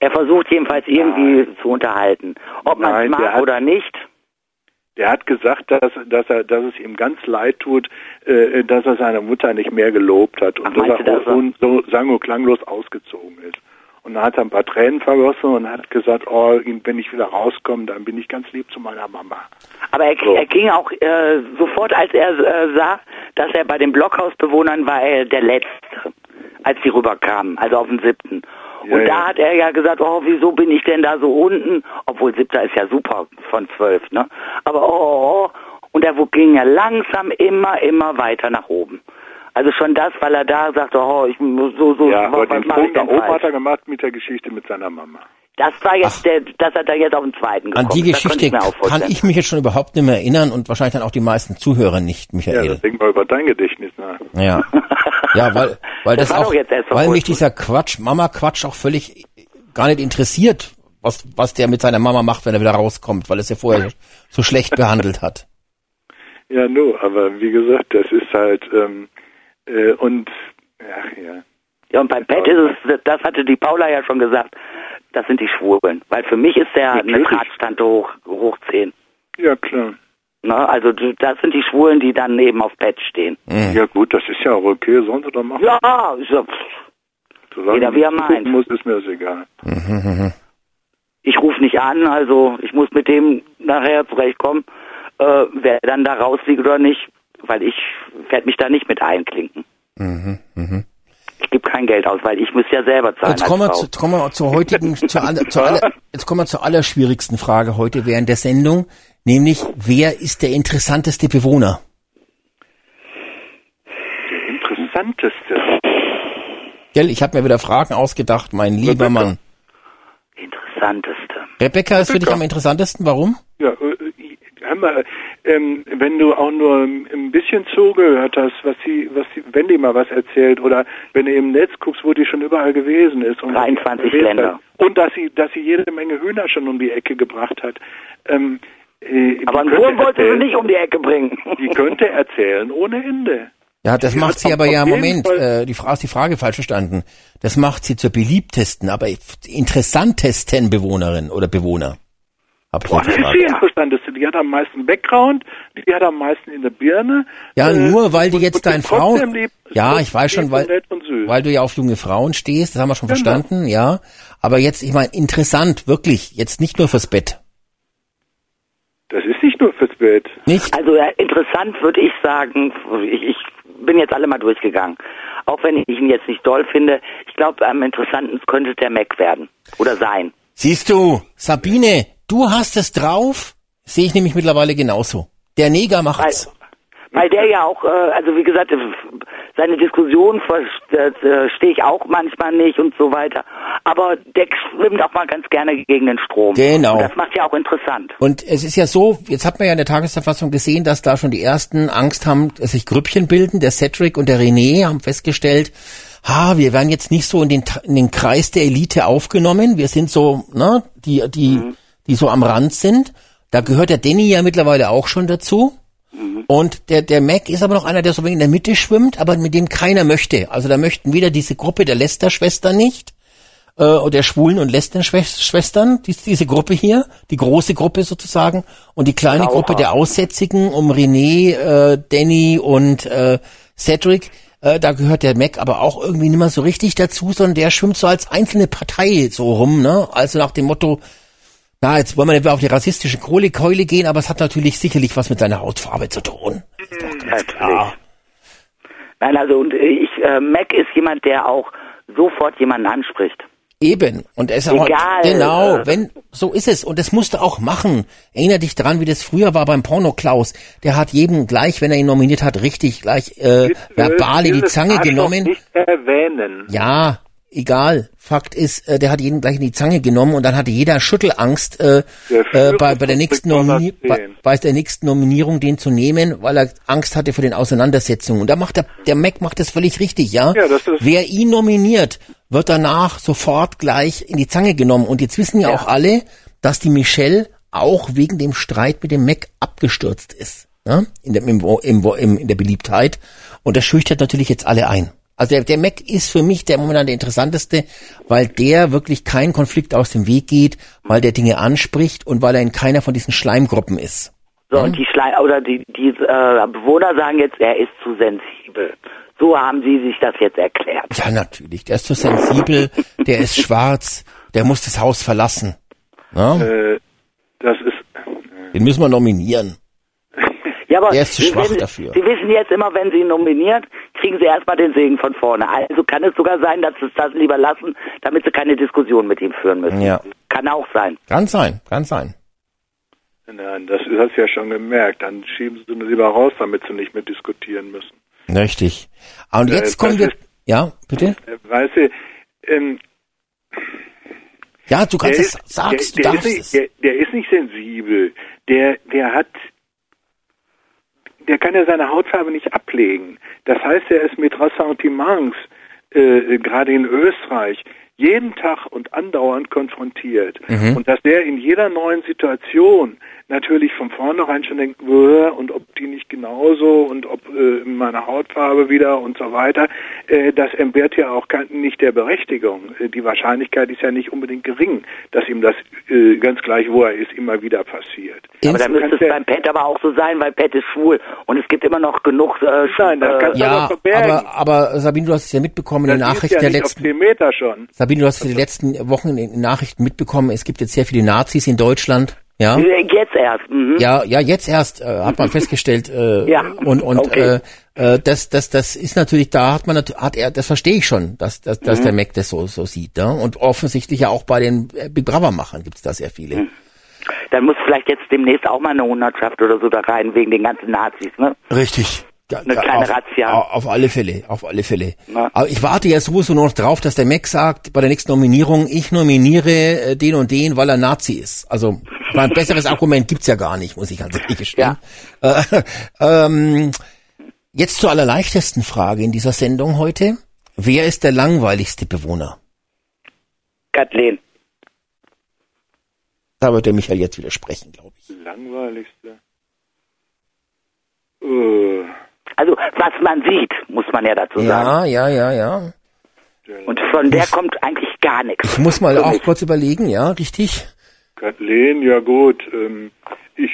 Er versucht jedenfalls irgendwie zu unterhalten. Ob man es Nein, mag hat- oder nicht. Der hat gesagt, dass, dass, er, dass es ihm ganz leid tut, äh, dass er seine Mutter nicht mehr gelobt hat und Ach, dass er du das? und so sang- und klanglos ausgezogen ist. Und dann hat er ein paar Tränen vergossen und hat gesagt, oh, wenn ich wieder rauskomme, dann bin ich ganz lieb zu meiner Mama. Aber er, So. er ging auch äh, sofort, als er äh, sah, dass er bei den Blockhausbewohnern war, er der Letzte, als sie rüberkamen, also auf den siebten. Ja, und da ja. hat er ja gesagt, oh, wieso bin ich denn da so unten? Obwohl siebter ist ja super von zwölf, ne? Aber oh, oh, oh. und er ging ja langsam immer, immer weiter nach oben. Also schon das, weil er da sagte, oh, ich muss so, so, Ja, aber was den mach ich Punkt da denn oben hat er gemacht mit der Geschichte mit seiner Mama. Das war jetzt der, das hat er jetzt auf den zweiten gekommen. an die Geschichte ich kann ich mich jetzt schon überhaupt nicht mehr erinnern und wahrscheinlich dann auch die meisten Zuhörer nicht, Ja, Michael. das denk mal über dein Gedächtnis nach. Ja. Ja, weil, weil das, Das auch, weil mich dieser Quatsch, Mama-Quatsch auch völlig gar nicht interessiert, was, was der mit seiner Mama macht, wenn er wieder rauskommt, weil es ja vorher so schlecht behandelt hat. Ja, nur, aber wie gesagt, das ist halt, ähm, äh, und, ach ja. Ja, und beim Pet ist es, das hatte die Paula ja schon gesagt, das sind die Schwulen. Weil für mich ist der eine Natürlich. Drahtstante hoch, hoch 10. Ja, klar. Ne? Also du- das sind die Schwulen, die dann eben auf Pet stehen. Mhm. Ja gut, das ist ja auch okay, sollen sie doch machen. Ja, so, pff, Solange jeder wie er meint. muss, ist mir das egal. ich rufe nicht an, also ich muss mit dem nachher zurechtkommen, äh, wer dann da rausfliegt oder nicht, weil ich werde mich da nicht mit einklinken. Ich gebe kein Geld aus, weil ich muss ja selber zahlen. Jetzt kommen wir, zu, kommen wir zur heutigen, zur, aller, zur aller, jetzt kommen wir zur allerschwierigsten Frage heute während der Sendung, nämlich wer ist der interessanteste Bewohner? Der interessanteste. Gell, ich habe mir wieder Fragen ausgedacht, mein lieber Rebecca. Mann. Interessanteste. Rebecca ist für dich Rebecca. am interessantesten, warum? Ja, äh, hör mal, ähm, wenn du auch nur ein bisschen zugehört hast, was sie, was sie, wenn die mal was erzählt oder wenn du im Netz guckst, wo die schon überall gewesen ist und 23 erzählt Länder. hat. und dass sie, dass sie jede Menge Hühner schon um die Ecke gebracht hat. Ähm, äh, Aber einen Wurm wollte sie nicht um die Ecke bringen. Die könnte erzählen ohne Ende. Ja, das Die macht sie aber ja, Moment, äh, die Frage ist die Frage falsch verstanden. Das macht sie zur beliebtesten, aber interessantesten Bewohnerin oder Bewohner. Hab Boah, das ist gefragt. die interessanteste. Die hat am meisten Background, die hat am meisten in der Birne. Ja, Äh, nur weil du jetzt dein ist Frauen, ja, ist ich weiß schon, weil, weil du ja auf junge Frauen stehst, das haben wir schon Genau. verstanden, ja. Aber jetzt, ich meine, interessant, wirklich, jetzt nicht nur fürs Bett. Das ist nicht nur fürs Bett. Nicht? Also ja, interessant würde ich sagen, ich, ich bin jetzt alle mal durchgegangen. Auch wenn ich ihn jetzt nicht doll finde, ich glaube, am interessanten könnte der Mac werden oder sein. Siehst du, Sabine, du hast es drauf, sehe ich nämlich mittlerweile genauso. Der Neger Weil, macht's. weil der ja auch, äh, also wie gesagt, äh, seine Diskussion verstehe ich auch manchmal nicht und so weiter. Aber der schwimmt auch mal ganz gerne gegen den Strom. Genau. Und das macht ja auch interessant. Und es ist ja so, jetzt hat man ja in der Tagesverfassung gesehen, dass da schon die ersten Angst haben, dass sich Grüppchen bilden. Der Cedric und der René haben festgestellt, ha, wir werden jetzt nicht so in den, in den Kreis der Elite aufgenommen. Wir sind so, ne, die, die, die so am Rand sind. Da gehört der Danny ja mittlerweile auch schon dazu. Und der, der Mac ist aber noch einer, der so ein wenig in der Mitte schwimmt, aber mit dem keiner möchte. Also da möchten weder diese Gruppe der Lester-Schwestern nicht, äh, oder der Schwulen und Lesben-Schwestern, dies, diese Gruppe hier, die große Gruppe sozusagen, und die kleine. Gruppe der Aussätzigen um René, äh, Danny und äh, Cedric. Äh, da gehört der Mac aber auch irgendwie nicht mehr so richtig dazu, sondern der schwimmt so als einzelne Partei so rum, ne? Also nach dem Motto, Na, jetzt wollen wir nicht auf die rassistische Kohlekeule gehen, aber es hat natürlich sicherlich was mit seiner Hautfarbe zu tun. Klar. Nein, also und ich, äh, Mac ist jemand, der auch sofort jemanden anspricht. Eben. Und er ist auch, Egal. genau, Äh. wenn, so ist es. Und das musste auch machen. Erinner dich dran, wie das früher war beim Porno Klaus. Der hat jedem gleich, wenn er ihn nominiert hat, richtig gleich, äh, verbal in die Zange Arschloch genommen. Nicht erwähnen. Ja, egal. Fakt ist, äh, der hat jeden gleich in die Zange genommen und dann hatte jeder Schüttelangst, äh, äh, bei, bei der nächsten Nomini bei, 10. bei der nächsten Nominierung den zu nehmen, weil er Angst hatte vor den Auseinandersetzungen. Und da macht der, der Mac macht das völlig richtig, ja. Ja, Wer ihn nominiert, wird danach sofort gleich in die Zange genommen. Und jetzt wissen ja, auch alle, dass die Michelle auch wegen dem Streit mit dem Mac abgestürzt ist. Ja? In, der, im, im, im, in der Beliebtheit. Und das schüchtert natürlich jetzt alle ein. Also der, der Mac ist für mich der momentan der interessanteste, weil der wirklich keinen Konflikt aus dem Weg geht, weil der Dinge anspricht und weil er in keiner von diesen Schleimgruppen ist. So, und die Schleim oder die, die äh, Bewohner sagen jetzt, er ist zu sensibel. So haben sie sich das jetzt erklärt. Ja, natürlich. Der ist zu sensibel, der ist schwarz, der muss das Haus verlassen. Ja? Äh, das ist. Den müssen wir nominieren. Ja, aber Der ist zu Sie schwach wissen, dafür. Sie wissen jetzt immer, wenn Sie ihn nominiert, kriegen Sie erstmal den Segen von vorne. Also kann es sogar sein, dass Sie es das lieber lassen, damit Sie keine Diskussion mit ihm führen müssen. Ja. Kann auch sein. Kann sein, kann sein. Nein, das hast du ja schon gemerkt. Dann schieben sie ihn lieber raus, damit sie nicht mehr diskutieren müssen. Richtig. Und Äh, jetzt kommen das wir. ist- Ja, bitte? Äh, Weißt du, ähm, Ja, du der kannst ist, es sagst, der, du der, darfst ist es. nicht, der, der ist nicht sensibel. Der, der hat, der kann ja seine Hautfarbe nicht ablegen. Das heißt, er ist mit Ressentiments, äh, gerade in Österreich, jeden Tag und andauernd konfrontiert. Mhm. Und dass der in jeder neuen Situation natürlich von vornherein schon denkt, "Bäh, und ob die nicht genauso und ob äh, meine Hautfarbe wieder und so weiter, äh, das entbehrt ja auch kein, nicht der Berechtigung. Äh, die Wahrscheinlichkeit ist ja nicht unbedingt gering, dass ihm das äh, ganz gleich, wo er ist, immer wieder passiert. Aber dann müsste es ja- beim Pet aber auch so sein, weil Pet ist schwul. Und es gibt immer noch genug... Äh, Nein, das äh, kannst du ja, aber verbergen. aber, aber Sabine, du hast es ja mitbekommen in Das den ist Nachrichten ja der letzten. auf 10 Meter schon. Sabine, du hast es die letzten Wochen in den Nachrichten mitbekommen. Es gibt jetzt sehr viele Nazis in Deutschland. Ja. Jetzt erst. Mhm. Ja, ja, jetzt erst äh, hat man festgestellt äh, Ja, und und okay. äh, äh, das das das ist natürlich da hat man hat er das verstehe ich schon, dass dass, Mhm. dass der Mac das so so sieht, ja? und offensichtlich ja auch bei den äh, Big Brother Machern gibt's da sehr viele. Mhm. Dann muss vielleicht jetzt demnächst auch mal eine Hundertschaft oder so da rein, wegen den ganzen Nazis, ne? Richtig. Ja, Eine kleine auf, Razzia. au- Auf alle Fälle, auf alle Fälle. Na. Aber ich warte ja sowieso nur noch drauf, dass der Mac sagt, bei der nächsten Nominierung, ich nominiere äh, den und den, weil er Nazi ist. Also ein besseres Argument gibt's ja gar nicht, muss ich ganz ehrlich gestehen. Äh, ähm, jetzt zur allerleichtesten Frage in dieser Sendung heute. Wer ist der langweiligste Bewohner? Kathleen. Da wird der Michael jetzt widersprechen, glaube ich. Langweiligste. Äh, Also, was man sieht, muss man ja dazu sagen. Ja, ja, ja, ja. Und von der kommt eigentlich gar nichts. Ich muss mal auch kurz überlegen, ja, richtig? Kathleen, ja gut. Ähm, ich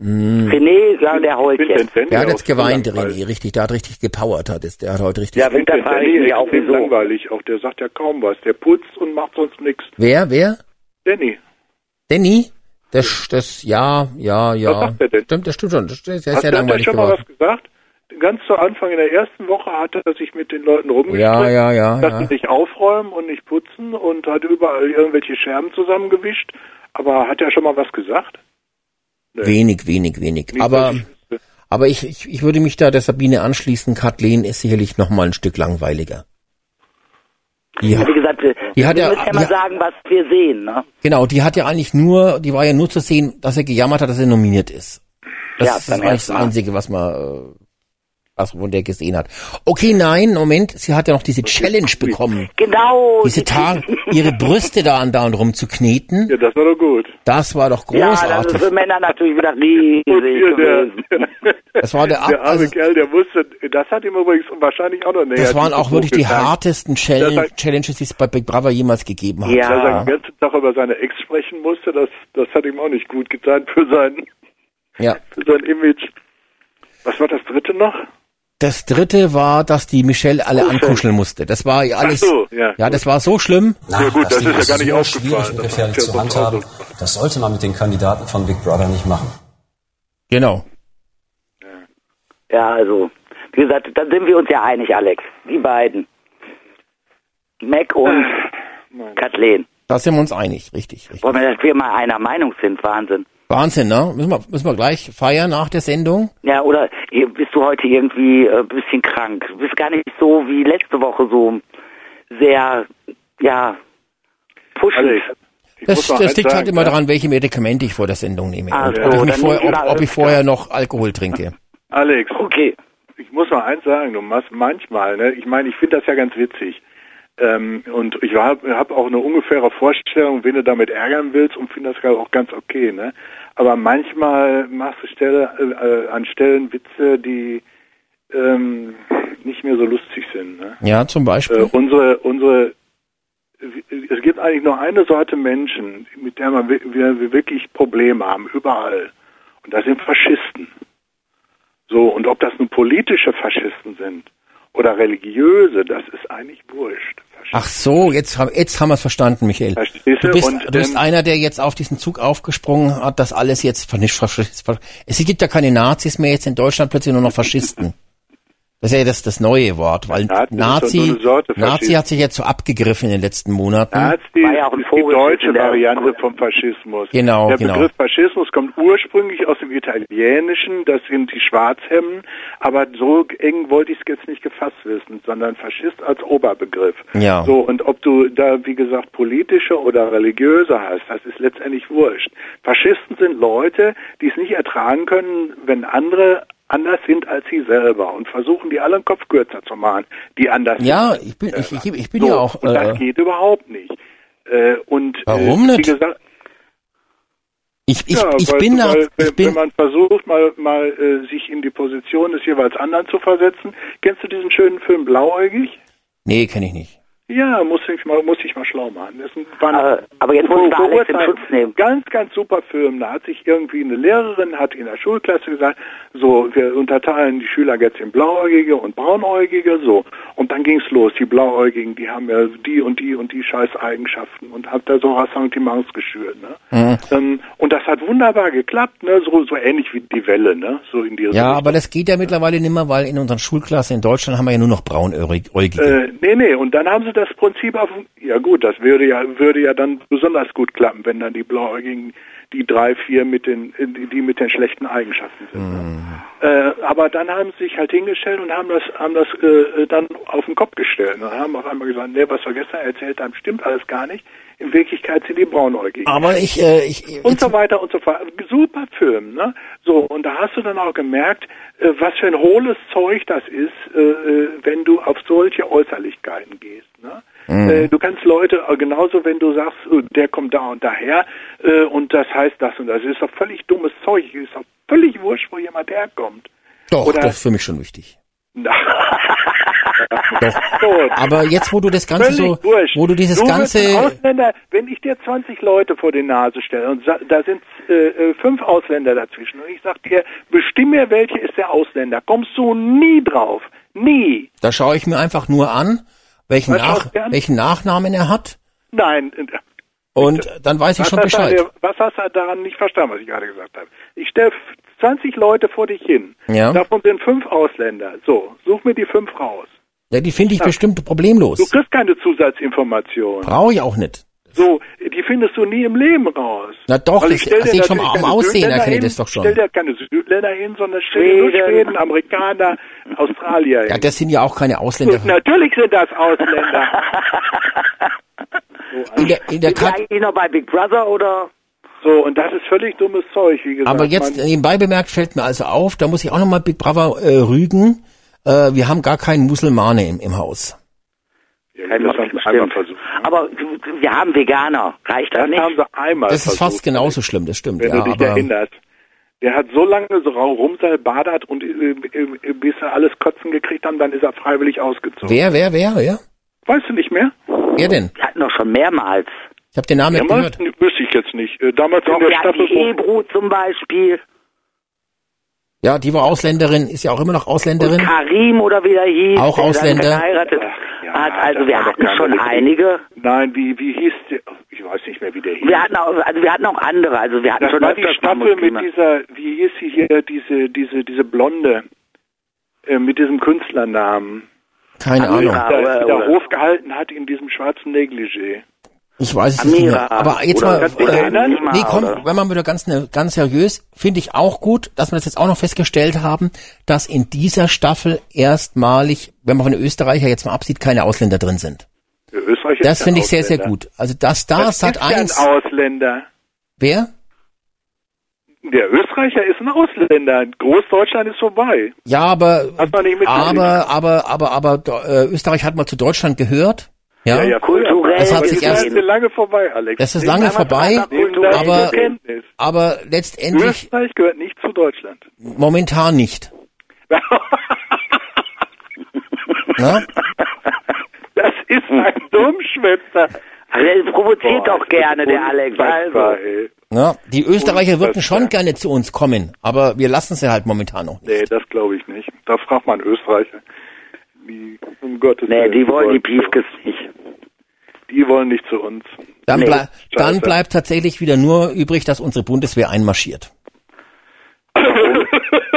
René, ja, der den jetzt. Der hat jetzt geweint, so langweilig. René, richtig. Der hat richtig gepowert, hat es. Der hat heute richtig. Ja, Winterfall Danny ja auch wieso. langweilig. Auch der sagt ja kaum was. Der putzt und macht sonst nichts. Wer, wer? Danny, Danny? Das, das, ja, ja, ja. Was sagt er denn? Stimmt, das stimmt schon. Das ist hast sehr du hat er langweilig schon mal was gesagt? Ganz zu Anfang in der ersten Woche hat er sich mit den Leuten rumgestreckt, Ja, ja, ja, dass ja. sie nicht aufräumen und nicht putzen und hat überall irgendwelche Scherben zusammengewischt. Aber hat er schon mal was gesagt? Wenig, wenig, wenig. Nicht, Aber, aber ich, ich, ich würde mich da der Sabine anschließen. Kathleen ist sicherlich noch mal ein Stück langweiliger. Die hat, Wie gesagt, wir Die hat wir ja- müssen ja mal sagen, was wir sehen. Ne? genau, die hat ja eigentlich nur, die war ja nur zu sehen, dass er gejammert hat, dass er nominiert ist. Das Ja, ist eigentlich das. Einzige, was man, äh, was von der gesehen hat. Okay, nein, Moment, sie hat ja noch diese Challenge bekommen. Genau. Diese Tage, ihre Brüste da andauernd rumzukneten, Ja, das war doch gut. das war doch Ja, das großartig. ist für Männer natürlich wieder riesig Und der, Das war der, der arme also, Kerl, der wusste, das hat ihm übrigens wahrscheinlich auch noch näher. das waren auch wirklich die getan. hartesten Challenge, Challenges, die es bei Big Brother jemals gegeben hat. Ja. Dass er den ganzen Tag über seine Ex sprechen musste, das, das hat ihm auch nicht gut getan für sein, ja. für sein Image. Was war das dritte noch? Das dritte war, dass die Michelle alle ankuscheln musste. Das war ja alles. Ach so, ja. ja, das war so schlimm. Na, Ja, gut, das Ding ist ja gar nicht so aufgefallen. schwierig und Das gefährlich zu handhaben. Das sollte man mit den Kandidaten von Big Brother nicht machen. Genau. Ja, also, wie gesagt, dann sind wir uns ja einig, Alex. Die beiden. Mac und Kathleen. Da sind wir uns einig, richtig, richtig. Wollen wir, dass wir mal einer Meinung sind, Wahnsinn. Wahnsinn, ne? Müssen wir, müssen wir gleich feiern nach der Sendung? Ja, oder bist du heute irgendwie äh, ein bisschen krank? Du bist gar nicht so wie letzte Woche so sehr, ja. Alex, ich Das, das liegt halt immer ne? daran, welche Medikamente ich vor der Sendung nehme. Ah, und so, ob, ich, vorher, ob, ob ich vorher noch Alkohol trinke. Alex, Okay. ich muss noch eins sagen, du machst manchmal, ne, ich meine, ich finde das ja ganz witzig. Ähm, und ich habe hab auch eine ungefähre Vorstellung, wen du damit ärgern willst und finde das ja auch ganz okay, ne? Aber manchmal machst du Stelle, äh, an Stellen Witze, die ähm, nicht mehr so lustig sind. Ne? Ja, zum Beispiel. Äh, unsere, unsere, es gibt eigentlich nur eine Sorte Menschen, mit der man, wi- wir, wir wirklich Probleme haben, überall. Und das sind Faschisten. So, und ob das nun politische Faschisten sind oder religiöse, das ist eigentlich wurscht. Ach so, jetzt, haben- jetzt haben wir es verstanden, Michael. Du? Bist, Und, du bist ähm, einer, der jetzt auf diesen Zug aufgesprungen hat, dass alles jetzt. Es gibt ja keine Nazis mehr, jetzt in Deutschland plötzlich nur noch Faschisten. Das ist ja das, das neue Wort, weil Nazi Nazi, hat sich jetzt so abgegriffen in den letzten Monaten. Nazi War ja auch ein ist die deutsche Variante vom Faschismus. Genau, Der genau. Begriff Faschismus kommt ursprünglich aus dem Italienischen, das sind die Schwarzhemden, aber so eng wollte ich es jetzt nicht gefasst wissen, sondern Faschist als Oberbegriff. Ja. So, und ob du da, wie gesagt, politische oder religiöse hast, das ist letztendlich wurscht. Faschisten sind Leute, die es nicht ertragen können, wenn andere anders sind als sie selber und versuchen, die alle einen Kopf kürzer zu machen, die anders Ja, sind. ich bin, ich, ich, ich bin So, ja auch, und das äh, geht überhaupt nicht. Äh, und Warum äh, nicht? Gesagt, ich, ich, ja, ich weil, bin da, weil, ich wenn, wenn bin, man versucht, mal, mal äh, sich in die Position des jeweils anderen zu versetzen. Kennst du diesen schönen Film Blauäugig? nee, kenne ich nicht. Ja, muss ich mal, muss ich mal schlau machen. Das war Aber, aber jetzt muss ich mal Alex in Schutz nehmen. Ganz, ganz super Film. Da hat sich irgendwie eine Lehrerin, hat in der Schulklasse gesagt, so, wir unterteilen die Schüler jetzt in Blauäugige und Braunäugige, so. Und dann ging's los. Die Blauäugigen, die haben ja die und die und die Scheißeigenschaften und hat da so Ressentiments geschürt, ne? Mhm. Ähm, und das hat wunderbar geklappt, ne? So, so ähnlich wie die Welle, ne? So in die Ja, Richtung. aber das geht ja mittlerweile nicht mehr, weil in unseren Schulklassen in Deutschland haben wir ja nur noch braunäugige. Äh, nee, nee, und dann haben sie das Prinzip auf, ja gut, das würde ja, würde ja dann besonders gut klappen, wenn dann die Blauäugigen, die drei, vier mit den, die, mit den schlechten Eigenschaften sind. Ne? Äh, aber dann haben sie sich halt hingestellt und haben das, haben das äh, dann auf den Kopf gestellt und haben auf einmal gesagt, nee, was wir gestern erzählt haben, stimmt alles gar nicht. In Wirklichkeit sind die Braunäugigen Aber ich, äh, ich, und jetzt, so weiter und so fort. Super Film, ne? So, und da hast du dann auch gemerkt, äh, was für ein hohles Zeug das ist, äh, äh, wenn du auf solche Äußerlichkeiten gehst, ne? Äh, du kannst Leute, äh, genauso wenn du sagst, äh, der kommt da und daher äh, und das heißt das und das, ist doch völlig dummes Zeug, ist doch völlig wurscht, wo jemand herkommt. doch, oder- das ist für mich schon wichtig. Doch. Aber jetzt, wo du das Ganze Völlig so, wurscht. wo du dieses du ganze, Ausländer, wenn ich dir 20 Leute vor die Nase stelle und da sind äh, fünf Ausländer dazwischen und ich sag dir, bestimm mir, welche ist der Ausländer, kommst du nie drauf. Nie. da schaue ich mir einfach nur an, welchen, Nach, du an? welchen Nachnamen er hat Nein. und dann weiß ich schon du Bescheid. dir- was hast du daran nicht verstanden, was ich gerade gesagt habe? Ich stelle 20 Leute vor dich hin. Ja. Davon sind fünf Ausländer. So, such mir die fünf raus. Ja, die finde ich bestimmt Du problemlos. kriegst keine Zusatzinformationen. Brauche ich auch nicht. So, die findest du nie im Leben raus. Na doch, Weil das, sehe ich schon natürlich am Aussehen, erkenne ich das doch schon. Stell dir keine Südländer hin, sondern stell dir nur Schweden. Schweden, Amerikaner, Australier hin. Ja, das sind ja auch keine Ausländer. Und natürlich sind das Ausländer. In der, in der Sind Kat eigentlich noch bei Big Brother oder? so, und das ist völlig dummes Zeug, wie gesagt. aber jetzt nebenbei bemerkt fällt mir also auf, da muss ich auch nochmal Big Brother äh, rügen. Äh, wir haben gar keinen Musulmane im, im Haus. Ja, Kein das haben sie einmal versucht. ne? Aber wir haben Veganer. Reicht das Das nicht? haben sie einmal Das ist versucht. fast genauso schlimm, das stimmt. Wenn Ja, du dich aber erinnerst. Der hat so lange so rumsalbadert und äh, äh, bis er alles kotzen gekriegt haben, dann ist er freiwillig ausgezogen. wer, wer, wer, wer? Weißt du nicht mehr? Wer denn? Wir hatten doch schon mehrmals. Ich habe den Namen nicht Damals gehört. wüsste ich jetzt nicht. Äh, Damals Doch, in der wir hatten Staffel. die Ebru zum Beispiel. Ja, die war Ausländerin, ist ja auch immer noch Ausländerin. Und Karim oder wie der hieß, Auch der Ausländer. dann geheiratet hat. Also wir hatten schon Begründung. einige. Nein, wie, wie hieß der? Ich weiß nicht mehr, wie der hieß. Wir hatten auch, also wir hatten auch andere. Also wir hatten das schon war die Staffel mit dieser, wie hieß sie hier, diese, diese, diese Blonde, äh, mit diesem Künstlernamen. Keine. Ahnung. Die da, die da oder- Hof gehalten hat in diesem schwarzen Negligé. Ich weiß es nicht mehr. Aber jetzt mal, äh, nee, komm, Oder? wenn man wieder ganz, ne, ganz seriös, finde ich auch gut, dass wir das jetzt auch noch festgestellt haben, dass in dieser Staffel erstmalig, wenn man von den Österreicher jetzt mal absieht, keine Ausländer drin sind. Der Österreicher ist Das finde ich sehr, sehr gut. Also das da, Sat ist ja 1, ein Ausländer. wer? Der Österreicher ist ein Ausländer. Großdeutschland ist vorbei. Ja, aber, mitgekriegt. aber, aber, aber, aber, äh, Österreich hat mal zu Deutschland gehört. Ja, Kulturell Es hat sich die erst- ist lange vorbei, Alex. das ist lange vorbei, aber- aber letztendlich Österreich gehört nicht zu Deutschland. momentan nicht. Ne? Das ist ein Dummschwätzer. Der provoziert Boah, doch gerne, der Alex. Also. ey. Ja, die Österreicher würden schon gerne zu uns kommen, aber wir lassen sie halt momentan noch nicht. Nee, das glaube ich nicht. Da fragt man Österreicher. Die, um Gottes Nee, Willen, die wollen die. Piefkes nicht. Die wollen nicht zu uns. Dann, Nee, blei dann bleibt tatsächlich wieder nur übrig, dass unsere Bundeswehr einmarschiert.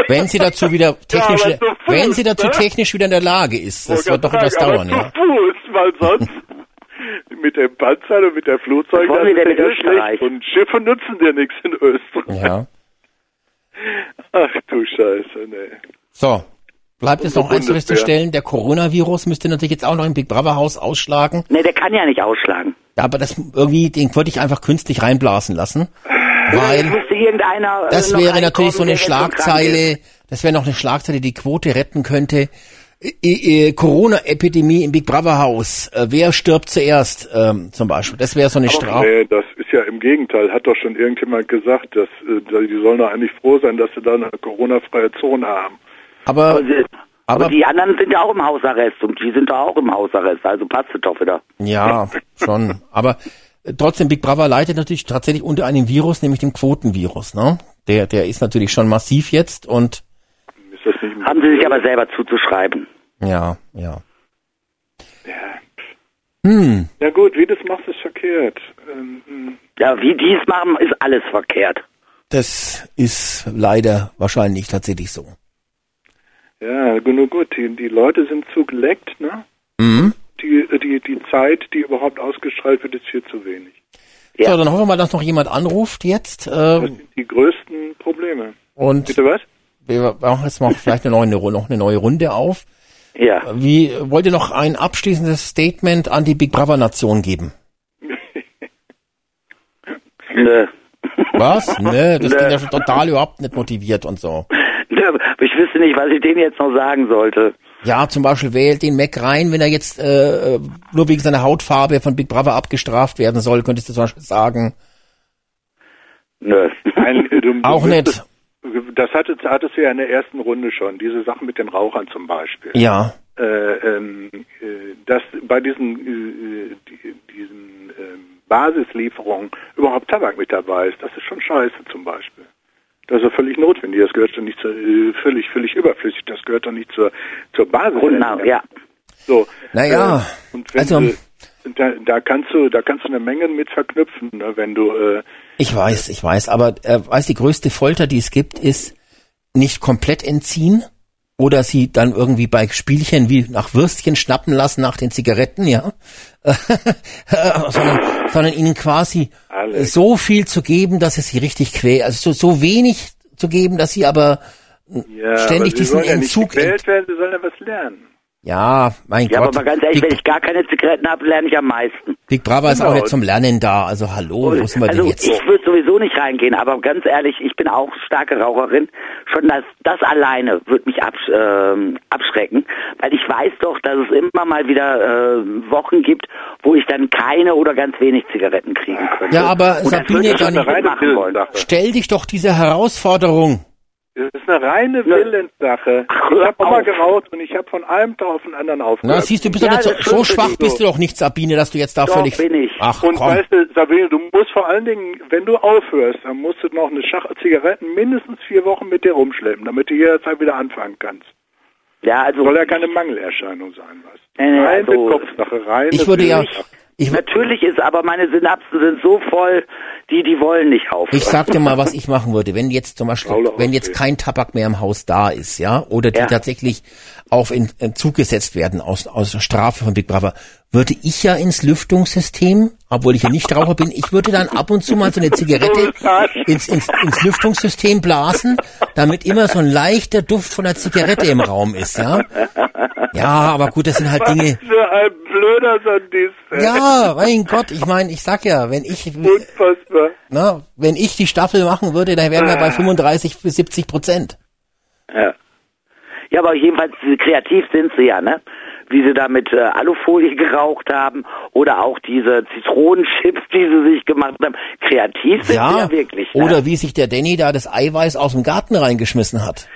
Wenn sie dazu wieder technisch, zu Fuß, wenn sie dazu ne? technisch wieder in der Lage ist, das wird doch etwas dauern, aber ja. Fuß, weil sonst mit dem Panzer und mit der Flugzeug, das wir ja in Österreich? Und Schiffe nutzen dir nichts in Österreich. ja. Ach du Scheiße, nee. So. Bleibt jetzt noch eins festzustellen, der Coronavirus müsste natürlich jetzt auch noch im Big Brother Haus ausschlagen. Nee, der kann ja nicht ausschlagen. Ja, aber das irgendwie, den wollte ich einfach künstlich reinblasen lassen. Es Weil äh, das noch wäre natürlich so eine. Schlagzeile, das wäre noch eine Schlagzeile, die die Quote retten könnte. Corona-Epidemie im Big Brother Haus. Äh, wer stirbt zuerst, ähm, zum Beispiel? Das wäre so eine Strafe. Nee, das ist ja im Gegenteil. Hat doch schon irgendjemand gesagt, dass äh, die sollen doch eigentlich froh sein, dass sie da eine Corona-freie Zone haben. Aber, Aber, sie- aber aber die anderen sind ja auch im Hausarrest und die sind da auch im Hausarrest, also passt es doch wieder. ja, schon. Aber äh, trotzdem, Big Brother leidet natürlich tatsächlich unter einem Virus, nämlich dem Quotenvirus. Ne? Der, der ist natürlich schon massiv jetzt und Haben sie sich aber selber zuzuschreiben. ja, ja. Ja. Hm, ja gut, wie du das machst, ist verkehrt. Ähm, hm. Ja, wie die es machen, ist alles verkehrt. das ist leider wahrscheinlich tatsächlich so. Ja, nur gut, die, die Leute sind zu geleckt, ne? Mhm. Die, die, die Zeit, die überhaupt ausgestrahlt wird, ist viel zu wenig. Ja. So, dann hoffen wir mal, dass noch jemand anruft jetzt. Das Äh, sind die größten Probleme. und Bitte was? wir machen jetzt mal vielleicht eine neue, noch eine neue Runde auf. Ja. Wie wollt ihr noch ein abschließendes Statement an die Big Brother Nation geben? Nö. Was? Ne, das Nö. klingt ja schon total überhaupt nicht motiviert und so. Ich wüsste nicht, was ich denen jetzt noch sagen sollte. Ja, zum Beispiel wählt den Mac rein, wenn er jetzt äh, äh, nur wegen seiner Hautfarbe von Big Brother abgestraft werden soll, könntest du zum Beispiel sagen. Nö. Nein, du, du Auch müsstest- nicht. Das hattest, hattest du ja in der ersten Runde schon, diese Sache mit den Rauchern zum Beispiel. Ja. Äh, ähm, äh, dass bei diesen, äh, die, diesen ähm, Basislieferungen überhaupt Tabak mit dabei ist, das ist schon scheiße zum Beispiel. Das ist ja völlig notwendig, das gehört doch nicht zu, äh, völlig, völlig überflüssig, das gehört doch nicht zur, zur Basis. Grundnahrung, ja. So. Naja, äh, und wenn also- du, da, da kannst du, da kannst du eine Menge mit verknüpfen, ne, wenn du, äh, Ich weiß, ich weiß, aber äh, weiß die größte Folter, die es gibt, ist nicht komplett entziehen oder sie dann irgendwie bei Spielchen wie nach Würstchen schnappen lassen nach den Zigaretten, ja, sondern, sondern ihnen quasi Alex. so viel zu geben, dass es sie richtig quält, also so, so wenig zu geben, dass sie aber ja, ständig aber sie diesen ja Entzug werden, sie sollen ja was lernen. Ja, mein Ja, aber Gott, mal ganz ehrlich, Big, wenn ich gar keine Zigaretten habe, lerne ich am meisten. Big Brother ist auch Genau. nicht zum Lernen da, also hallo, wo sind wir also denn jetzt? ich würde sowieso nicht reingehen, aber ganz ehrlich, ich bin auch starke Raucherin. Schon das, das alleine wird mich absch ähm, abschrecken, weil ich weiß doch, dass es immer mal wieder äh, Wochen gibt, wo ich dann keine oder ganz wenig Zigaretten kriegen könnte. Ja, aber Und Sabine, würde ich dann-. Stell dich doch diese Herausforderung. Das ist eine reine Willenssache. Ach, Ich habe auch hör mal auf. geraucht und ich habe von einem Tag auf den anderen aufgehört. Na, siehst du, bist Ja, doch nicht so, so schwach nicht bist so. du doch nicht, Sabine, dass du jetzt da Doch, völlig... bin ich. Ach, Und komm. weißt du, Sabine, du musst vor allen Dingen, wenn du aufhörst, dann musst du noch eine Schachtel Zigaretten mindestens vier Wochen mit dir rumschleppen, damit du jederzeit wieder anfangen kannst. Ja, also Soll ja keine Mangelerscheinung sein, was? Nee, reine also- Kopfsache, reine Ich würde ja... Ich, natürlich ist, aber meine Synapsen sind so voll, die die wollen nicht aufhören. ich sag dir mal, was ich machen würde, wenn jetzt zum Beispiel, wenn jetzt kein Tabak mehr im Haus da ist, ja, oder die Ja. tatsächlich auf in, Entzug gesetzt werden aus, aus Strafe von Big Brother, würde ich ja ins Lüftungssystem, obwohl ich ja nicht Raucher bin, ich würde dann ab und zu mal so eine Zigarette ins, ins, ins Lüftungssystem blasen, damit immer so ein leichter Duft von der Zigarette im Raum ist, ja. Ja, aber gut, das sind halt Dinge. Was für ein blöder Sadist. ey. Ja, mein Gott, ich meine, ich sag ja, wenn ich, Unfassbar. na, wenn ich die Staffel machen würde, dann wären wir bei 35 bis 70 Prozent. Ja. ja, aber jedenfalls kreativ sind sie ja, ne? Wie sie da mit äh, Alufolie geraucht haben oder auch diese Zitronenchips, die sie sich gemacht haben. Kreativ sind sie Ja, ja wirklich. Ne? oder wie sich der Danny da das Eiweiß aus dem Garten reingeschmissen hat.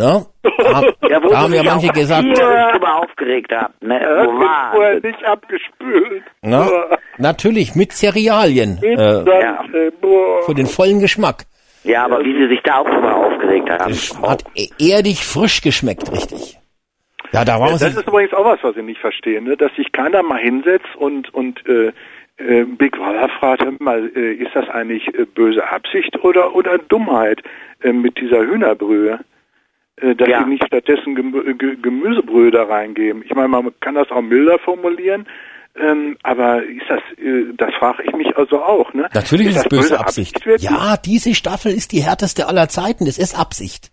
Ja. Ne? Da, Ja, wo da haben sie ja sich manche auch gesagt, tierisch drüber aufgeregt haben. Ne? Mich vorher nicht abgespült. ne? natürlich mit Cerealien äh, ja. für den vollen Geschmack. Ja, aber wie sie sich da auch drüber aufgeregt haben. Hat e- erdig frisch geschmeckt, richtig. Ja, da waren Das sie. ist übrigens auch was, was ich nicht verstehe, ne? dass sich keiner mal hinsetzt und und äh, äh, Big Brother fragt, hör mal, äh, ist das eigentlich äh, böse Absicht oder oder Dummheit äh, mit dieser Hühnerbrühe? Äh, dass Ja. sie nicht stattdessen Ge Gemüsebrühe da reingeben. Ich meine, man kann das auch milder formulieren, ähm, aber ist das, äh, das frage ich mich also auch, ne? Natürlich ist es das böse Absicht. wirklich? Ja, diese Staffel ist die härteste aller Zeiten. Das ist Absicht.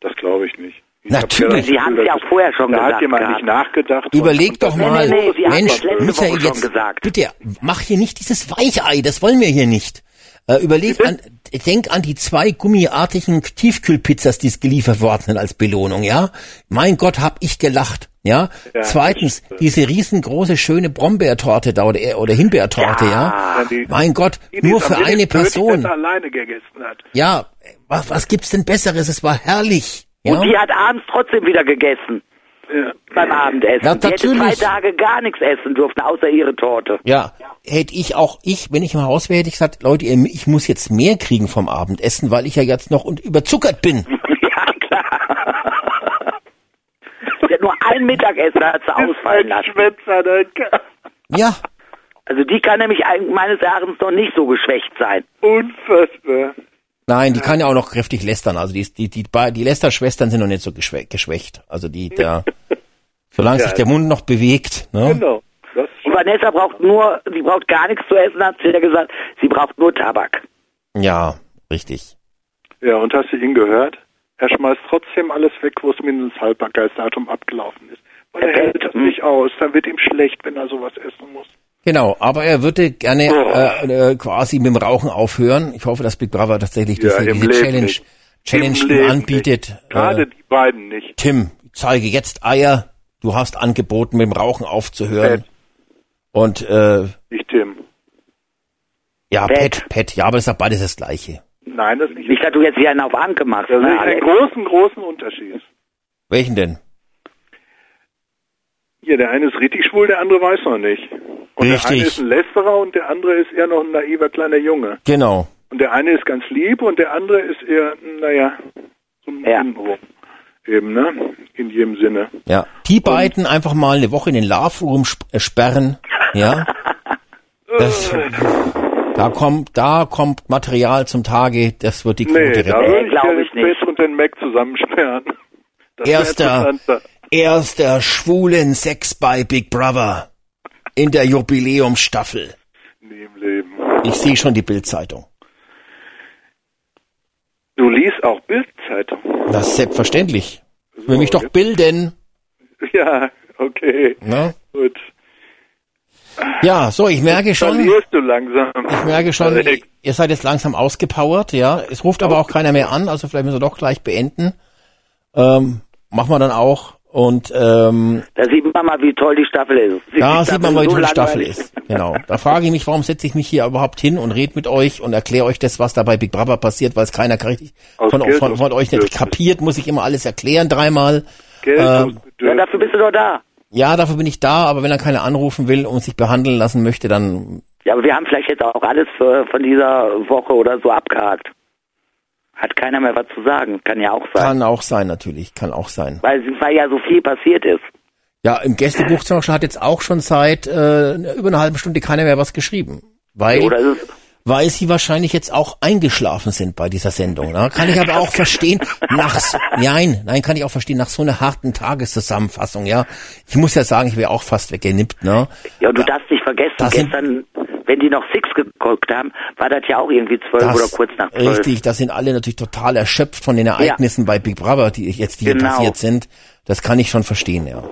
Das glaube ich nicht. Ich Natürlich. Sie haben's Gefühl, ja auch vorher schon Da gesagt hat jemand gehabt. nicht nachgedacht. Überleg doch mal, nee, nee, Sie haben Mensch, das letzte Michael, Woche schon jetzt, gesagt. bitte, mach hier nicht dieses Weichei, das wollen wir hier nicht. Äh, überleg an, denk an die zwei gummiartigen Tiefkühlpizzas, die es geliefert worden sind als Belohnung, ja? Mein Gott, hab ich gelacht, ja? Ja, Zweitens, äh, diese riesengroße, schöne Brombeertorte da oder, oder Himbeertorte, ja? Ja, die- Mein Gott, die, die nur für eine Person. dass er alleine gegessen hat. Ja, was, was gibt's denn Besseres? Es war herrlich. Ja? Und die hat abends trotzdem wieder gegessen. Ja. Beim Abendessen. Ja, die hätte zwei natürlich. Tage gar nichts essen dürfen, außer ihre Torte. Ja, hätte ich auch, ich, wenn ich im Haus wäre, hätte ich gesagt, Leute, ich muss jetzt mehr kriegen vom Abendessen, weil ich ja jetzt noch und überzuckert bin. ja, klar. Sie hat nur ein Mittagessen, da hat sie ausfallen Ein lassen. Schwätzer, der Kerl. Ja, Also die kann nämlich meines Erachtens noch nicht so geschwächt sein. Unfassbar. Nein, die kann ja auch noch kräftig lästern. Also die, die, die, die, die Lester-Schwestern sind noch nicht so geschwächt. geschwächt. Also die, da, solange Ja. sich der Mund noch bewegt, ne? Genau. Und Vanessa braucht nur, sie braucht gar nichts zu essen, hat sie ja gesagt. Sie braucht nur Tabak. Ja, richtig. ja, und hast du ihn gehört? Er schmeißt trotzdem alles weg, wo es mindestens Haltbarkeitsdatum abgelaufen ist. Weil er hält das nicht aus. Dann wird ihm schlecht, wenn er sowas essen muss. Genau, aber er würde gerne Oh. äh, äh, quasi mit dem Rauchen aufhören. Ich hoffe, dass Big Brother tatsächlich Ja, diese, Challenge, nicht. Challenge ihm anbietet. Nicht. Gerade Äh, die beiden nicht. Tim, zeige jetzt Eier. Du hast angeboten, mit dem Rauchen aufzuhören. Pet. Und äh, Nicht Tim. ja, Pet. Pet, ja, aber das ist ja beides das Gleiche. Nein, das ist nicht. Nicht, dass du jetzt hier einen auf Anke machst. Das ist ein Alex? großen, großen Unterschied. Welchen denn? Ja, der eine ist richtig schwul, der andere weiß noch nicht. Und der eine Richtig. ist ein Lästerer und der andere ist eher noch ein naiver kleiner Junge. Genau. Und der eine ist ganz lieb und der andere ist eher, naja, so ein Ja. Eben, ne? In jedem Sinne. Ja. Die beiden einfach mal eine Woche in den Love Room sp- äh, sperren. Ja. Das, da kommt, da kommt Material zum Tage. Das wird die Quote Nee, da retten. würde ich ja ich Bett nicht. und den Mac zusammensperren. Das Erster. Erster schwulen Sex bei Big Brother in der Jubiläumsstaffel. Nie im Leben. Ich sehe schon die Bildzeitung. Du liest auch Bildzeitung. Das ist selbstverständlich. Ich will So, mich doch jetzt- bilden. Ja, okay. Ne? Gut. Ja, so, ich merke schon, Verlierst du langsam. ich merke schon, ihr, Alex. ihr seid jetzt langsam ausgepowert, ja. Es ruft aber auch keiner mehr an, also vielleicht müssen wir doch gleich beenden. Ähm, machen wir dann auch. Und ähm, Da sieht man mal, wie toll die Staffel ist. Die da sieht man mal, wie toll die Staffel ist. Genau. Da frage ich mich, warum setze ich mich hier überhaupt hin und rede mit euch und erkläre euch das, was da bei Big Brother passiert, weil es keiner richtig von, Geld von, von euch nicht kapiert, muss ich immer alles erklären dreimal. Ähm, Ja, dafür bist du doch da. Ja, dafür bin ich da, aber wenn er keiner anrufen will und sich behandeln lassen möchte, dann Ja, aber wir haben vielleicht jetzt auch alles für, von dieser Woche oder so abgehakt. Hat keiner mehr was zu sagen. Kann ja auch sein. kann auch sein natürlich, kann auch sein. Weil, weil ja so viel passiert ist. Ja, im Gästebuch zum Beispiel hat jetzt auch schon seit äh, über einer halben Stunde keiner mehr was geschrieben. Weil, Oder ist es, weil sie wahrscheinlich jetzt auch eingeschlafen sind bei dieser Sendung. Ne? Kann ich aber auch verstehen, nach so- nein, nein, kann ich auch verstehen, nach so einer harten Tageszusammenfassung, ja. Ich muss ja sagen, ich wäre auch fast weggenippt, ne? ja, und du darfst nicht vergessen, das sind- gestern, wenn die noch Six geguckt haben, war das ja auch irgendwie zwölf oder kurz nach zwölf. Richtig, da sind alle natürlich total erschöpft von den Ereignissen bei Big Brother, die jetzt die hier Genau. passiert sind. Das kann ich schon verstehen, ja.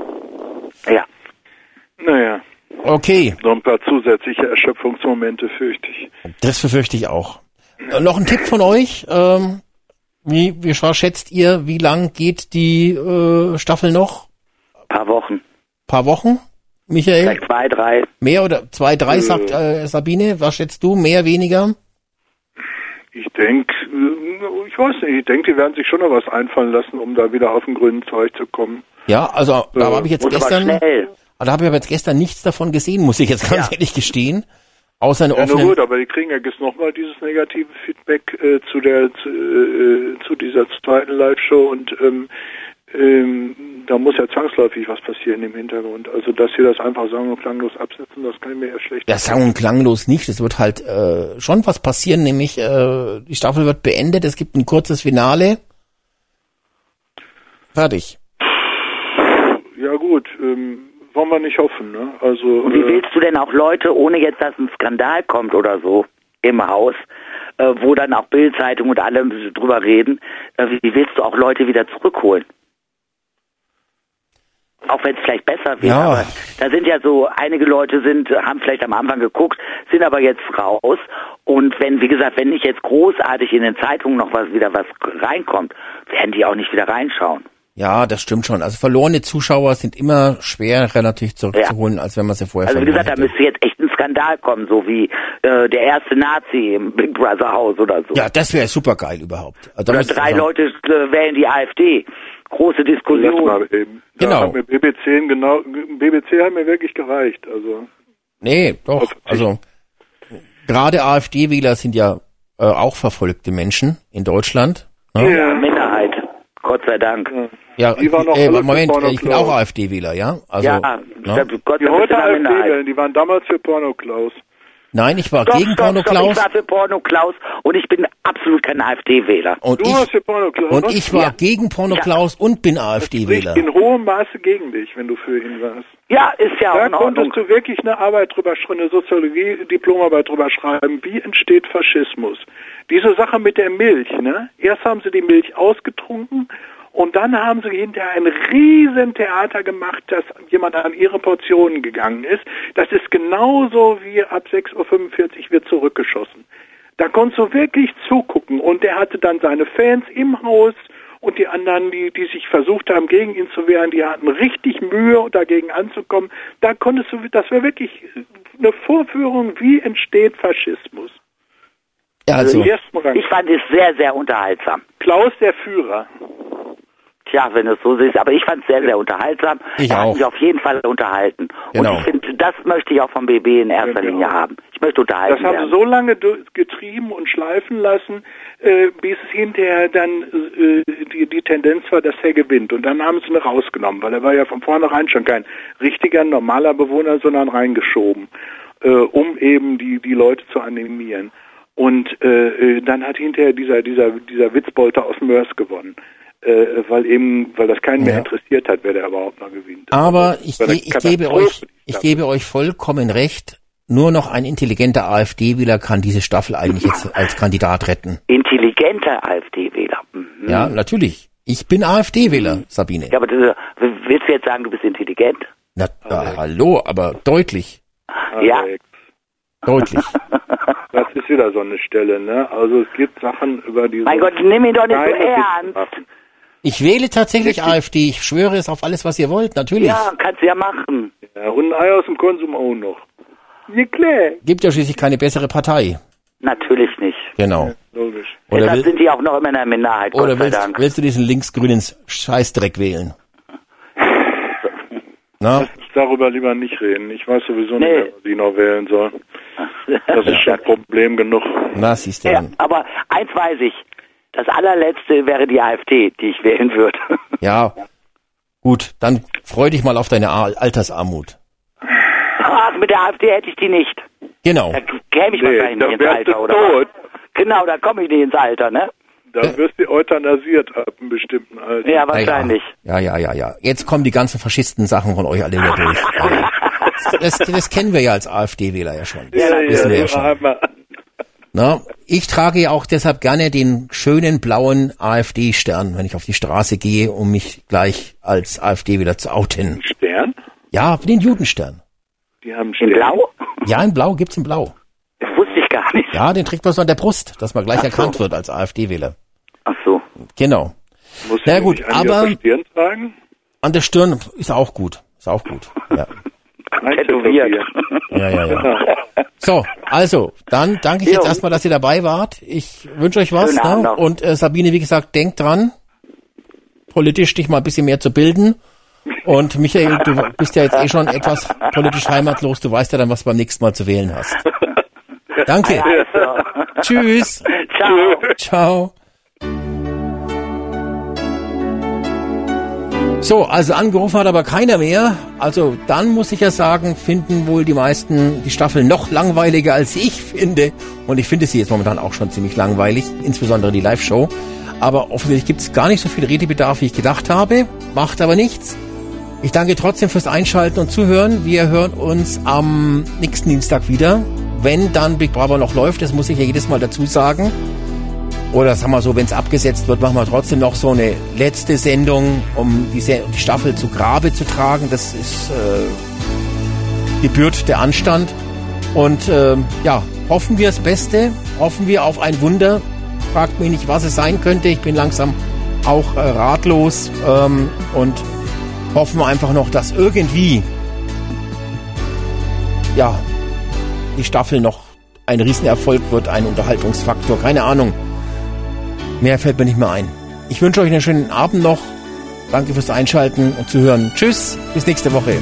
Ja. Naja, Okay, noch ein paar zusätzliche Erschöpfungsmomente fürchte ich. das befürchte ich auch. Äh, noch ein Tipp von euch. Ähm, wie, wie schätzt ihr, wie lang geht die äh, Staffel noch? Paar Wochen. Paar Wochen? Michael? Vielleicht zwei, drei. Mehr oder zwei, drei, sagt äh, Sabine. Was schätzt du? Mehr, weniger? Ich denke, ich weiß nicht, ich denke, die werden sich schon noch was einfallen lassen, um da wieder auf den grünen Zeug zu kommen. Ja, also da Äh, habe ich jetzt gestern, schnell. Da habe ich aber jetzt gestern nichts davon gesehen, muss ich jetzt ganz Ja. ehrlich gestehen. Außer eine Ja, offene. gut, aber die kriegen ja jetzt nochmal dieses negative Feedback äh, zu der zu, äh, zu dieser zweiten Live-Show und ähm, ähm, da muss ja zwangsläufig was passieren im Hintergrund. Also dass sie das einfach sagen und klanglos absetzen, das kann ich mir eher schlecht. Ja, sang- und klanglos nicht. Es wird halt äh, schon was passieren, nämlich äh, die Staffel wird beendet, es gibt ein kurzes Finale. Fertig. Ja gut, ähm, wollen wir nicht hoffen, ne? Also Und wie äh, willst du denn auch Leute, ohne jetzt, dass ein Skandal kommt oder so im Haus, äh, wo dann auch Bildzeitung und alle drüber reden, äh, wie willst du auch Leute wieder zurückholen? Auch wenn es vielleicht besser wäre, Ja. aber da sind ja so, einige Leute sind, haben vielleicht am Anfang geguckt, sind aber jetzt raus. Und wenn, wie gesagt, wenn nicht jetzt großartig in den Zeitungen noch was wieder was reinkommt, werden die auch nicht wieder reinschauen. Ja, das stimmt schon. Also verlorene Zuschauer sind immer schwerer natürlich zurückzuholen, als wenn man sie vorher Also wie gesagt, da hätte. müsste jetzt echt ein Skandal kommen, so wie äh, der erste Nazi im Big Brother Haus oder so. Ja, das wäre super geil überhaupt. Also da oder drei Leute äh, wählen die AfD. Große Diskussion. mal eben. Da Genau. hat mir BBC genau BBC hat mir wirklich gereicht. Also Nee, doch. Also gerade AfD-Wähler sind ja äh, auch verfolgte Menschen in Deutschland. Ne? Ja, Minderheit. Gott sei Dank. Ja, Die waren doch äh, Moment, ich bin auch AfD-Wähler, ja? Also, ja, ne? Gott die sei heute Dank AfD Minderheit. wählen, die waren damals für Porno Klaus. Nein, ich war Stopp, gegen stopp, Porno stopp. Klaus Ich war für Porno Klaus und ich bin absolut kein AfD-Wähler. und Du ich, warst für Porno Klaus. und was? ich war Ja. gegen Porno Ja. Klaus und bin AfD-Wähler. in hohem Maße gegen dich, wenn du für ihn warst. Ja, ist ja auch Da in Ordnung. konntest du wirklich eine Arbeit drüber schreiben, eine Soziologie-Diplomarbeit drüber schreiben. Wie entsteht Faschismus? Diese Sache mit der Milch, ne? Erst haben sie die Milch ausgetrunken und dann haben sie hinterher ein riesen Theater gemacht, dass jemand an ihre Portionen gegangen ist. Das ist genauso wie ab 6.45 Uhr wird zurückgeschossen. Da konntest du wirklich zugucken und der hatte dann seine Fans im Haus und die anderen, die, die sich versucht haben, gegen ihn zu wehren, die hatten richtig Mühe, dagegen anzukommen. Da konntest du, das war wirklich eine Vorführung, wie entsteht Faschismus. Ja, also, Rang. Ich fand es sehr, sehr unterhaltsam. Klaus der Führer. Tja, wenn du es so siehst, aber ich fand es sehr, sehr unterhaltsam. Ich auch. Hat mich auf jeden Fall unterhalten. Genau. Und ich finde, das möchte ich auch vom BB in erster genau. Linie haben. Ich möchte unterhalten Das haben werden. sie so lange getrieben und schleifen lassen, äh, bis es hinterher dann äh, die, die Tendenz war, dass er gewinnt. Und dann haben sie ihn rausgenommen, weil er war ja von vornherein schon kein richtiger, normaler Bewohner, sondern reingeschoben, äh, um eben die, die Leute zu animieren. Und äh, äh, dann hat hinterher dieser, dieser, dieser Witzbolter aus Mörs gewonnen. Äh, weil eben, weil das keinen mehr Ja. interessiert hat, wer der überhaupt noch gewinnt. aber Das ich, ge- ich gebe euch, ich gebe euch vollkommen recht. Nur noch ein intelligenter AfD-Wähler kann diese Staffel eigentlich jetzt als Kandidat retten. Intelligenter AfD-Wähler. Mhm. Ja, natürlich. Ich bin AfD-Wähler, Sabine. Ja, aber das, willst du jetzt sagen, du bist intelligent? Na, äh, hallo, aber deutlich, Ja. Alex. deutlich. Das ist wieder so eine Stelle, ne? Also es gibt Sachen über die. Mein Gott, nimm ihn doch nicht so ernst. machen. Ich wähle tatsächlich AfD. Ich schwöre es auf alles, was ihr wollt, natürlich. Ja, kannst du ja machen. Ja, und ein Ei aus dem Konsum auch noch. Ja, klar. Gibt ja schließlich keine bessere Partei. Natürlich nicht. Genau. Logisch. Oder, Deshalb will, sind die auch noch immer in der Minderheit, Gott oder willst, willst du diesen linksgrünen Scheißdreck wählen? Na? Lass uns darüber lieber nicht reden. Ich weiß sowieso Nee. nicht was ich noch wählen soll. Das ist schon Problem genug. Na, siehst du Ja, dann. aber eins weiß ich. Das allerletzte wäre die AfD, die ich wählen würde. Ja. Gut, dann freu dich mal auf deine Al- Altersarmut. Ah, mit der AfD hätte ich die nicht. Genau. Da käme ich Nee, wahrscheinlich nicht ins Alter, oder? tot. Genau, da komme ich nicht ins Alter, ne? Dann wirst du euthanasiert ab einem bestimmten Alter. Ja, wahrscheinlich. Ja, ja, ja, ja. Jetzt kommen die ganzen Faschisten-Sachen von euch alle wieder durch. Das, das kennen wir ja als AfD-Wähler ja schon. Das Ja, ja, wissen wir ja ja, schon. Hammer. Na, ich trage ja auch deshalb gerne den schönen blauen AfD-Stern, wenn ich auf die Straße gehe, um mich gleich als AfD wieder zu outen. Stern? Ja, den Judenstern. Die haben einen In Stern. Blau? Ja, in Blau gibt's in Blau. Das wusste ich gar nicht. Ja, den trägt man so an der Brust, dass man gleich Ach so. erkannt wird als AfD-Wähler. Ach so. Genau. Musst Na gut, aber- auf der Stirn tragen? An der Stirn ist auch gut. Ist auch gut. Ja, Tätowiert. ja, ja. ja. So, also, dann danke ich jetzt erstmal, dass ihr dabei wart. Ich wünsche euch was. Ne? Und äh, Sabine, wie gesagt, denkt dran, politisch dich mal ein bisschen mehr zu bilden. Und Michael, du bist ja jetzt eh schon etwas politisch heimatlos. Du weißt ja dann, was du beim nächsten Mal zu wählen hast. Danke. Also. Tschüss. Ciao. Ciao. So, also angerufen hat aber keiner mehr. Also dann muss ich ja sagen, finden wohl die meisten die Staffel noch langweiliger als ich finde. Und ich finde sie jetzt momentan auch schon ziemlich langweilig, insbesondere die Live-Show. Aber offensichtlich gibt es gar nicht so viel Redebedarf, wie ich gedacht habe. Macht aber nichts. Ich danke trotzdem fürs Einschalten und Zuhören. Wir hören uns am nächsten Dienstag wieder. Wenn dann Big Brother noch läuft, das muss ich ja jedes Mal dazu sagen. Oder sagen wir so, wenn es abgesetzt wird, machen wir trotzdem noch so eine letzte Sendung, um die, die Staffel zu Grabe zu tragen. Das ist äh, gebührt der Anstand. Und ähm, ja, hoffen wir das Beste, hoffen wir auf ein Wunder. Fragt mich nicht, was es sein könnte. Ich bin langsam auch äh, ratlos ähm, und hoffen einfach noch, dass irgendwie ja die Staffel noch ein Riesenerfolg wird, ein Unterhaltungsfaktor. Keine Ahnung. Mehr fällt mir nicht mehr ein. Ich wünsche euch einen schönen Abend noch. Danke fürs Einschalten und Zuhören. Tschüss, bis nächste Woche.